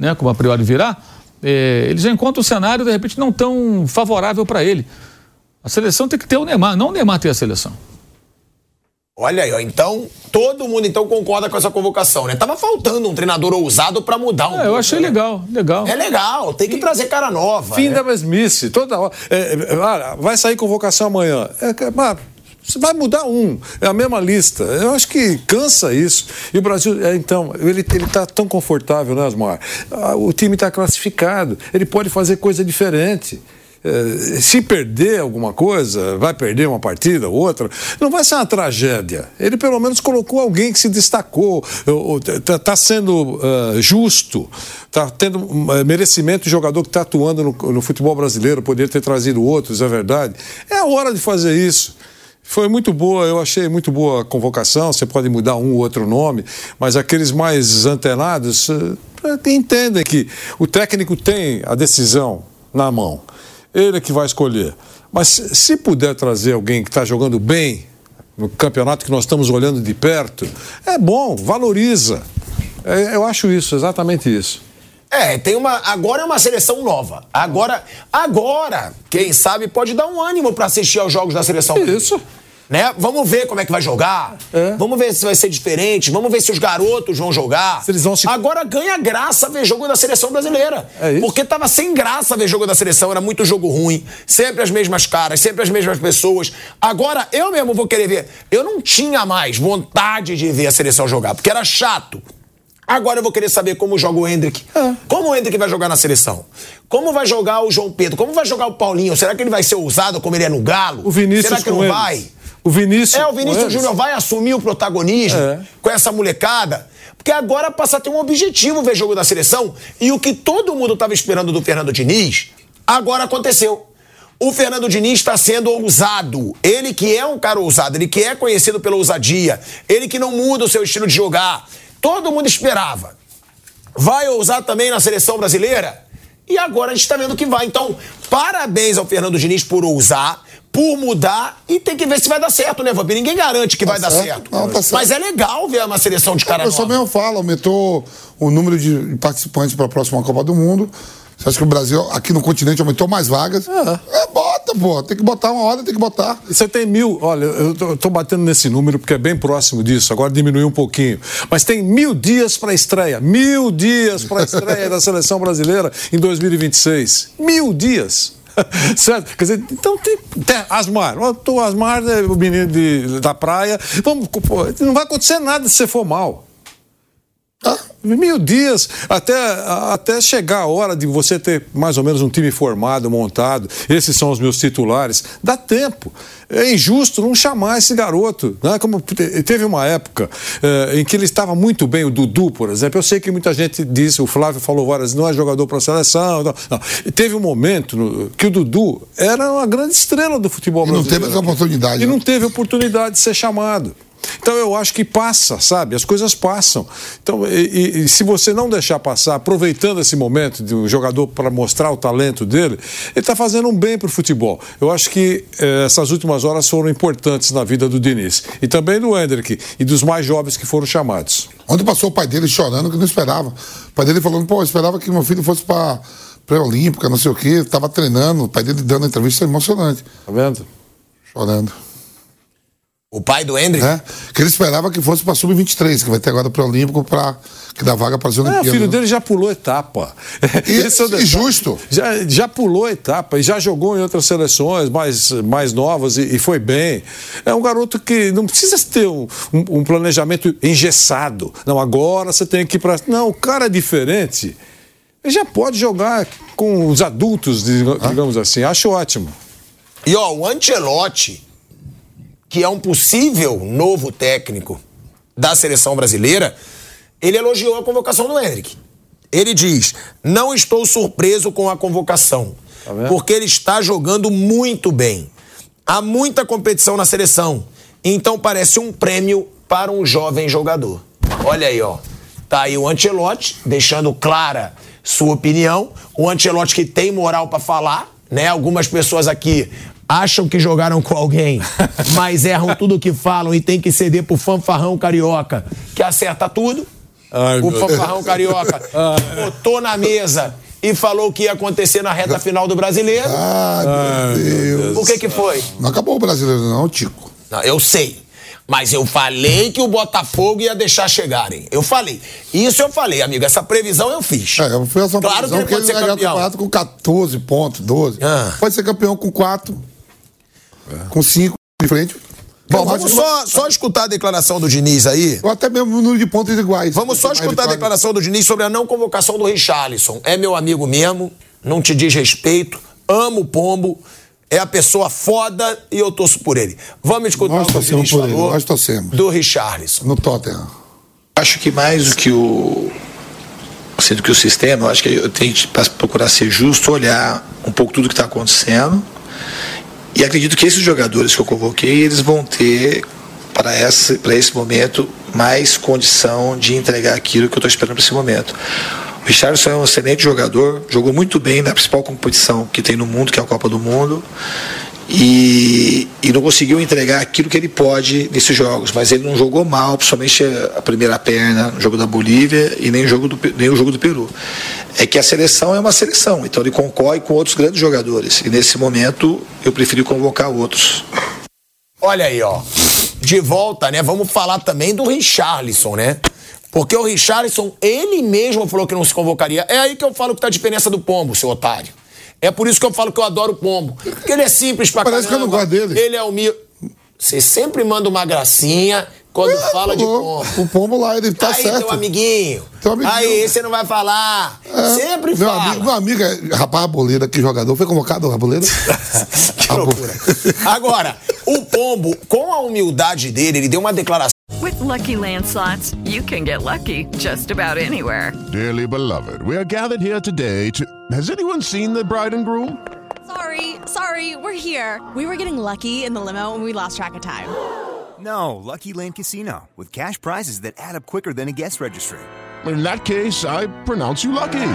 né, como a priori virá, eh, ele já encontra um cenário, de repente, não tão favorável para ele. A seleção tem que ter o Neymar, não o Neymar ter a seleção. Olha aí, ó. Então, todo mundo então concorda com essa convocação, né? Tava faltando um treinador ousado pra mudar um É, eu achei legal, legal. É legal, tem que trazer cara nova. Fim né? da mesmice, toda hora. É, é, olha, vai sair convocação amanhã. É, que- mas vai mudar um, é a mesma lista. Eu acho que cansa isso. E o Brasil, é, então, ele está tão confortável, né, Asmar? Ah, O time está classificado, ele pode fazer coisa diferente. É, se perder alguma coisa, vai perder uma partida, outra, não vai ser uma tragédia. Ele pelo menos colocou alguém que se destacou, está sendo ah, justo, está tendo ah, merecimento de jogador que está atuando no, no futebol brasileiro, poderia ter trazido outros, é verdade. É a hora de fazer isso. Foi muito boa, eu achei muito boa a convocação. Você pode mudar um ou outro nome, mas aqueles mais antenados eh, entendem que o técnico tem a decisão na mão. Ele é que vai escolher. Mas se puder trazer alguém que está jogando bem no campeonato que nós estamos olhando de perto, é bom, valoriza. É, eu acho isso, exatamente isso. É, tem uma. Agora é uma seleção nova. Agora, agora, quem sabe pode dar um ânimo pra assistir aos jogos da seleção. Isso. Né? Vamos ver como é que vai jogar. Vamos ver se vai ser diferente. Vamos ver se os garotos vão jogar. Agora ganha graça ver jogo da seleção brasileira. Porque tava sem graça ver jogo da seleção, era muito jogo ruim. Sempre as mesmas caras, sempre as mesmas pessoas. Agora eu mesmo vou querer ver. Eu não tinha mais vontade de ver a seleção jogar, porque era chato. Agora eu vou querer saber como joga o Hendrick. Como o Hendrick vai jogar na seleção? Como vai jogar o João Pedro? Como vai jogar o Paulinho? Será que ele vai ser ousado como ele é no Galo? O Vinícius Será que não eles. O Vinícius. É, o Vinícius. Júnior vai assumir o protagonismo É. com essa molecada. Porque agora passa a ter um objetivo ver jogo da seleção. E o que todo mundo estava esperando do Fernando Diniz, agora aconteceu. O Fernando Diniz está sendo ousado. Ele que é um cara ousado, ele que é conhecido pela ousadia, ele que não muda o seu estilo de jogar. Todo mundo esperava. Vai ousar também na seleção brasileira? E agora a gente está vendo que vai. Então, parabéns ao Fernando Diniz por ousar, por mudar e tem que ver se vai dar certo, né, Vampiro? Ninguém garante que vai dar certo. Não, tá certo. Mas é legal ver uma seleção de cara O pessoal nova. mesmo fala, aumentou o número de participantes para a próxima Copa do Mundo. Você acha que o Brasil, aqui no continente, aumentou mais vagas? É, bota, pô. Tem que botar uma hora, tem que botar. Você tem mil, olha, eu tô, eu tô batendo nesse número porque é bem próximo disso, agora diminuiu um pouquinho. Mas tem mil dias para estreia, mil dias para estreia da seleção brasileira em 2026. Mil dias. <laughs> Certo? Quer dizer, então tem. Asmar, tô Asmar, é o menino de- da praia. Vamos, não vai acontecer nada se você for mal. Tá? Mil dias até, até chegar a hora de você ter mais ou menos um time formado, montado. Esses são os meus titulares. Dá tempo. É injusto não chamar esse garoto. Né? Como teve uma época eh, em que ele estava muito bem, o Dudu, por exemplo. Eu sei que muita gente disse, o Flávio falou várias, não é jogador para a seleção. Não. Não. Teve um momento no, que o Dudu era uma grande estrela do futebol E não brasileiro. teve essa oportunidade. E né? não teve oportunidade de ser chamado. Então eu acho que passa, sabe? As coisas passam. Então, e, e- se você não deixar passar, aproveitando esse momento do jogador para mostrar o talento dele, ele está fazendo um bem para o futebol. Eu acho que eh, essas últimas horas foram importantes na vida do Diniz. E também do Hendrick e dos mais jovens que foram chamados. Ontem passou o pai dele chorando que não esperava. O pai dele falando, pô, eu esperava que meu filho fosse pra pré-olímpica, não sei o quê, tava treinando. O pai dele dando a entrevista emocionante. Tá vendo? Chorando. O pai do Hendrick? É, que ele esperava que fosse pra sub-23, que vai ter agora pré-olímpico pra que dá vaga para as É, Olimpíadas. o filho né? dele já pulou etapa. E- <laughs> Esse é o e detalhe. justo. Já, já pulou etapa e já jogou em outras seleções mais, mais novas e, e foi bem. É um garoto que não precisa ter um, um- um planejamento engessado. Não, agora você tem que ir para. Não, o cara é diferente. Ele já pode jogar com os adultos, diga- digamos assim. Acho ótimo. E ó, o Ancelotti, que é um possível novo técnico da seleção brasileira, ele elogiou a convocação do Hendrick. Ele diz: Não estou surpreso com a convocação, porque ele está jogando muito bem. Há muita competição na seleção, então parece um prêmio para um jovem jogador. Olha aí, ó. Tá aí o Ancelotti, deixando clara sua opinião. O Ancelotti que tem moral para falar, né? Algumas pessoas aqui acham que jogaram com alguém, <laughs> mas erram tudo que falam e tem que ceder pro fanfarrão carioca, que acerta tudo. Ai, o fanfarrão carioca <laughs> botou na mesa e falou o que ia acontecer na reta final do brasileiro. Ah, meu Deus. O que que foi? Não acabou o brasileiro, não, Tico. Não, eu sei. Mas eu falei que o Botafogo ia deixar chegarem. Eu falei. Isso eu falei, amigo. Essa previsão eu fiz. É, eu fui essa Claro que previsão ele que pode ser o campeão. campeonato com 14 pontos, 12. Ah. Pode ser campeão com 4, com 5 de frente. Bom, vamos só, só escutar a declaração do Diniz aí. Ou até mesmo no número de pontos iguais. Vamos só escutar a declaração do Diniz sobre a não convocação do Richarlison. É meu amigo mesmo, não te diz respeito, amo o Pombo, é a pessoa foda e eu torço por ele. Vamos escutar Nós o que o Diniz por ele, falou nós torcemos. do Richarlison. No Tottenham. Acho que mais do que o sendo que o sistema, eu acho que eu tenho que procurar ser justo, olhar um pouco tudo que está acontecendo. E acredito que esses jogadores que eu convoquei, eles vão ter para esse, para esse momento mais condição de entregar aquilo que eu estou esperando para esse momento. O Richardson é um excelente jogador, jogou muito bem na principal competição que tem no mundo, que é a Copa do Mundo. E, e não conseguiu entregar aquilo que ele pode nesses jogos, mas ele não jogou mal, principalmente a primeira perna no jogo da Bolívia e nem o jogo do, nem o jogo do Peru. É que a seleção é uma seleção, então ele concorre com outros grandes jogadores. E nesse momento eu preferi convocar outros. Olha aí, ó. De volta, né? Vamos falar também do Richarlison, né? Porque o Richarlison, ele mesmo falou que não se convocaria. É aí que eu falo que tá a diferença do Pombo, seu otário. É por isso que eu falo que eu adoro o Pombo. Porque ele é simples pra Parece que eu não caramba. gosto dele. Ele é humilde. Você sempre manda uma gracinha quando fala de. Pombo. O Pombo lá, ele tá aí, certo. teu amiguinho. Teu amiguinho. Aí, você não vai falar. É. Sempre meu fala. Amigo, meu amigo é rapaz Arboleda, que jogador. Foi convocado o Arboleda? <laughs> que loucura. Agora, o Pombo, com a humildade dele, ele deu uma declaração. With Lucky Land slots, you can get lucky just about anywhere. Dearly beloved, we are gathered here today to. Has anyone seen the bride and groom? Sorry, sorry, we're here. We were getting lucky in the limo and we lost track of time. No, Lucky Land Casino, with cash prizes that add up quicker than a guest registry. In that case, I pronounce you lucky.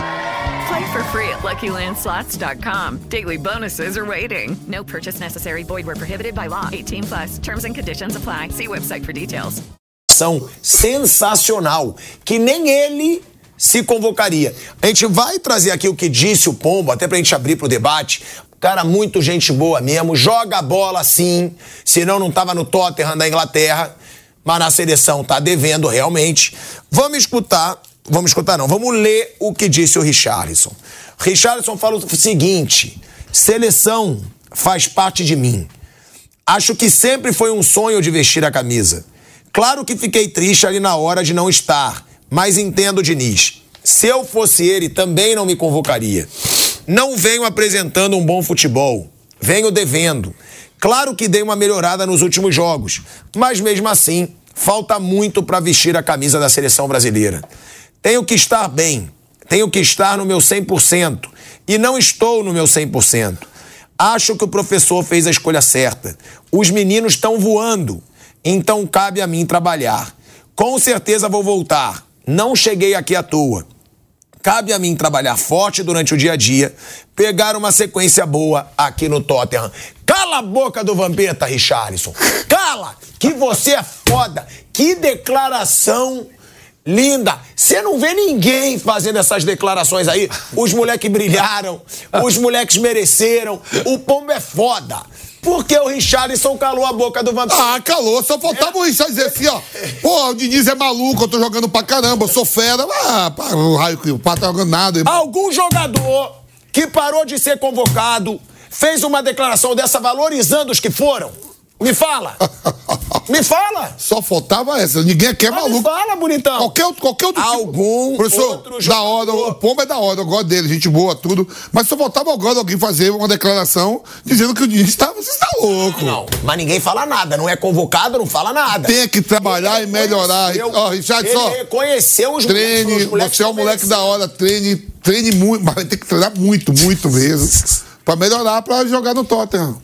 Play for free at LuckyLandSlots.com. Daily bonuses are waiting. No purchase necessary. Void where prohibited by law. 18 plus. Terms and conditions apply. See website for details. ação sensacional, que nem ele se convocaria. A gente vai trazer aqui o que disse o Pombo, até pra gente abrir pro debate. Cara, muito gente boa mesmo, joga bola sim, senão não tava no Tottenham da Inglaterra, mas na seleção tá devendo realmente. Vamos escutar, vamos escutar não, vamos ler o que disse o Richarlison. Richarlison fala o seguinte: seleção faz parte de mim. Acho que sempre foi um sonho de vestir a camisa. Claro que fiquei triste ali na hora de não estar, mas entendo Diniz. Se eu fosse ele, também não me convocaria. Não venho apresentando um bom futebol. Venho devendo. Claro que dei uma melhorada nos últimos jogos, mas mesmo assim, falta muito para vestir a camisa da seleção brasileira. Tenho que estar bem, tenho que estar no meu 100% e não estou no meu 100%. Acho que o professor fez a escolha certa. Os meninos estão voando, então cabe a mim trabalhar. Com certeza vou voltar. Não cheguei aqui à toa. Cabe a mim trabalhar forte durante o dia a dia, pegar uma sequência boa aqui no Tottenham. Cala a boca do Vampeta, Richarlison. Cala! Que você é foda. Que declaração linda. Você não vê ninguém fazendo essas declarações aí. Os moleques brilharam, os moleques mereceram. O pombo é foda. Porque o Richarlison calou a boca do Vampeta. Ah, calou. Só faltava o Richard dizer assim, ó. Pô, o Diniz é maluco, eu tô jogando pra caramba, eu sou fera. Ah, o raio que o Pato tá jogando nada. irmão. Algum jogador que parou de ser convocado fez uma declaração dessa valorizando os que foram? Me fala. <laughs> Me fala. Só faltava essa. Ninguém aqui é Mas maluco. Me fala, bonitão. Qualquer outro, qualquer outro Algum tipo. Professor, outro da hora, o Pombo é da hora, eu gosto dele, gente boa, tudo. Mas só faltava agora alguém fazer uma declaração dizendo que o Diniz estava. Você está louco. Não, mas ninguém fala nada. Não é convocado, não fala nada. Tem que trabalhar e melhorar. Ó, Richard, ele só. reconheceu os Treine, moleques, os moleques você é um moleque da hora, treine, treine muito, mas vai ter que treinar muito, muito mesmo. <laughs> pra melhorar, pra jogar no Tottenham.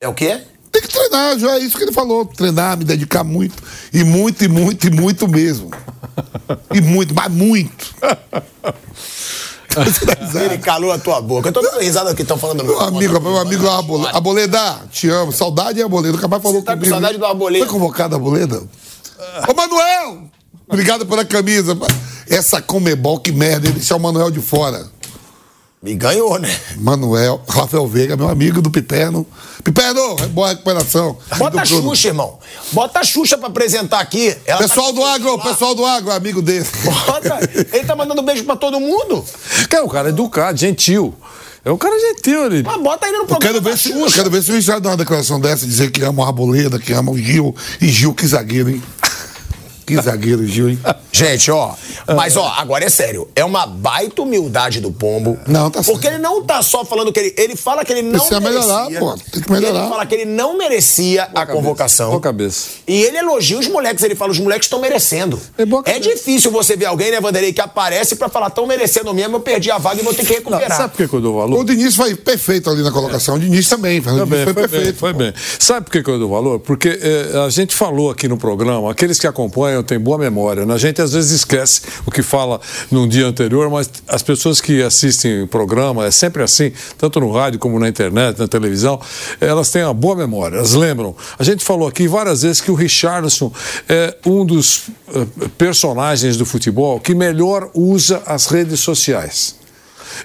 É o quê? Tem que treinar, já é isso que ele falou. Treinar, me dedicar muito. E muito, e muito, e muito mesmo. E muito, mas muito. <laughs> Ele calou a tua boca. Eu tô dando risada que estão falando meu Meu amigo, meu amigo Arboleda, Arboleda, te amo. Saudade é Arboleda. O Cabal falou tá com comigo. saudade do Arboleda? Foi convocado Arboleda? Ô, Manuel! Obrigado pela camisa. Essa Comebol, que merda, ele deixar o Manuel de fora. Me ganhou, né? Manuel, Rafael Veiga, meu amigo do Piperno. Piperno, é boa recuperação. Bota a. Xuxa, irmão. Bota a Xuxa pra apresentar aqui. Ela Pessoal tá- do agro, pessoal do agro, amigo dele. Bota. Ele tá mandando beijo pra todo mundo. Cara, o cara é educado, gentil. É um cara gentil ali. Mas bota ele no Eu programa quero, ver se, eu Xuxa. quero ver se o Richard dá uma declaração dessa, dizer que ama o Arboleda, que ama o Gil. E Gil, que zagueiro, hein? Que zagueiro, Gil, hein? Gente, ó, mas ó, agora é sério. É uma baita humildade do Pombo. Não, tá Porque ele não tá só falando que ele. Ele fala que ele não Precisa melhorar, merecia. pô, tem que melhorar. Ele fala que ele não merecia a convocação. Boa cabeça. E ele elogia os moleques. Ele fala, os moleques estão merecendo. É, difícil você ver alguém, né, Vanderlei, que aparece pra falar, estão merecendo mesmo, eu perdi a vaga e vou ter que recuperar. Sabe por que eu dou valor? O Diniz foi perfeito ali na colocação. O Diniz também. O Diniz Também, foi, foi, bem, perfeito. foi bem. Sabe por que, que eu dou valor? Porque eh, a gente falou aqui no programa, aqueles que acompanham têm boa memória. né? A gente às vezes esquece o que fala num dia anterior, mas as pessoas que assistem o programa, é sempre assim, tanto no rádio como na internet, na televisão, elas têm uma boa memória, elas lembram. A gente falou aqui várias vezes que o Richardson é um dos eh, personagens do futebol que melhor usa as redes sociais.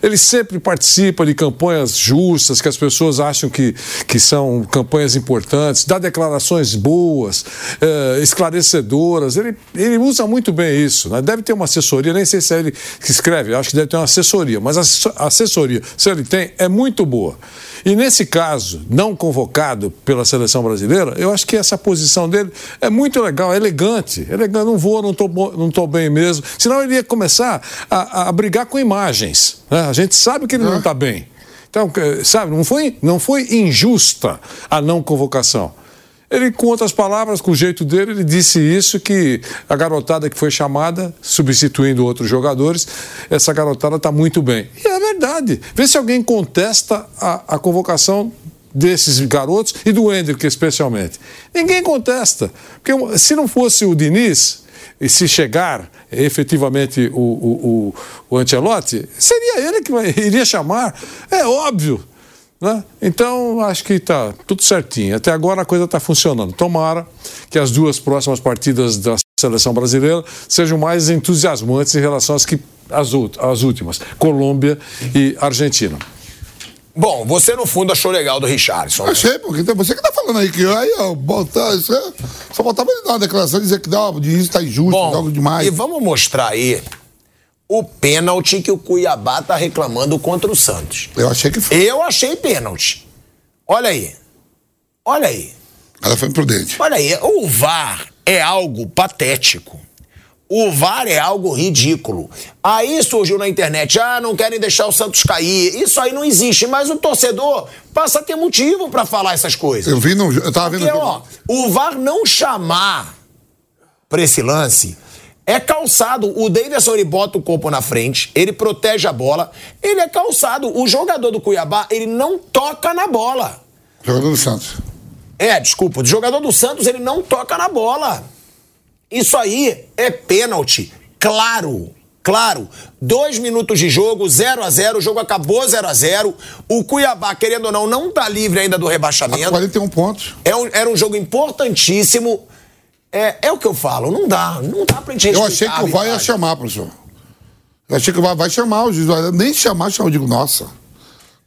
Ele sempre participa de campanhas justas, que as pessoas acham que, que são campanhas importantes, dá declarações boas, eh, esclarecedoras. Ele, ele usa muito bem isso. né? Deve ter uma assessoria, nem sei se é ele que escreve, acho que deve ter uma assessoria, mas a assessoria, se ele tem, é muito boa. E nesse caso, não convocado pela seleção brasileira, eu acho que essa posição dele é muito legal, é elegante. Elegante, não vou, não estou não tô bem mesmo. Senão ele ia começar a, a brigar com imagens. Né? A gente sabe que ele não está bem. Então, eh, sabe, não foi, não foi injusta a não convocação. Ele, com outras palavras, com o jeito dele, ele disse isso, que a garotada que foi chamada, substituindo outros jogadores, essa garotada está muito bem. E é verdade. Vê se alguém contesta a, a convocação desses garotos e do Hendrick especialmente. Ninguém contesta. Porque se não fosse o Diniz, e se chegar efetivamente o, o, o, o Ancelotti, seria ele que <laughs> iria chamar. É óbvio. né? Então, acho que está tudo certinho. Até agora a coisa está funcionando. Tomara que as duas próximas partidas da seleção brasileira sejam mais entusiasmantes em relação às, que, às, às últimas: Colômbia e Argentina. Bom, você no fundo achou legal do Richardson. né? Achei, porque então você que tá falando aí que aí, ó, botar, isso é- só botava ele dar uma declaração e dizer que não, o Diniz tá injusto, joga demais. E vamos mostrar aí o pênalti que o Cuiabá tá reclamando contra o Santos. Eu achei que foi. Eu achei pênalti. Olha aí. Olha aí. Ela foi imprudente. Olha aí. O VAR é algo patético. O VAR é algo ridículo. Aí surgiu na internet, ah, não querem deixar o Santos cair. Isso aí não existe, mas o torcedor passa a ter motivo pra falar essas coisas. Eu vi no. Eu tava vendo. Porque, ó, o VAR não chamar pra esse lance é calçado. O Davidson ele bota o corpo na frente, ele protege a bola, ele é calçado. O jogador do Cuiabá, ele não toca na bola. Jogador do Santos. É, desculpa, o jogador do Santos ele não toca na bola. Isso aí é pênalti, claro. Claro, dois minutos de jogo, 0 a 0 o jogo acabou 0 a 0 O Cuiabá, querendo ou não, não tá livre ainda do rebaixamento. 41 pontos. É um- era um jogo importantíssimo. É, é o que eu falo, não dá, não dá pra gente Eu achei que o VAR ia chamar, professor. Eu achei que o VAR vai chamar o juiz. Nem chamar, chamar. Eu digo, nossa.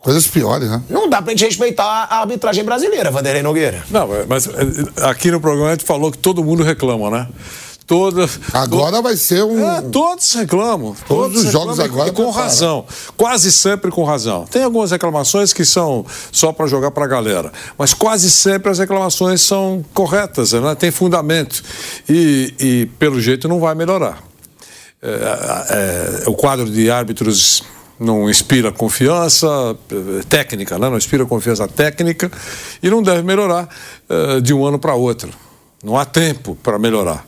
Coisas piores, né? Não dá pra gente respeitar a arbitragem brasileira, Vanderlei Nogueira. Não, mas é, aqui no programa a gente falou que todo mundo reclama, né? Toda, Agora vai ser um. É, todos reclamam. Todos os jogos agora e com prepara. razão. Quase sempre com razão. Tem algumas reclamações que são só para jogar para a galera, mas quase sempre as reclamações são corretas, né? tem fundamento. E, e, pelo jeito não vai melhorar. É, é, o quadro de árbitros não inspira confiança eh, técnica, né? não inspira confiança técnica e não deve melhorar eh, de um ano para outro. Não há tempo para melhorar.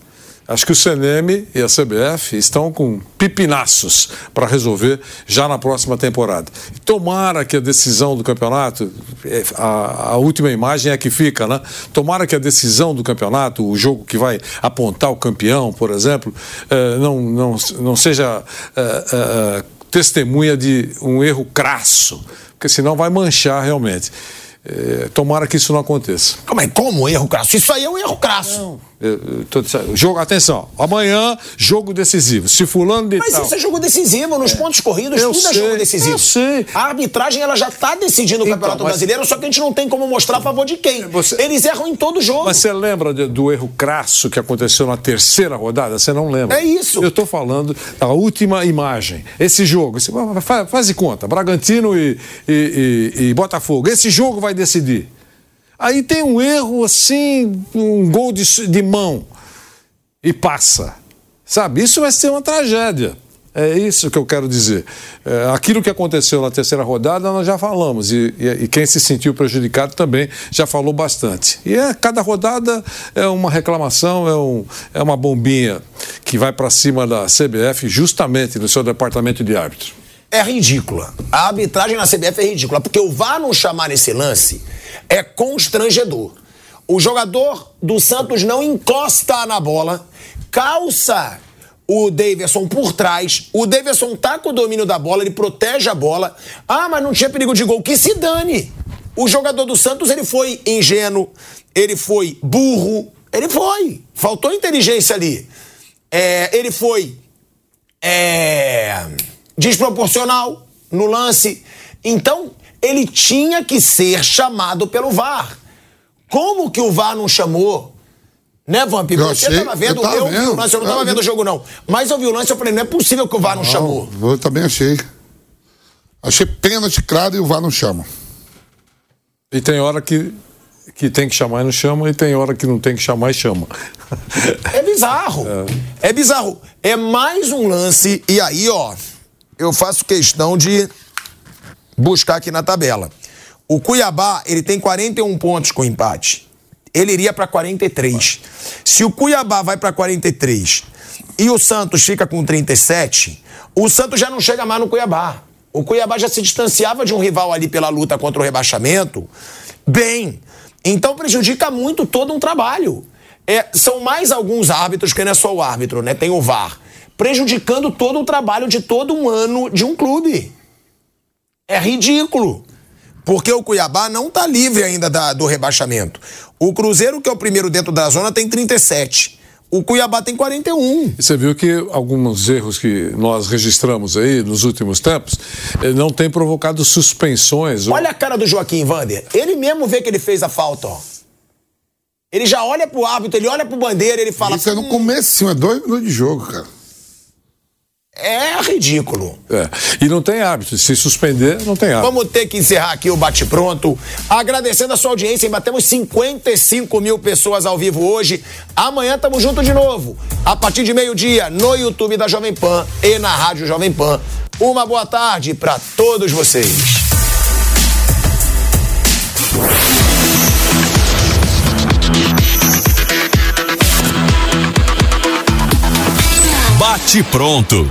Acho que o CNM e a CBF estão com pipinaços para resolver já na próxima temporada. Tomara que a decisão do campeonato, eh, a, a última imagem é que fica, né? Tomara que a decisão do campeonato, o jogo que vai apontar o campeão, por exemplo, eh, não, não, não seja eh, eh, testemunha de um erro crasso, porque senão vai manchar realmente. Eh, tomara que isso não aconteça. Como é? Como erro crasso? Isso aí é um erro crasso. Dizendo, jogo, atenção, amanhã, jogo decisivo. Se fulano de Mas tal. isso é jogo decisivo, nos pontos corridos, Eu tudo é sei, jogo decisivo. eu sei. A arbitragem ela já está decidindo o Então, Campeonato mas- Brasileiro, só que a gente não tem como mostrar a favor de quem. Eles erram em todo jogo. Mas você lembra de- do erro crasso que aconteceu na terceira rodada? Você não lembra? É isso. Eu estou falando da última imagem. Esse jogo, faz, faz de conta, Bragantino e, e- e- e Botafogo. Esse jogo vai decidir. Aí tem um erro assim, um gol de, de mão e passa. Sabe? Isso vai ser uma tragédia. É isso que eu quero dizer. É, aquilo que aconteceu na terceira rodada nós já falamos e, e- e quem se sentiu prejudicado também já falou bastante. E é, cada rodada é uma reclamação, é, um- é uma bombinha que vai para cima da CBF justamente no seu departamento de árbitro. É ridícula. A arbitragem na CBF é ridícula, porque o VAR não chamar nesse lance é constrangedor. O jogador do Santos não encosta na bola, calça o Davidson por trás. O Davidson tá com o domínio da bola, ele protege a bola. Ah, mas não tinha perigo de gol. Que se dane. O jogador do Santos, ele foi ingênuo, ele foi burro, ele foi. Faltou inteligência ali. É, ele foi é, desproporcional no lance. Então, ele tinha que ser chamado pelo VAR. Como que o VAR não chamou? Né, Vamp? Eu Você achei- tava vendo, eu tava eu vendo. lance, eu não Eu tava vi. vendo o jogo, não. Mas eu vi o lance, eu falei, não é possível que o VAR não, chamou. Eu também achei. Achei pênalti claro e o VAR não chama. E tem hora que, que tem que chamar e não chama, e tem hora que não tem que chamar e chama. <laughs> É bizarro. É. bizarro. É mais um lance, e aí, ó, eu faço questão de buscar aqui na tabela. O Cuiabá, ele tem 41 pontos com empate. Ele iria pra 43. Se o Cuiabá vai pra 43 e o Santos fica com 37, o Santos já não chega mais no Cuiabá. O Cuiabá já se distanciava de um rival ali pela luta contra o rebaixamento. Bem, então prejudica muito todo um trabalho. É, são mais alguns árbitros, que não é só o árbitro, né? Tem o VAR. Prejudicando todo o trabalho de todo um ano de um clube. É ridículo. Porque o Cuiabá não está livre ainda da- do rebaixamento. O Cruzeiro, que é o primeiro dentro da zona, tem 37. O Cuiabá tem 41. E você viu que alguns erros que nós registramos aí nos últimos tempos eh, não têm provocado suspensões. ou- Olha a cara do Joaquim Vander. Ele mesmo vê que ele fez a falta, ó. Ele já olha pro árbitro, ele olha pro bandeira, ele fala. Isso é no começo, é dois minutos de jogo, cara. É ridículo. É. E não tem árbitro. Se suspender, não tem árbitro. Vamos ter que encerrar aqui o bate-pronto. Agradecendo a sua audiência, hein? batemos 55 mil pessoas ao vivo hoje. Amanhã estamos juntos de novo. A partir de meio-dia, no YouTube da Jovem Pan e na Rádio Jovem Pan. Uma boa tarde para todos vocês. Bate pronto.